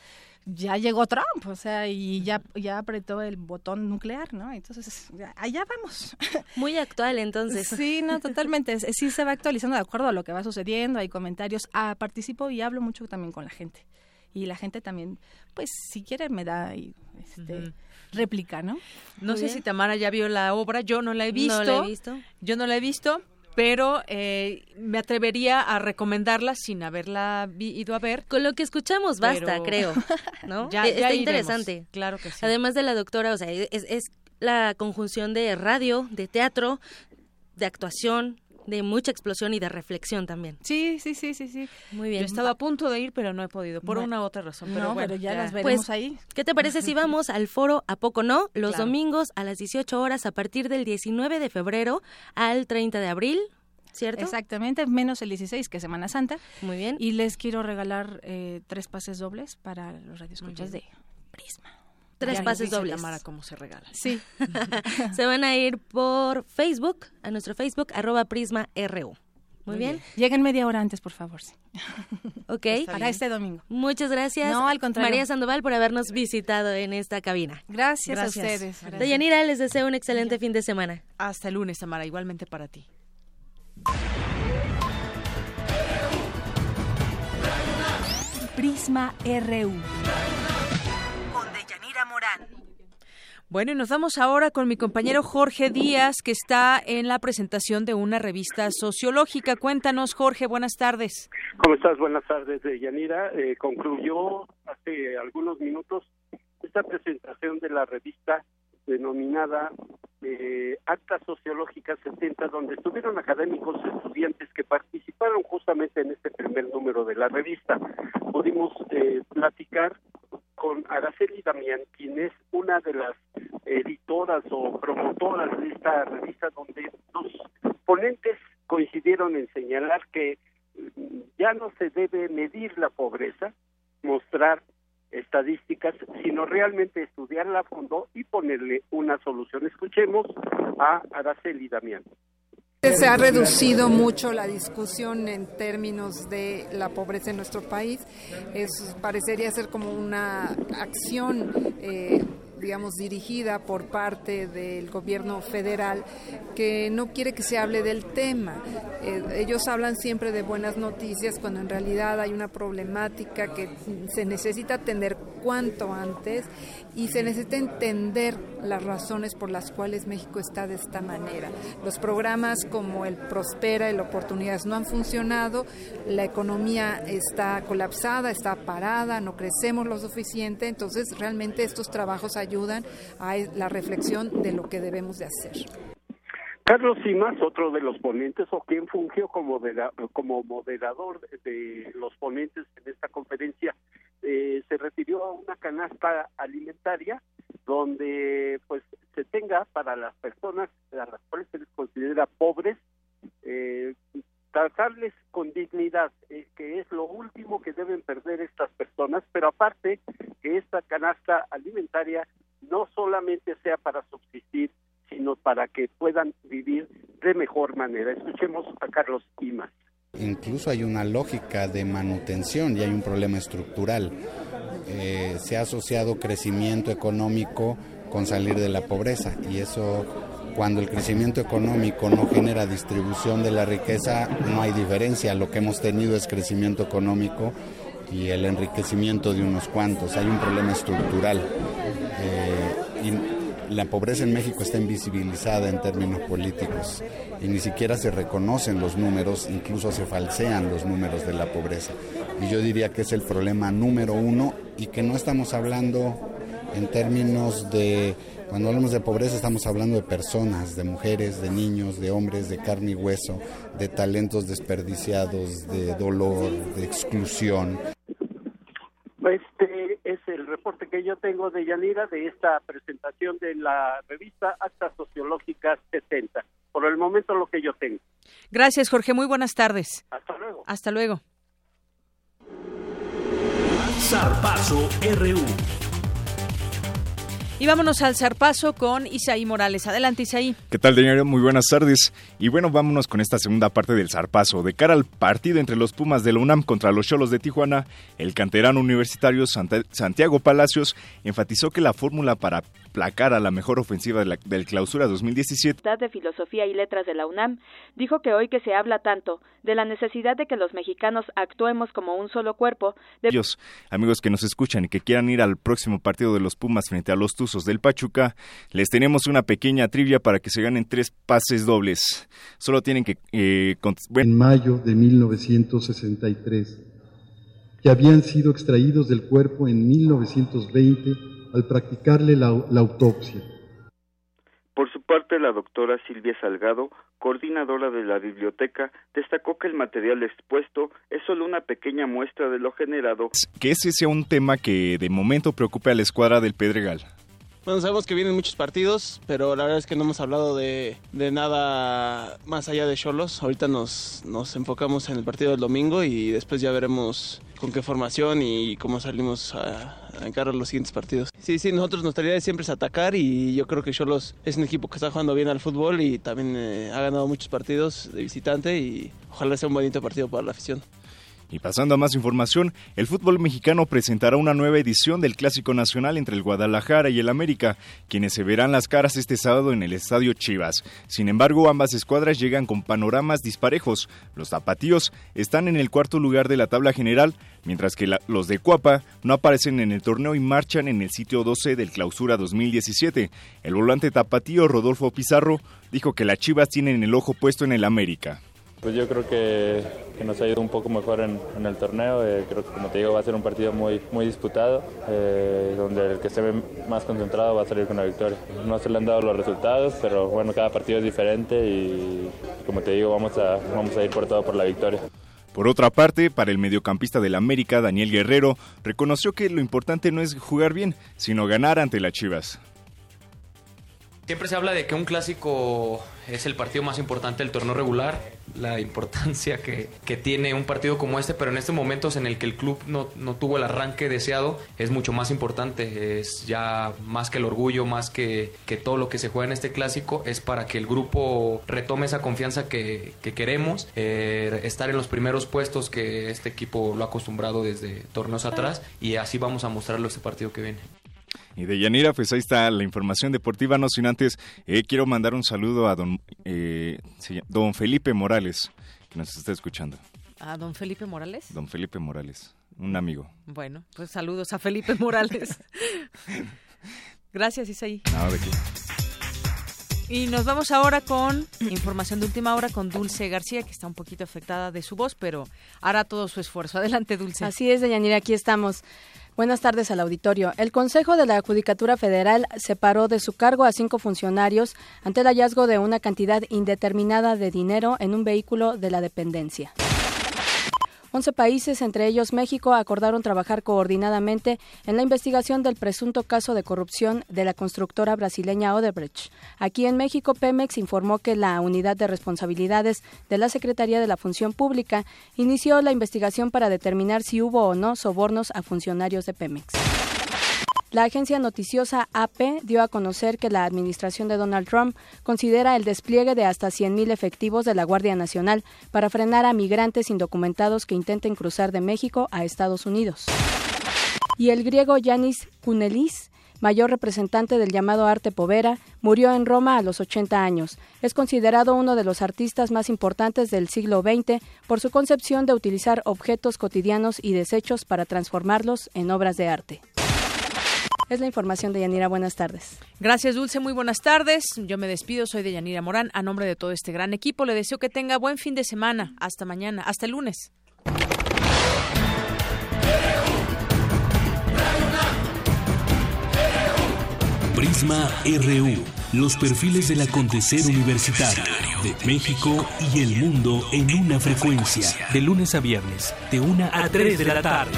ya llegó Trump, o sea, y ya, ya apretó el botón nuclear, ¿no? Entonces, allá vamos. Muy actual, entonces. Sí, no, totalmente. Sí se va actualizando de acuerdo a lo que va sucediendo, hay comentarios. Ah, participo y hablo mucho también con la gente. Y la gente también, pues, si quiere, me da este, réplica, ¿no? No sé si Tamara ya vio la obra, yo no la he visto. No la he visto. Yo no la he visto, pero eh, me atrevería a recomendarla sin haberla ido a ver. Con lo que escuchamos basta, creo, ¿no? ya, e-, Está interesante. Claro que sí. Además de la doctora, o sea, es, es la conjunción de radio, de teatro, de actuación, de mucha explosión y de reflexión también. Sí, sí, sí, sí, sí. Muy bien. Yo he estado a punto de ir, pero no he podido, por una u otra razón. Pero bueno, ya, las veremos pues, ahí. ¿Qué te parece si vamos al foro A Poco No? Los domingos a las 18 horas a partir del 19 de febrero al 30 de abril. ¿Cierto? Exactamente, menos el 16, que es Semana Santa. Muy bien. Y les quiero regalar eh, tres pases dobles para los radioescuchas de Prisma. Tres pases dobles. Mara cómo se regala. Sí. se van a ir por Facebook, a nuestro Facebook, arroba Prisma RU. Muy, bien. Lleguen media hora antes, por favor. Sí. Ok. Para este domingo. Muchas gracias. No, al contrario. María Sandoval por habernos visitado en esta cabina. Gracias, a ustedes. Deyanira, les deseo un excelente fin de semana. Hasta el lunes, Tamara. Igualmente para ti. Prisma RU. Bueno, y nos vamos ahora con mi compañero Jorge Díaz, que está en la presentación de una revista sociológica. Cuéntanos, Jorge, buenas tardes. ¿Cómo estás? Buenas tardes, Yanira. Eh, concluyó hace algunos minutos esta presentación de la revista denominada eh, Acta Sociológica 70, donde estuvieron académicos estudiantes que participaron justamente en este primer número de la revista. Pudimos eh, platicar con Araceli Damián, quien es una de las editoras o promotoras de esta revista, donde los ponentes coincidieron en señalar que ya no se debe medir la pobreza, mostrar estadísticas, sino realmente estudiarla a fondo y ponerle una solución. Escuchemos a Araceli Damián. Se ha reducido mucho la discusión en términos de la pobreza en nuestro país. Es, parecería ser como una acción eh, digamos, dirigida por parte del gobierno federal que no quiere que se hable del tema. Eh, ellos hablan siempre de buenas noticias cuando en realidad hay una problemática que se necesita atender cuanto antes y se necesita entender las razones por las cuales México está de esta manera. Los programas como el Prospera, el Oportunidades no han funcionado, la economía está colapsada, está parada, no crecemos lo suficiente, entonces realmente estos trabajos ayudan a la reflexión de lo que debemos de hacer. Carlos Simas, otro de los ponentes, o quien fungió como, como moderador de los ponentes en esta conferencia, eh, se refirió a una canasta alimentaria donde pues se tenga para las personas a las cuales se les considera pobres eh, tratarles con dignidad, eh, que es lo último que deben perder estas personas, pero aparte que esta canasta alimentaria no solamente sea para subsistir, sino para que puedan vivir de mejor manera. Escuchemos a Carlos Imas. Incluso hay una lógica de manutención y hay un problema estructural. Eh, se ha asociado crecimiento económico con salir de la pobreza y eso cuando el crecimiento económico no genera distribución de la riqueza, no hay diferencia. Lo que hemos tenido es crecimiento económico y el enriquecimiento de unos cuantos. Hay un problema estructural. Eh, y la pobreza en México está invisibilizada en términos políticos y ni siquiera se reconocen los números, incluso se falsean los números de la pobreza. Y yo diría que es el problema número uno y que no estamos hablando en términos de cuando hablamos de pobreza estamos hablando de personas, de mujeres, de niños, de hombres, de carne y hueso, de talentos desperdiciados, de dolor, de exclusión. Este es el reporte que yo tengo de Yanira de esta presentación de la revista Actas Sociológicas 70. Por el momento lo que yo tengo. Gracias, Jorge. Muy buenas tardes. Hasta luego. Hasta luego. Zarpazo RU. Y vámonos al zarpazo con Isaí Morales. Adelante, Isaí. ¿Qué tal, Daniel? Muy buenas tardes. Y bueno, vámonos con esta segunda parte del zarpazo. De cara al partido entre los Pumas de la UNAM contra los Cholos de Tijuana, el canterano universitario Santiago Palacios enfatizó que la fórmula para placar a la mejor ofensiva del clausura 2017 de Filosofía y Letras de la UNAM dijo que hoy que se habla tanto de la necesidad de que los mexicanos actuemos como un solo cuerpo. De... Amigos que nos escuchan y que quieran ir al próximo partido de los Pumas frente a los Tuzos del Pachuca, les tenemos una pequeña trivia para que se ganen tres pases dobles. Solo tienen que... Eh, en mayo de 1963, que habían sido extraídos del cuerpo en 1920 al practicarle la, la autopsia. Por su parte, la doctora Silvia Salgado, coordinadora de la biblioteca, destacó que el material expuesto es solo una pequeña muestra de lo generado. Que ese sea un tema que de momento preocupe a la escuadra del Pedregal. Bueno, sabemos que vienen muchos partidos, pero la verdad es que no hemos hablado de, de nada más allá de Cholos. Ahorita nos, nos enfocamos en el partido del domingo y después ya veremos con qué formación y cómo salimos a, a encarar los siguientes partidos. Sí, sí, nosotros nuestra idea siempre es atacar y yo creo que Cholos es un equipo que está jugando bien al fútbol y también eh, ha ganado muchos partidos de visitante y ojalá sea un bonito partido para la afición. Y pasando a más información, el fútbol mexicano presentará una nueva edición del Clásico Nacional entre el Guadalajara y el América, quienes se verán las caras este sábado en el Estadio Chivas. Sin embargo, ambas escuadras llegan con panoramas disparejos. Los tapatíos están en el cuarto lugar de la tabla general, mientras que los de Cuapa no aparecen en el torneo y marchan en el sitio 12 del Clausura 2017. El volante tapatío Rodolfo Pizarro dijo que las Chivas tienen el ojo puesto en el América. Pues yo creo que, nos ha ido un poco mejor en, el torneo. Eh, creo que, como te digo, va a ser un partido muy, muy disputado, eh, donde el que esté más concentrado va a salir con la victoria. No se le han dado los resultados, pero bueno, cada partido es diferente y, como te digo, vamos a, vamos a ir por todo por la victoria. Por otra parte, para el mediocampista del América, Daniel Guerrero, reconoció que lo importante no es jugar bien, sino ganar ante las Chivas. Siempre se habla de que un clásico es el partido más importante del torneo regular, la importancia que, tiene un partido como este, pero en estos momentos en el que el club no, tuvo el arranque deseado, es mucho más importante, es ya más que el orgullo, más que, que todo lo que se juega en este clásico, es para que el grupo retome esa confianza que, queremos, eh, estar en los primeros puestos que este equipo lo ha acostumbrado desde torneos atrás y así vamos a mostrarlo este partido que viene. Y de Yanira, pues ahí está la información deportiva. No sin antes, eh, quiero mandar un saludo a don, eh, don Felipe Morales, que nos está escuchando. ¿A don Felipe Morales? Don Felipe Morales, un amigo. Bueno, pues saludos a Felipe Morales. Gracias, Isaí. Nada de qué. Y nos vamos ahora con información de última hora con Dulce García, que está un poquito afectada de su voz, pero hará todo su esfuerzo. Adelante, Dulce. Así es, Deyanira, aquí estamos. Buenas tardes al auditorio. El Consejo de la Judicatura Federal separó de su cargo a cinco funcionarios ante el hallazgo de una cantidad indeterminada de dinero en un vehículo de la dependencia. Once países, entre ellos México, acordaron trabajar coordinadamente en la investigación del presunto caso de corrupción de la constructora brasileña Odebrecht. Aquí en México, Pemex informó que la Unidad de Responsabilidades de la Secretaría de la Función Pública inició la investigación para determinar si hubo o no sobornos a funcionarios de Pemex. La agencia noticiosa AP dio a conocer que la administración de Donald Trump considera el despliegue de hasta 100.000 efectivos de la Guardia Nacional para frenar a migrantes indocumentados que intenten cruzar de México a Estados Unidos. Y el griego Yanis Kunelis, mayor representante del llamado arte povera, murió en Roma a los 80 años. Es considerado uno de los artistas más importantes del siglo XX por su concepción de utilizar objetos cotidianos y desechos para transformarlos en obras de arte. Es la información de Yanira. Buenas tardes. Gracias, Dulce. Muy buenas tardes. Yo me despido. Soy de Yanira Morán. A nombre de todo este gran equipo, le deseo que tenga buen fin de semana. Hasta mañana. Hasta el lunes. Prisma RU. Los perfiles del acontecer universitario de México y el mundo en una frecuencia. De lunes a viernes, de una a 3 de la tarde.